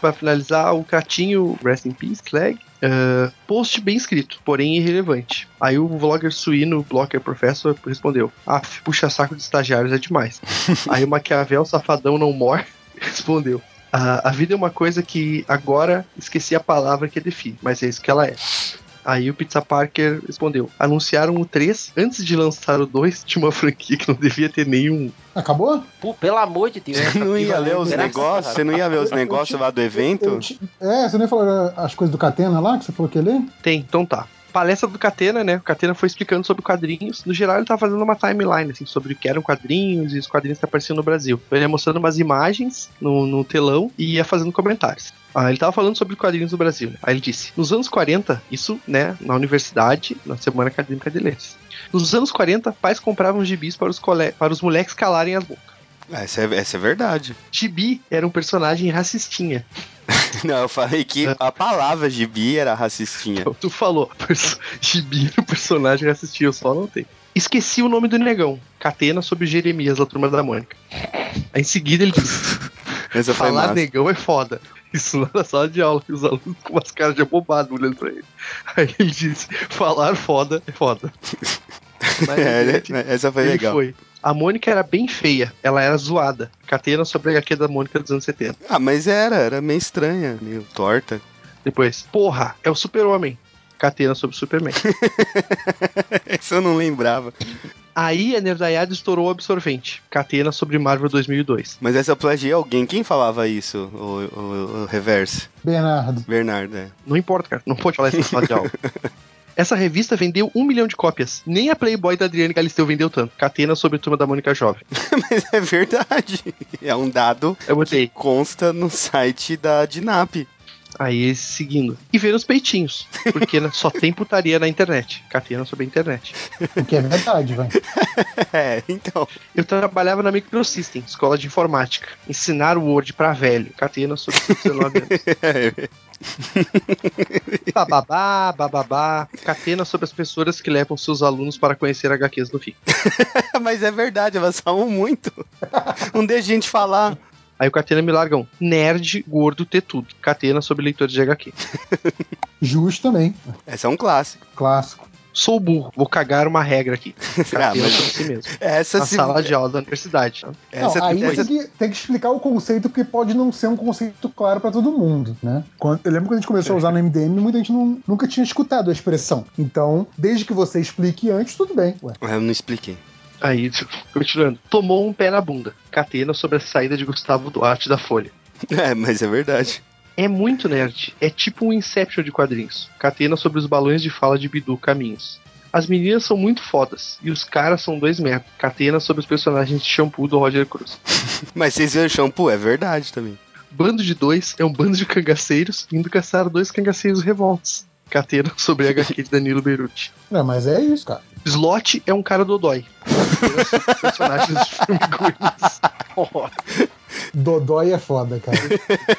Pra finalizar, o Catinho, Rest in Peace, Clegg. Uh, post bem escrito, porém irrelevante. Aí o vlogger suíno, Blocker Professor, respondeu: Ah, puxa saco de estagiários é demais. Aí o Maquiavel, safadão não mor, respondeu: A, a vida é uma coisa que agora esqueci a palavra que define, mas é isso que ela é. Aí o Pizza Parker respondeu: anunciaram o 3 antes de lançar o 2 de uma franquia que não devia ter nenhum. Acabou? Pô, pelo amor de Deus. Você não ia ler os negócios? Você não ia ver os negócios lá do evento? Eu te- É, você nem falou as coisas do Catena lá, que você falou que ia ler? Tem, então tá. Palestra do Catena, né? O Catena foi explicando sobre quadrinhos. No geral, ele tava fazendo uma timeline, assim, sobre o que eram quadrinhos e os quadrinhos que apareciam no Brasil. Ele ia mostrando umas imagens no, no telão e ia fazendo comentários. Ah, ele tava falando sobre quadrinhos do Brasil. né? Aí ele disse: nos anos 40, isso, né, na universidade, na Semana Acadêmica de Letras. Nos anos 40, pais compravam gibis para os, cole... para os moleques calarem as bocas. Essa é, essa é verdade. Gibi era um personagem racistinha. Não, eu falei que a palavra gibi era racistinha. Então, tu falou, perso- gibi era um personagem racistinha, eu só não tenho. Esqueci o nome do negão. Catena sobre Jeremias da turma da Mônica. Aí em seguida ele disse: Falar massa. negão é foda. Isso lá na sala de aula, os alunos com umas caras de abobado olhando pra ele. Aí ele disse: Falar foda é foda. Mas, É, gente, né? Essa foi legal. foi. A Mônica era bem feia, ela era zoada. Catena sobre a HQ da Mônica dos anos 70. Ah, mas era, era meio estranha, meio torta. Depois, porra, é o super-homem. Catena sobre o Superman. Isso eu não lembrava. Aí a Nerdaiada estourou o absorvente. Catena sobre Marvel 2002. Mas essa eu plagiei alguém. Quem falava isso? O, o, o reverso? Bernardo. Bernardo, é. Não importa, cara. Não pode falar isso em sala de aula. Essa revista vendeu um milhão de cópias. Nem a Playboy da Adriane Galisteu vendeu tanto. Catena sobre a turma da Mônica Jovem. Mas é verdade. É um dado Eu botei. que consta no site da Dinap. Aí seguindo. E ver os peitinhos. Porque só tem putaria na internet. Catena sobre a internet. O que é verdade, vai. É, então. Eu trabalhava na Microsystem, escola de informática. Ensinar o Word pra velho. Catena sobre 19 anos. Bababá, bababá. Catena sobre as pessoas que levam seus alunos para conhecer HQs do FIC. Mas é verdade, elas falam muito. Não deixa a gente falar. Aí o Catena me larga um nerd, gordo, ter tudo. Catena sobre leitores de HQ. Justo também. Essa é um clássico. Clássico. Sou burro, vou cagar uma regra aqui. Catena Ah, mas- si mesmo. Essa Na se- sala de aula da universidade. né? Essa, não, aí essa- tem, que, tem que explicar o conceito, porque pode não ser um conceito claro pra todo mundo, né? Quando- eu lembro quando a gente começou a usar no MDM, muita gente não- nunca tinha escutado a expressão. Então, desde que você explique antes, tudo bem. Ué. Eu não expliquei. Aí, continuando. Tomou um pé na bunda. Catena sobre a saída de Gustavo Duarte da Folha. É, mas é verdade. É muito nerd. É tipo um Inception de quadrinhos. Catena sobre os balões de fala de Bidu Caminhos. As meninas são muito fodas. E os caras são dois merda. Catena sobre os personagens de shampoo do Roger Cruz. Mas vocês viram shampoo? É verdade também. Bando de dois é um bando de cangaceiros indo caçar dois cangaceiros revoltos. Catena sobre a HQ de Danilo Beruti. É, mas é isso, cara. Slot é um cara dodói. Personagens de. Dodói é foda, cara.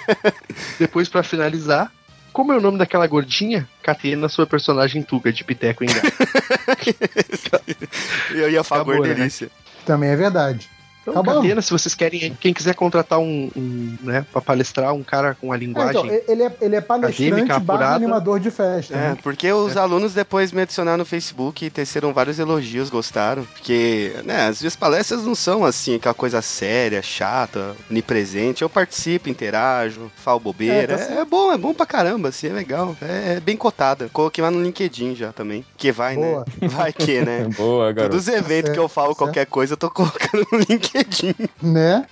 Depois, pra finalizar, como é o nome daquela gordinha? Catena sobre a personagem Tuga de Piteco em. Eu ia falar Acabou, né? gordelícia. Também é verdade. Então, Acabou. Catena, se vocês querem, quem quiser contratar um, um né, pra palestrar, um cara com a É, linguagem. então, ele, é, ele é palestrante barra animador de festa. É, né? porque os alunos depois me adicionaram no Facebook e teceram vários elogios, gostaram. Porque, né, às vezes palestras não são assim, aquela coisa séria, chata, onipresente. Eu participo, interajo, falo bobeira. É, tá É, é bom, é bom pra caramba, assim, é legal. É, é bem cotada. Coloquei lá no LinkedIn já também. Que vai, Boa. né? Vai que, né? Boa, garoto. Todos os eventos que eu falo certo. qualquer coisa, eu tô colocando no LinkedIn. Né?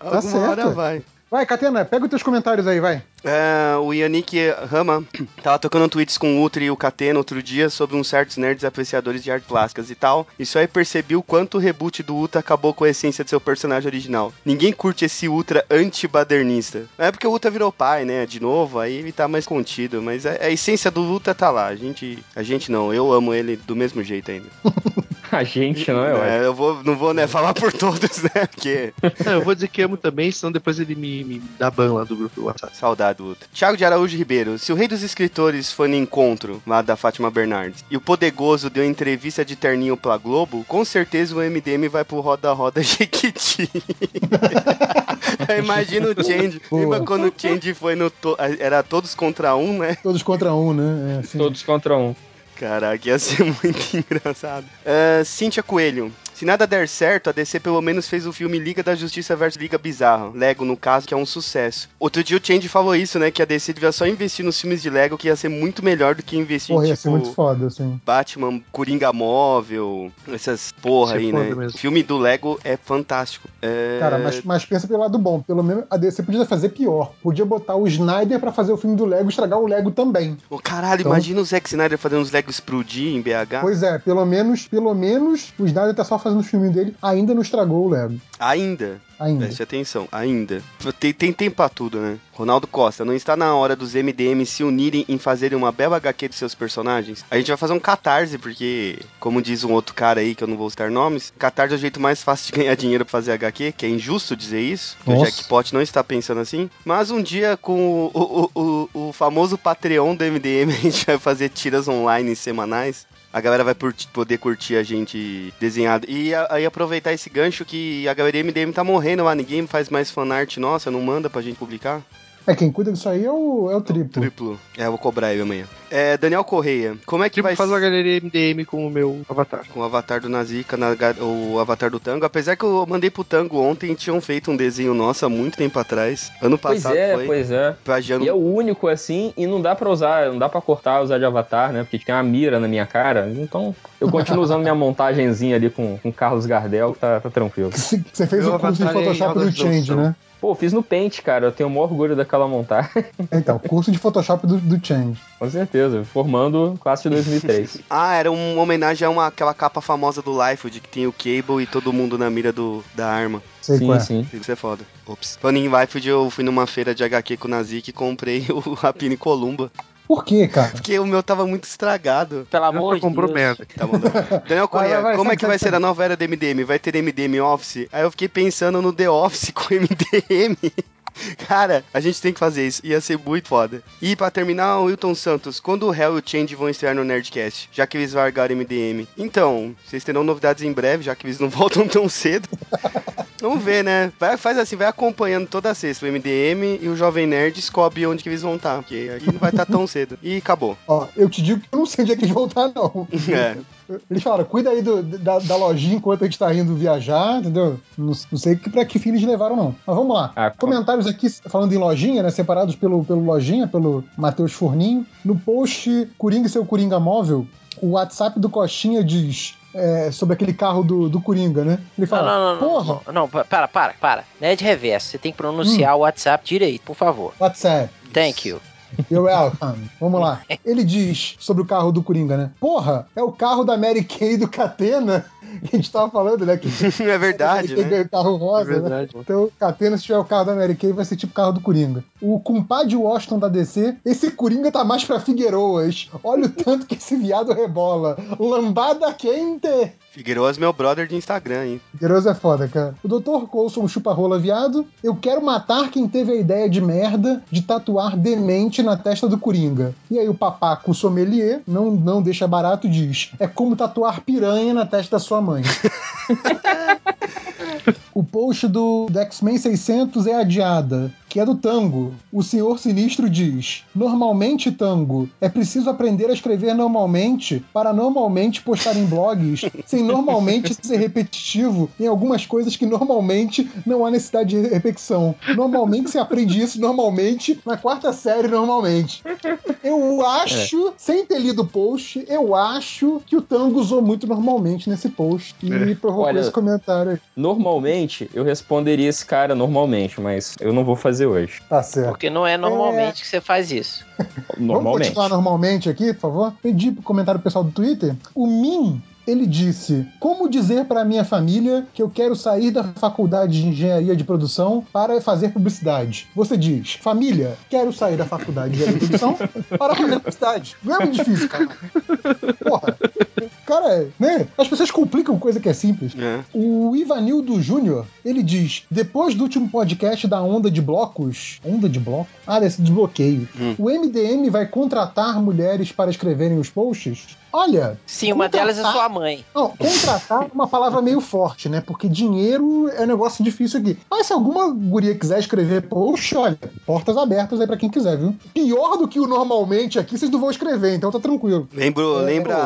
Alguma certo. hora vai. Vai, Catena, pega os teus comentários aí, vai. É, o Yannick Rama tava tocando tweets com o Ultra e o Catena outro dia sobre uns certos nerds apreciadores de artes plásticas e tal. E só aí percebi o quanto o reboot do Ultra acabou com a essência de seu personagem original. Ninguém curte esse Ultra anti-badernista. É porque o Ultra virou pai, né? De novo, aí ele tá mais contido. Mas a, a essência do Ultra tá lá. A gente, a gente não, eu amo ele do mesmo jeito ainda. A gente não é. É, eu vou, não vou né, falar por todos, né? Porque Não, eu vou dizer que amo também, senão depois ele me, me dá ban lá do grupo do WhatsApp. Saudade do Ultra. Thiago de Araújo Ribeiro. Se o rei dos escritores foi no encontro lá da Fátima Bernardes e o Podegoso deu entrevista de terninho pra Globo, com certeza o MDM vai pro Roda Roda Jequiti. Eu imagino o Change. Boa. Lembra quando o Change foi no. to- Era todos contra um, né? Todos contra um, né? É, assim. Todos contra um. Caraca, ia ser muito engraçado. Uh, Cíntia Coelho. Se nada der certo, a DC pelo menos fez o filme Liga da Justiça vs Liga Bizarro. Lego, no caso, que é um sucesso. Outro dia o Change falou isso, né? Que a DC devia só investir nos filmes de Lego, que ia ser muito melhor do que investir Porra, em, ia tipo, ser muito foda, assim. Batman, Coringa Móvel, essas porra aí, foda né? mesmo. O filme do Lego é fantástico. É... Cara, mas, mas pensa pelo lado bom. Pelo menos a DC podia fazer pior. Podia botar o Snyder pra fazer o filme do Lego e estragar o Lego também. Ô, caralho, Então- imagina o Zack Snyder fazendo os Lego explodir em BH. Pois é, pelo menos, pelo menos o Snyder tá só fazendo o filme dele, ainda não estragou o Lego. Ainda. Ainda. Preste atenção, ainda. Tem, tem tempo pra tudo, né? Ronaldo Costa, não está na hora dos MDM se unirem em fazerem uma bela HQ de seus personagens? A gente vai fazer um catarse, porque, como diz um outro cara aí, que eu não vou citar nomes, catarse é o jeito mais fácil de ganhar dinheiro pra fazer HQ, que é injusto dizer isso, que o. Jackpot não está pensando assim. Mas um dia, com o, o, o, o famoso Patreon do MDM, a gente vai fazer tiras online semanais. A galera vai poder curtir a gente desenhado. E aí aproveitar esse gancho que a galera MDM tá morrendo lá, ninguém faz mais fanart nossa, não manda pra gente publicar? É, quem cuida disso aí é o, é o triplo. Triplo. É, eu vou cobrar ele amanhã. É, Daniel Correia, como é que Tipo, vai faz uma galeria MDM com o meu avatar. com o avatar do Nazika, na o avatar do Tango? Apesar que eu mandei pro Tango ontem, tinham feito um desenho nosso há muito tempo atrás. Ano Pois passado é, foi. pois é. Pra Jano- E é o único assim, e não dá pra usar, não dá pra cortar, usar de avatar, né? Porque tem uma mira na minha cara. Então, eu continuo usando minha montagenzinha ali com, com Carlos Gardel, que tá, tá tranquilo. Você fez o curso de é Photoshop do Change, né? Pô, fiz no Paint, cara. Eu tenho o maior orgulho daquela montagem. Então, curso de Photoshop do, do Change. Com certeza. Formando classe de 2003. Ah, era uma homenagem a uma, aquela capa famosa do Life, de que tem o Cable e todo mundo na mira do, da arma. Sei qual sim, é. sim. Isso é foda. Ops. Falando em Life, eu fui numa feira de HQ com o Nazik e comprei o Rapine Columba. Por quê, cara? Porque o meu tava muito estragado. Pelo amor de comprou Deus. merda. Tá. Daniel Correia, vai, vai, como é que vai ser a nova era do MDM? Vai ter MDM Office? Aí eu fiquei pensando no The Office com MDM. Cara, a gente tem que fazer isso. Ia ser muito foda. E pra terminar, o Wilton Santos, quando o Hell e o Change vão estrear no Nerdcast? Já que eles largaram MDM. Então, vocês terão novidades em breve, já que eles não voltam tão cedo. Vamos ver, né? Vai, faz assim, vai acompanhando toda sexta o MDM e o Jovem Nerd descobre onde que eles vão estar. Porque aí não vai estar tão cedo. E acabou. Ó, eu te digo que eu não sei onde é que eles voltar, não. É. Eles falaram, cuida aí do- da, da lojinha enquanto a gente tá indo viajar, entendeu? Não, não sei que, pra que fim eles levaram, não. Mas vamos lá. Ah, Comentários aqui falando em lojinha, né? Separados pelo, pelo lojinha, pelo Matheus Furninho. No post Coringa e seu Coringa móvel, o WhatsApp do Coxinha diz. é, sobre aquele carro do, do Coringa, né? Ele Não, fala, não, não, porra, não, não, pa- para, para, para. Nerd reverso, você tem que pronunciar o WhatsApp direito, por favor. WhatsApp. Thank you. You're welcome. Vamos lá. Ele diz sobre o carro do Coringa, né? Porra, é o carro da Mary Kay do Catena. Que a gente tava falando, né? Que é verdade, né? ganhou carro rosa, É né? verdade. Então, Catena, se tiver o carro da Mary Kay, vai ser tipo o carro do Coringa. O compadre Washington da DC, esse Coringa tá mais pra Figueiroas. Olha o tanto que esse viado rebola. Lambada quente. Figueiredo meu brother de Instagram, hein? Figueiroas é foda, cara. O Dr. Coulson chupa-rola viado. Eu quero matar quem teve a ideia de merda de tatuar demente na testa do Coringa. E aí o papaco sommelier, não, não deixa barato, diz: é como tatuar piranha na testa da sua mãe. O post do, do X-Men 600 é adiada, que é do Tango. O Senhor Sinistro diz: Normalmente, Tango, é preciso aprender a escrever normalmente para normalmente postar em blogs, sem normalmente ser repetitivo em algumas coisas que normalmente não há necessidade de repetição. Normalmente se aprende isso normalmente na quarta série, normalmente. Eu acho, sem ter lido o post, eu acho que o Tango usou muito normalmente nesse post e É. provocou Olha, esse comentário aí. Normalmente, eu responderia esse cara normalmente, mas eu não vou fazer hoje. Tá certo. Porque não é normalmente que você faz isso. Vamos Normalmente. continuar normalmente aqui, por favor? Pedi pro comentário pessoal do Twitter. O Min, ele disse: Como dizer para minha família que eu quero sair da faculdade de engenharia de produção para fazer publicidade? Você diz: Família, quero sair da faculdade de engenharia de produção para fazer publicidade. Não é muito difícil, cara. Porra. Cara, né? As pessoas complicam coisa que é simples. É. O Ivanildo Júnior, ele diz: depois do último podcast da onda de blocos. Onda de bloco? Ah, desse desbloqueio. Hum. O MDM vai contratar mulheres para escreverem os posts? Olha. Sim, uma contratar- delas é sua mãe. Não, contratar é uma palavra meio forte, né? Porque dinheiro é um negócio difícil aqui. Mas se alguma guria quiser escrever post, olha, portas abertas aí pra quem quiser, viu? Pior do que o normalmente aqui, vocês não vão escrever, então tá tranquilo. Lembro, lembra.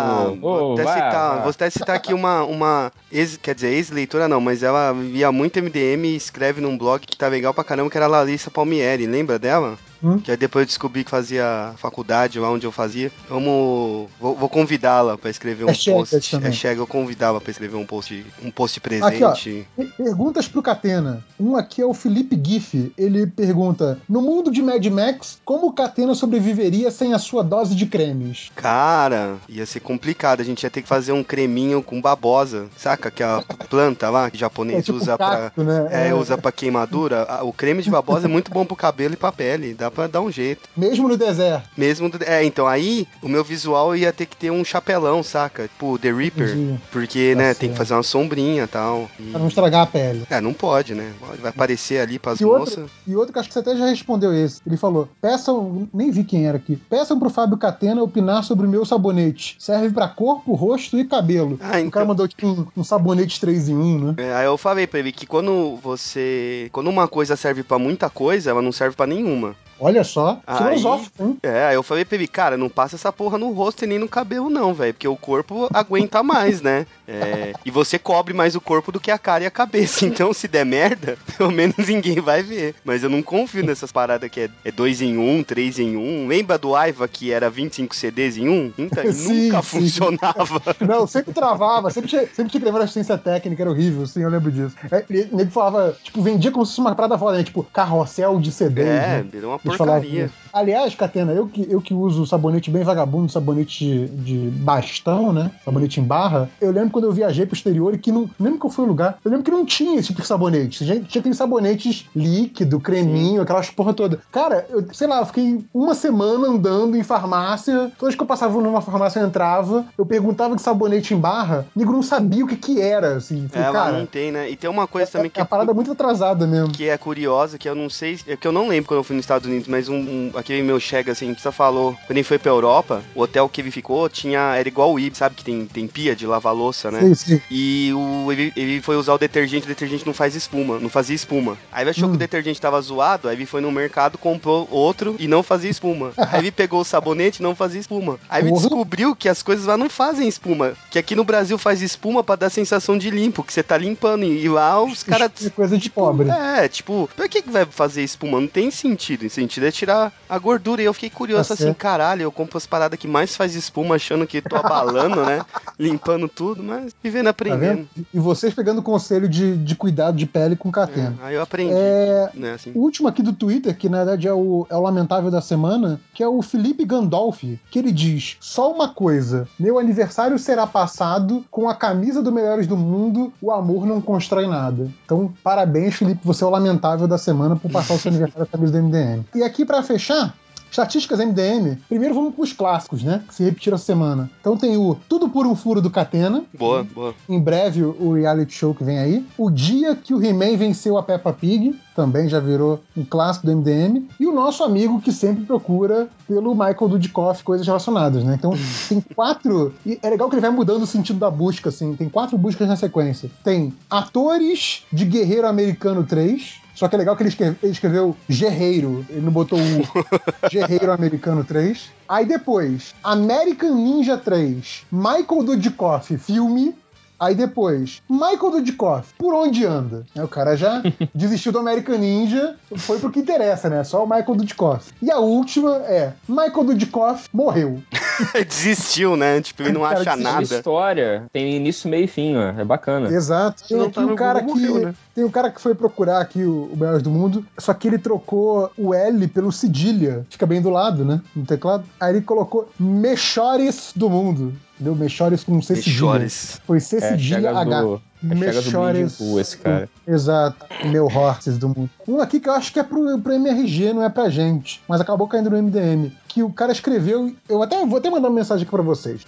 Ô, ô, vou até vai, citar, vou até citar aqui uma, uma ex, quer dizer, ex-leitora não, mas ela via muito MDM e escreve num blog que tá legal pra caramba, que era a Larissa Palmieri, lembra dela? Hum? Que aí depois eu descobri que fazia faculdade lá onde eu fazia. Vamos. Vou, vou convidá-la pra escrever um Hashtag post. também. Hashtag eu convidá-la pra escrever um post, um post Aqui, ó. presente. Per- Perguntas pro Catena. Um aqui é o Felipe Giff. Ele pergunta: No mundo de Mad Max, como o Catena sobreviveria sem a sua dose de cremes? Cara, ia ser complicado. A gente ia ter que fazer um creminho com babosa. Saca aquela planta lá que o japonês É tipo usa pra. cacto, né? É, É. usa pra queimadura. O creme de babosa é muito bom pro cabelo e pra pele. Dá pra dar um jeito. Mesmo no deserto. Mesmo. do- É, então aí o meu visual ia ter que ter um chapelão, saca? Tipo, The Reaper. Entendi. Porque, Tá né, certo. tem que fazer uma sombrinha e tal. E... Pra não estragar a pele. É, não pode, né? Vai aparecer ali pras E moças. outro, e outro que acho que você até já respondeu esse. Ele falou: peçam, nem vi quem era aqui. Peçam pro Fábio Catena opinar sobre o meu sabonete. Serve pra corpo, rosto e cabelo. Ah, O então. cara mandou tipo um, um sabonete 3 em 1, né? É, aí eu falei pra ele que quando você. Quando uma coisa serve pra muita coisa, ela não serve pra nenhuma. Olha só, Aí- filosófico, hein? É, aí eu falei pra ele, cara, não passa essa porra no rosto e nem no cabelo, não, velho. Porque o corpo aguenta mais, né? É, e você cobre mais o corpo do que a cara e a cabeça. Então, se der merda, pelo menos ninguém vai ver. Mas eu não confio nessas paradas que é, é dois em um, três em um. Lembra do Aiva que era 25 CDs em um? Então, Sim, nunca sim. funcionava. Não, sempre travava, sempre tinha, sempre tinha que levar assistência técnica, era horrível, sim, eu lembro disso. É, e o nego falava, tipo, vendia como se fosse uma parada foda, né? Tipo, carrossel de CDs. É, né? virou uma porcaria. isso. Aliás, Catena, eu que, eu que uso sabonete bem vagabundo, sabonete de, de bastão, né? Sabonete em barra. Eu lembro quando eu viajei pro exterior e que não. Lembro que foi o lugar. Eu lembro que não tinha esse tipo de sabonete. Tinha, tinha aqueles sabonetes líquido, creminho, aquelas porra toda. Cara, eu, sei lá, eu fiquei uma semana andando em farmácia. Toda vez que eu passava numa farmácia, eu entrava. Eu perguntava de sabonete em barra. O nego não sabia o que que era, assim. Falei, É, cara, não tem, né? E tem uma coisa também que é a parada muito atrasada mesmo. que é curiosa, que eu não sei, é que eu não lembro quando eu fui nos Estados Unidos, mas um, um aquele meu chega assim, que falou, quando ele foi pra Europa, o hotel que ele ficou tinha, era igual o Ibis, sabe que tem, tem pia de lavar louça, né? Sim, sim. E o, ele, ele foi usar o detergente, o detergente não faz espuma, não fazia espuma. Aí ele achou Hum. que o detergente tava zoado, aí ele foi no mercado, comprou outro e não fazia espuma. aí ele pegou o sabonete e não fazia espuma. Aí ele descobriu que as coisas lá não fazem espuma, que aqui no Brasil faz espuma pra dar sensação de limpo, que você tá limpando, e lá os caras É coisa de pobre. é, tipo, pra que, que vai fazer espuma? Não tem sentido. O sentido é tirar a gordura. E eu fiquei curioso Tá assim, caralho, eu compro as paradas que mais faz espuma, achando que tô abalando, né? Limpando tudo, mas vivendo Tá aprendendo. vendo? E vocês pegando conselho de, de cuidado de pele com catena. aí eu aprendi, É, né, assim. O último aqui do Twitter, que na verdade é o, é o lamentável da semana, que é o Felipe Gandolfi, que ele diz: Só uma coisa, meu aniversário será passado com a camisa do Melhores do Mundo, o amor não constrói nada. Então, parabéns, Felipe, você é o lamentável da semana por passar o seu aniversário com a camisa do MDM. E aqui, pra fechar. Estatísticas MDM. Primeiro vamos pros clássicos, né? Que se repetiram a semana. Então tem o Tudo por um Furo do Catena. Boa, boa. Em breve, o reality show que vem aí. O dia que o He-Man venceu a Peppa Pig, também já virou um clássico do MDM. E o nosso amigo que sempre procura pelo Michael Dudikoff, coisas relacionadas, né? Então, tem quatro. E é legal que ele vai mudando o sentido da busca, assim. Tem quatro buscas na sequência. Tem atores de Guerreiro Americano 3. Só que é legal que ele, escreve- ele escreveu Guerreiro, ele não botou o Guerreiro Americano 3. Aí depois, American Ninja 3, Michael Dudikoff, filme. Aí depois, Michael Dudikoff, por onde anda? Aí o cara já desistiu do American Ninja, foi pro que interessa, né? Só o Michael Dudikoff. E a última é, Michael Dudikoff morreu. Desistiu, né? Tipo, ele não Cara, acha nada. história, tem início, meio e fim, ó. É bacana. Exato. Tem não aqui tá um cara Google, que. morreu, né? Tem um cara que foi procurar aqui o, o Melhores do Mundo, só que ele trocou o L pelo cedilha. Fica bem do lado, né? No teclado. Aí ele colocou Mechores do Mundo. Entendeu? Mechores com C. Mechores. Foi C É, cedilha chegas H. do, é do Pool, esse cara. Exato. Meu Horses do mundo. Um aqui que eu acho que é pro, pro MRG, não é pra gente. Mas acabou caindo no MDM. Que o cara escreveu. Eu até vou até mandar uma mensagem aqui pra vocês.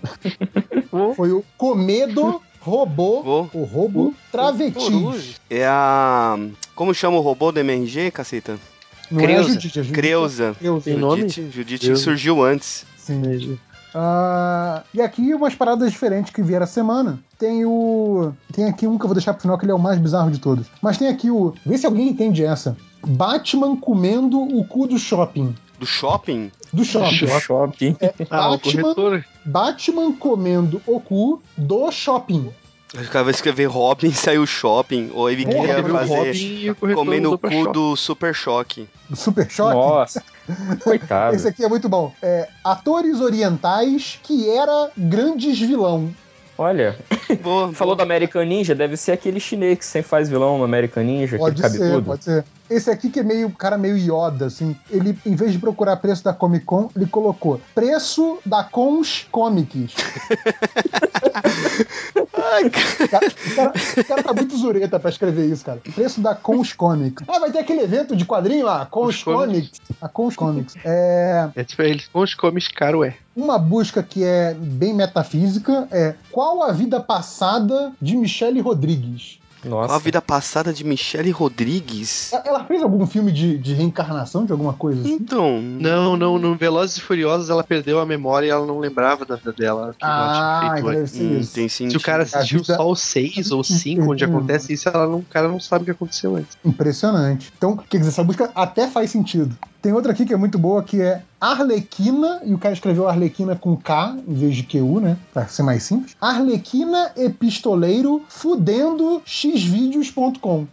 Foi o Comedo Robô. Vou. O Robô Travesti. É a. Como chama o robô do MRG, caceta? Não é Creuza. Judite, a Judite Creuza. Creuza. Judite, Judite surgiu antes. Sim. Ah, e aqui umas paradas diferentes que vieram a semana. Tem o. Tem aqui um que eu vou deixar pro final, que ele é o mais bizarro de todos. Mas tem aqui o. Vê se alguém entende essa. Batman comendo o cu do shopping. Do shopping? Do shopping. Shopping. Ah, o Batman, corretor. Batman comendo o cu do shopping. O cara vai escrever Robin e saiu shopping. Ou ele Porra, queria fazer comer no cu do Super Choque. Do Super Choque. Nossa. Coitado. Esse aqui é muito bom. É, atores orientais que era grandes vilão. Olha, Boa, falou do boa. American Ninja, deve ser aquele chinês que sempre faz vilão no American Ninja, Pode aquele ser, cabeludo. pode ser. Esse aqui que é meio, cara meio Yoda, assim. Ele, em vez de procurar preço da Comic Con, ele colocou preço da Cons Comics. Ai, cara. O cara, o cara- tá muito zureta pra escrever isso, cara. Preço da Cons Comics. Ah, vai ter aquele evento de quadrinho lá, Cons Cons Comics. Comics. A Cons Comics. É. É tipo, eles com os comes caro é. Uma busca que é bem metafísica é qual a vida passada de Michelle Rodrigues? Nossa. Qual a vida passada de Michelle Rodrigues? Ela- fez algum filme de, de reencarnação de alguma coisa assim? Então. Não, não, no Velozes e Furiosos ela perdeu a memória e ela não lembrava da vida dela. Ah, então feito deve ser Hum, tem sentido. Se o cara assistiu vida- só o 6 ou 5, onde acontece isso, ela não, o cara não sabe o que aconteceu antes. Impressionante. Então, quer dizer, essa busca até faz sentido. Tem outra aqui que é muito boa, que é Arlequina, e o cara escreveu Arlequina com K em vez de QU, né? Pra ser mais simples. Arlequina Epistoleiro Fudendo xvideos.com.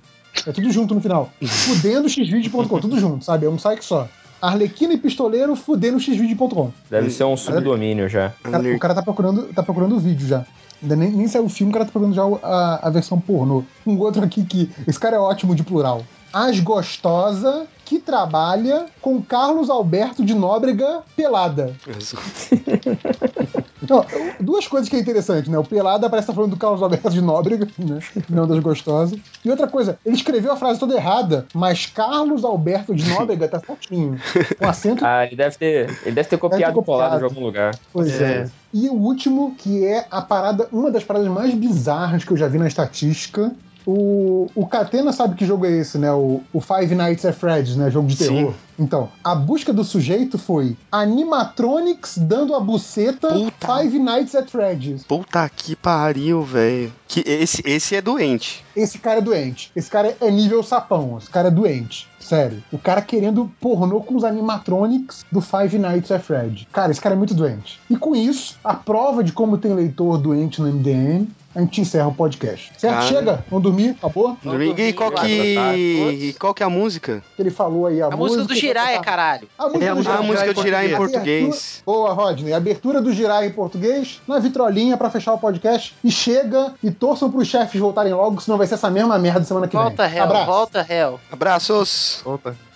É tudo junto no final. Fudendo xvideos.com, tudo junto, sabe? É um site só. Arlequina Epistoleiro Fudendo xvideos.com. Deve ser um subdomínio já. O cara, o cara tá procurando, tá procurando o vídeo já. Ainda nem, nem saiu o filme, o cara tá procurando já a, a versão pornô. Um outro aqui que. Esse cara é ótimo de plural. As Gostosa que trabalha com Carlos Alberto de Nóbrega pelada. Então, duas coisas que é interessante, né? O pelada parece estar falando do Carlos Alberto de Nóbrega, né? Não das Gostosas. E outra coisa, ele escreveu a frase toda errada, mas Carlos Alberto de Nóbrega tá certinho. Com acento Ah, ele deve ter, ele deve ter copiado e colado de algum lugar. Pois é. É. E o último, que é a parada, uma das paradas mais bizarras que eu já vi na estatística. O, o Catena sabe que jogo é esse, né? O, o Five Nights at Freddy's, né? Jogo de Sim. terror. Então, a busca do sujeito foi Animatronics dando a buceta Puta. Five Nights at Freddy's. Puta que pariu, velho. Que esse, esse é doente. Esse cara é doente. Esse cara é nível sapão. Esse cara é doente. Sério. O cara querendo pornô com os animatronics do Five Nights at Freddy. Cara, esse cara é muito doente. E com isso, a prova de como tem leitor doente no MDM, a gente encerra o podcast. Certo? Cara. Chega? Vamos dormir? Acabou? E qual que, e qual que é a música? Ele falou aí a, A música do Jiraya, tá- caralho. A música É a do música Ah, a música do Tirar em Abertura- português. Boa, Rodney. Abertura do Girar em português na vitrolinha pra fechar o podcast. E chega e torçam pros chefes voltarem logo, senão vai ser essa mesma merda semana que Volta, vem. réu, Abraço. volta, réu. Abraços. Opa.